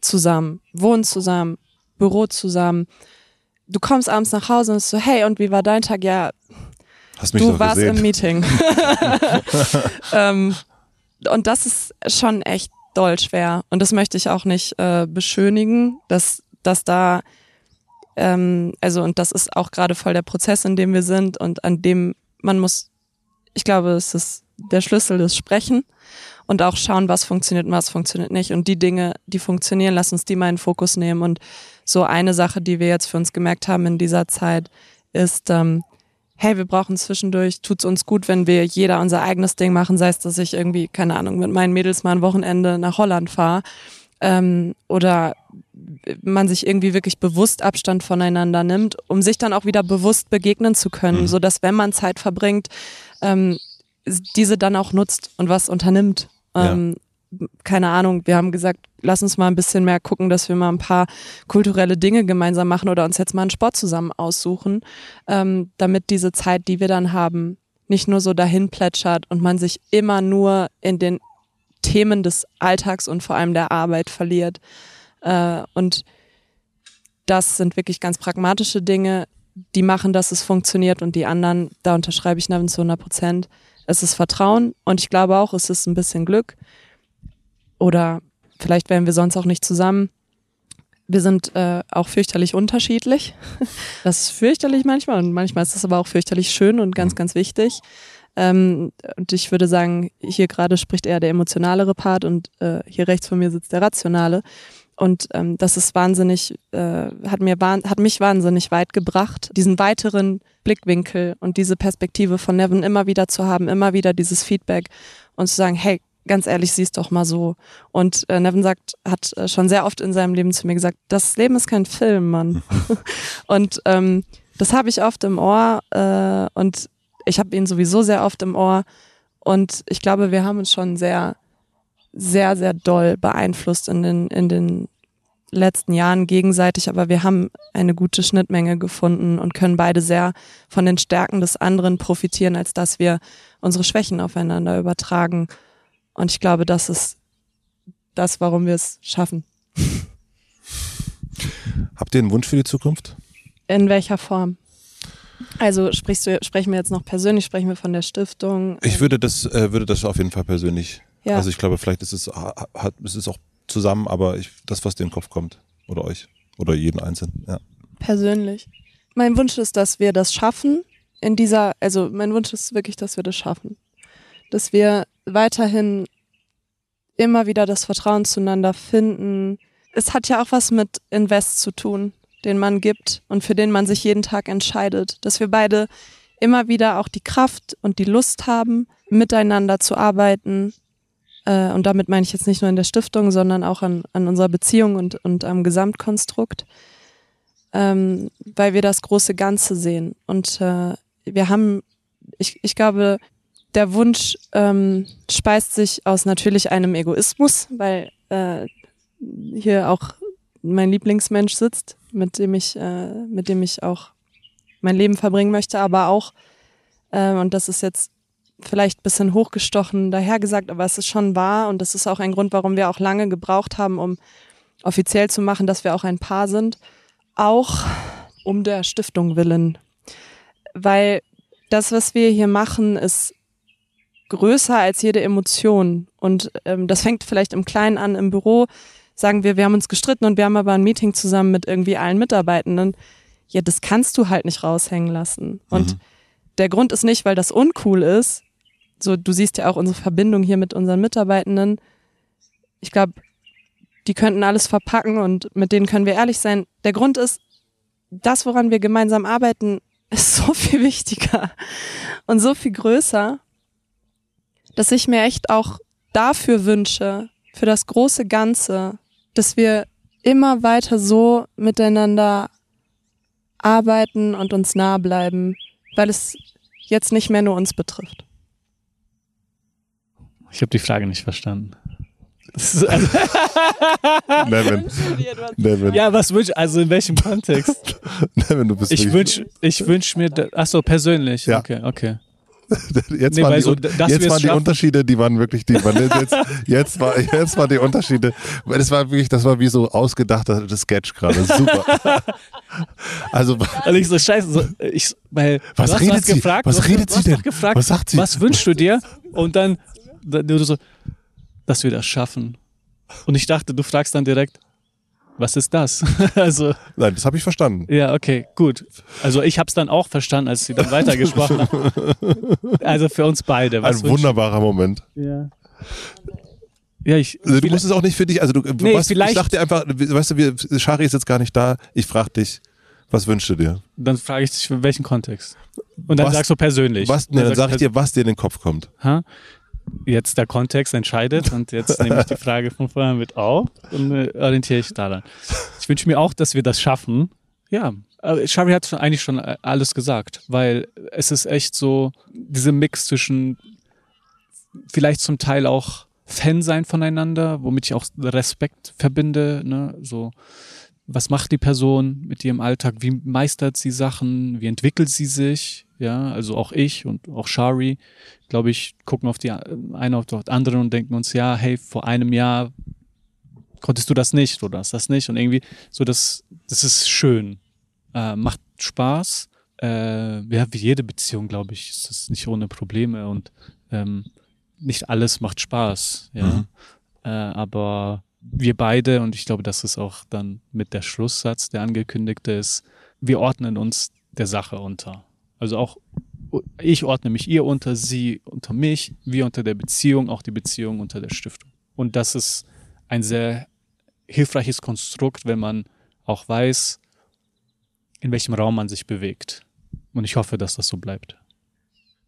zusammen, wohnen zusammen, Büro zusammen. Du kommst abends nach Hause und ist so, hey, und wie war dein Tag? Ja, Hast mich du warst gesehen. im Meeting. [laughs] [laughs] ähm, und das ist schon echt doll schwer. Und das möchte ich auch nicht äh, beschönigen, dass, dass da, ähm, also und das ist auch gerade voll der Prozess, in dem wir sind und an dem man muss, ich glaube, es ist der Schlüssel des Sprechen und auch schauen, was funktioniert und was funktioniert nicht. Und die Dinge, die funktionieren, lass uns die mal in den Fokus nehmen. Und so eine Sache, die wir jetzt für uns gemerkt haben in dieser Zeit, ist, ähm, hey, wir brauchen zwischendurch, tut's uns gut, wenn wir jeder unser eigenes Ding machen, sei es, dass ich irgendwie, keine Ahnung, mit meinen Mädels mal ein Wochenende nach Holland fahre ähm, oder man sich irgendwie wirklich bewusst Abstand voneinander nimmt, um sich dann auch wieder bewusst begegnen zu können, Mhm. so dass wenn man Zeit verbringt, ähm, diese dann auch nutzt und was unternimmt. Ja. Keine Ahnung, wir haben gesagt, lass uns mal ein bisschen mehr gucken, dass wir mal ein paar kulturelle Dinge gemeinsam machen oder uns jetzt mal einen Sport zusammen aussuchen, ähm, damit diese Zeit, die wir dann haben, nicht nur so dahin plätschert und man sich immer nur in den Themen des Alltags und vor allem der Arbeit verliert. Äh, und das sind wirklich ganz pragmatische Dinge, die machen, dass es funktioniert und die anderen, da unterschreibe ich Nevin zu 100 Prozent. Es ist Vertrauen und ich glaube auch, es ist ein bisschen Glück. Oder vielleicht wären wir sonst auch nicht zusammen. Wir sind äh, auch fürchterlich unterschiedlich. [laughs] Das ist fürchterlich manchmal und manchmal ist es aber auch fürchterlich schön und ganz, ganz wichtig. Ähm, und ich würde sagen, hier gerade spricht eher der emotionalere Part und äh, hier rechts von mir sitzt der rationale. Und ähm, das ist wahnsinnig, äh, hat mir hat mich wahnsinnig weit gebracht, diesen weiteren Blickwinkel und diese Perspektive von Nevin immer wieder zu haben, immer wieder dieses Feedback und zu sagen, hey, ganz ehrlich, sieh's doch mal so. Und äh, Nevin sagt, hat äh, schon sehr oft in seinem Leben zu mir gesagt, das Leben ist kein Film, Mann. [laughs] und ähm, das habe ich oft im Ohr äh, und ich habe ihn sowieso sehr oft im Ohr. Und ich glaube, wir haben uns schon sehr, sehr, sehr doll beeinflusst in den, in den letzten Jahren gegenseitig, aber wir haben eine gute Schnittmenge gefunden und können beide sehr von den Stärken des anderen profitieren, als dass wir unsere Schwächen aufeinander übertragen. Und ich glaube, das ist das, warum wir es schaffen. Habt ihr einen Wunsch für die Zukunft? In welcher Form? Also sprichst du, sprechen wir jetzt noch persönlich, sprechen wir von der Stiftung? Ich würde das, äh, würde das auf jeden Fall persönlich. Ja. Also ich glaube, vielleicht ist es, ha- hat, es ist auch zusammen, aber ich, das, was dir in den Kopf kommt. Oder euch. Oder jeden Einzelnen. Ja. persönlich. Mein Wunsch ist, dass wir das schaffen. In dieser, also mein Wunsch ist wirklich, dass wir das schaffen. Dass wir weiterhin immer wieder das Vertrauen zueinander finden. Es hat ja auch was mit Invest zu tun, den man gibt und für den man sich jeden Tag entscheidet. Dass wir beide immer wieder auch die Kraft und die Lust haben, miteinander zu arbeiten. Äh, und damit meine ich jetzt nicht nur in der Stiftung, sondern auch an, an unserer Beziehung und, und am Gesamtkonstrukt ähm, weil wir das große Ganze sehen. Und äh, wir haben, ich, ich glaube, der Wunsch ähm, speist sich aus natürlich einem Egoismus, weil äh, hier auch mein Lieblingsmensch sitzt, mit dem ich, äh, mit dem ich auch mein Leben verbringen möchte, aber auch, äh, und das ist jetzt vielleicht ein bisschen hochgestochen dahergesagt, aber es ist schon wahr und das ist auch ein Grund, warum wir auch lange gebraucht haben, um offiziell zu machen, dass wir auch ein Paar sind auch um der Stiftung willen. Weil das, was wir hier machen, ist größer als jede Emotion. Und ähm, das fängt vielleicht im Kleinen an, im Büro sagen wir, wir haben uns gestritten und wir haben aber ein Meeting zusammen mit irgendwie allen Mitarbeitenden. Ja, das kannst du halt nicht raushängen lassen. Und der Grund ist nicht, weil das uncool ist. So, du siehst ja auch unsere Verbindung hier mit unseren Mitarbeitenden. Ich glaube, die könnten alles verpacken und mit denen können wir ehrlich sein. Der Grund ist, das, woran wir gemeinsam arbeiten, [laughs] ist so viel wichtiger und so viel größer, dass ich mir echt auch dafür wünsche, für das große Ganze, dass wir immer weiter so miteinander arbeiten und uns nah bleiben, weil es jetzt nicht mehr nur uns betrifft. Ich habe die Frage nicht verstanden. Also, [laughs] Nevin, Nevin, ja, was wünsch, also in welchem Kontext? [laughs] Nevin, du bist Ich wünsch, ich wünsch mir, da- ach so, persönlich. Ja. Okay, okay. [laughs] Jetzt, Nee, waren, die, so, jetzt waren die Unterschiede, die waren wirklich die. Waren jetzt, jetzt, war, jetzt waren die Unterschiede. Das war wirklich, das war wie so ausgedachter Sketch gerade. Super. [laughs] Also, Und ich so, scheiße, so, ich, weil, Was redet sie? gefragt, Was redet du sie denn? gefragt, Was sagt sie? Was wünschst du dir? Und dann, da- du so, dass wir das schaffen. Und ich dachte, du fragst dann direkt, was ist das? [laughs] also, nein, das habe ich verstanden. ja, okay, gut. Also ich habe es dann auch verstanden, als sie dann [laughs] weitergesprochen haben. Also für uns beide. Was Ein wunderbarer Moment. Ja. Ja, ich. Also, du musst es auch nicht für dich, also du, Nee, was, ich vielleicht- dachte einfach, weißt du, wir, Shari ist jetzt gar nicht da, ich frage dich, was wünschst du dir? Dann frage ich dich, für welchen Kontext. Und dann Was- sagst du persönlich. Was, nee, dann sagst sag ich du dir, was dir in den Kopf kommt. Ha? Jetzt der Kontext entscheidet und jetzt nehme ich die [laughs] Frage von vorher mit auf und äh, orientiere ich daran. Ich wünsche mir auch, dass wir das schaffen. Ja, Shari hat eigentlich schon äh, alles gesagt, weil es ist echt so, diese Mix zwischen vielleicht zum Teil auch Fan sein voneinander, womit ich auch Respekt verbinde, ne, so was macht die Person mit ihrem Alltag, wie meistert sie Sachen, wie entwickelt sie sich, ja, also auch ich und auch Shari, glaube ich, gucken auf die eine auf die andere und denken uns, ja, hey, vor einem Jahr konntest du das nicht oder hast das nicht. Und irgendwie so, das, das ist schön, äh, macht Spaß, äh, ja, wie jede Beziehung, glaube ich, ist das nicht ohne Probleme und ähm, nicht alles macht Spaß, ja, mhm. äh, aber wir beide, und ich glaube, das ist auch dann mit der Schlusssatz, der angekündigte ist, wir ordnen uns der Sache unter. Also auch ich ordne mich ihr unter, sie unter mich, wir unter der Beziehung, auch die Beziehung unter der Stiftung. Und das ist ein sehr hilfreiches Konstrukt, wenn man auch weiß, in welchem Raum man sich bewegt. Und ich hoffe, dass das so bleibt.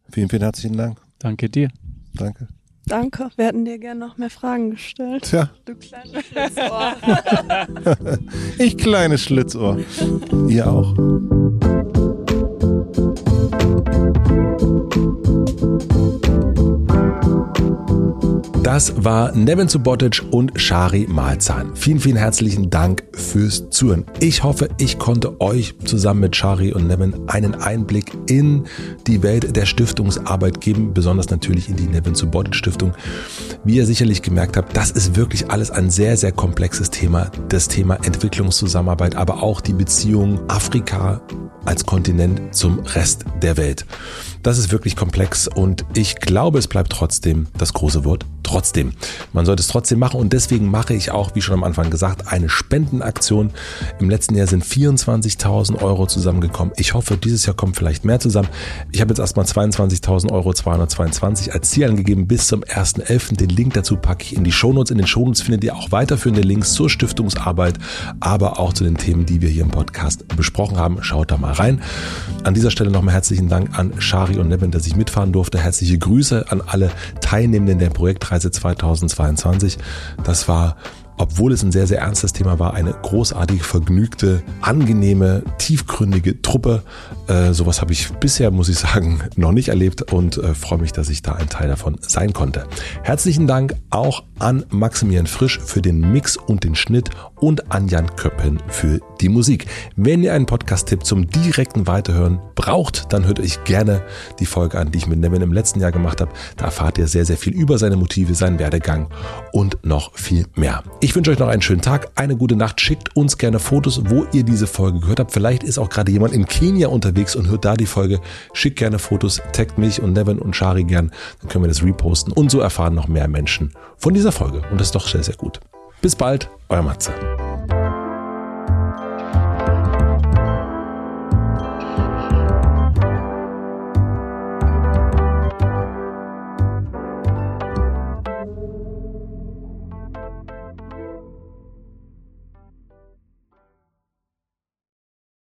Vielen, vielen herzlichen Dank. Danke dir. Danke. Danke. Wir hätten dir gerne noch mehr Fragen gestellt. Tja. Du kleines Schlitzohr. [laughs] ich kleines Schlitzohr. Ihr auch. Das war Nevin Subotic und Shari Malzahn. Vielen, vielen herzlichen Dank fürs Zuhören. Ich hoffe, ich konnte euch zusammen mit Shari und Nevin einen Einblick in die Welt der Stiftungsarbeit geben, besonders natürlich in die Nevin Subotic Stiftung. Wie ihr sicherlich gemerkt habt, das ist wirklich alles ein sehr, sehr komplexes Thema. Das Thema Entwicklungszusammenarbeit, aber auch die Beziehung Afrika als Kontinent zum Rest der Welt. Das ist wirklich komplex und ich glaube, es bleibt trotzdem das große Wort trotzdem. Man sollte es trotzdem machen und deswegen mache ich auch, wie schon am Anfang gesagt, eine Spendenaktion. Im letzten Jahr sind 24.000 Euro zusammengekommen. Ich hoffe, dieses Jahr kommt vielleicht mehr zusammen. Ich habe jetzt erstmal 22.000 Euro 222 als Ziel angegeben bis zum 1.11. Den Link dazu packe ich in die Shownotes. In den Shownotes findet ihr auch weiterführende Links zur Stiftungsarbeit, aber auch zu den Themen, die wir hier im Podcast besprochen haben. Schaut da mal rein. An dieser Stelle nochmal herzlichen Dank an Shari und Nevin, dass ich mitfahren durfte. Herzliche Grüße an alle Teilnehmenden der Projektreise 2022. Das war obwohl es ein sehr, sehr ernstes Thema war, eine großartig vergnügte, angenehme, tiefgründige Truppe. Äh, sowas habe ich bisher, muss ich sagen, noch nicht erlebt und äh, freue mich, dass ich da ein Teil davon sein konnte. Herzlichen Dank auch an Maximilian Frisch für den Mix und den Schnitt und an Jan Köppen für die Musik. Wenn ihr einen Podcast-Tipp zum direkten Weiterhören braucht, dann hört euch gerne die Folge an, die ich mit Nevin im letzten Jahr gemacht habe. Da erfahrt ihr sehr, sehr viel über seine Motive, seinen Werdegang und noch viel mehr. Ich wünsche euch noch einen schönen Tag, eine gute Nacht. Schickt uns gerne Fotos, wo ihr diese Folge gehört habt. Vielleicht ist auch gerade jemand in Kenia unterwegs und hört da die Folge. Schickt gerne Fotos, taggt mich und Nevin und Shari gern. Dann können wir das reposten und so erfahren noch mehr Menschen von dieser Folge. Und das ist doch sehr, sehr gut. Bis bald, euer Matze.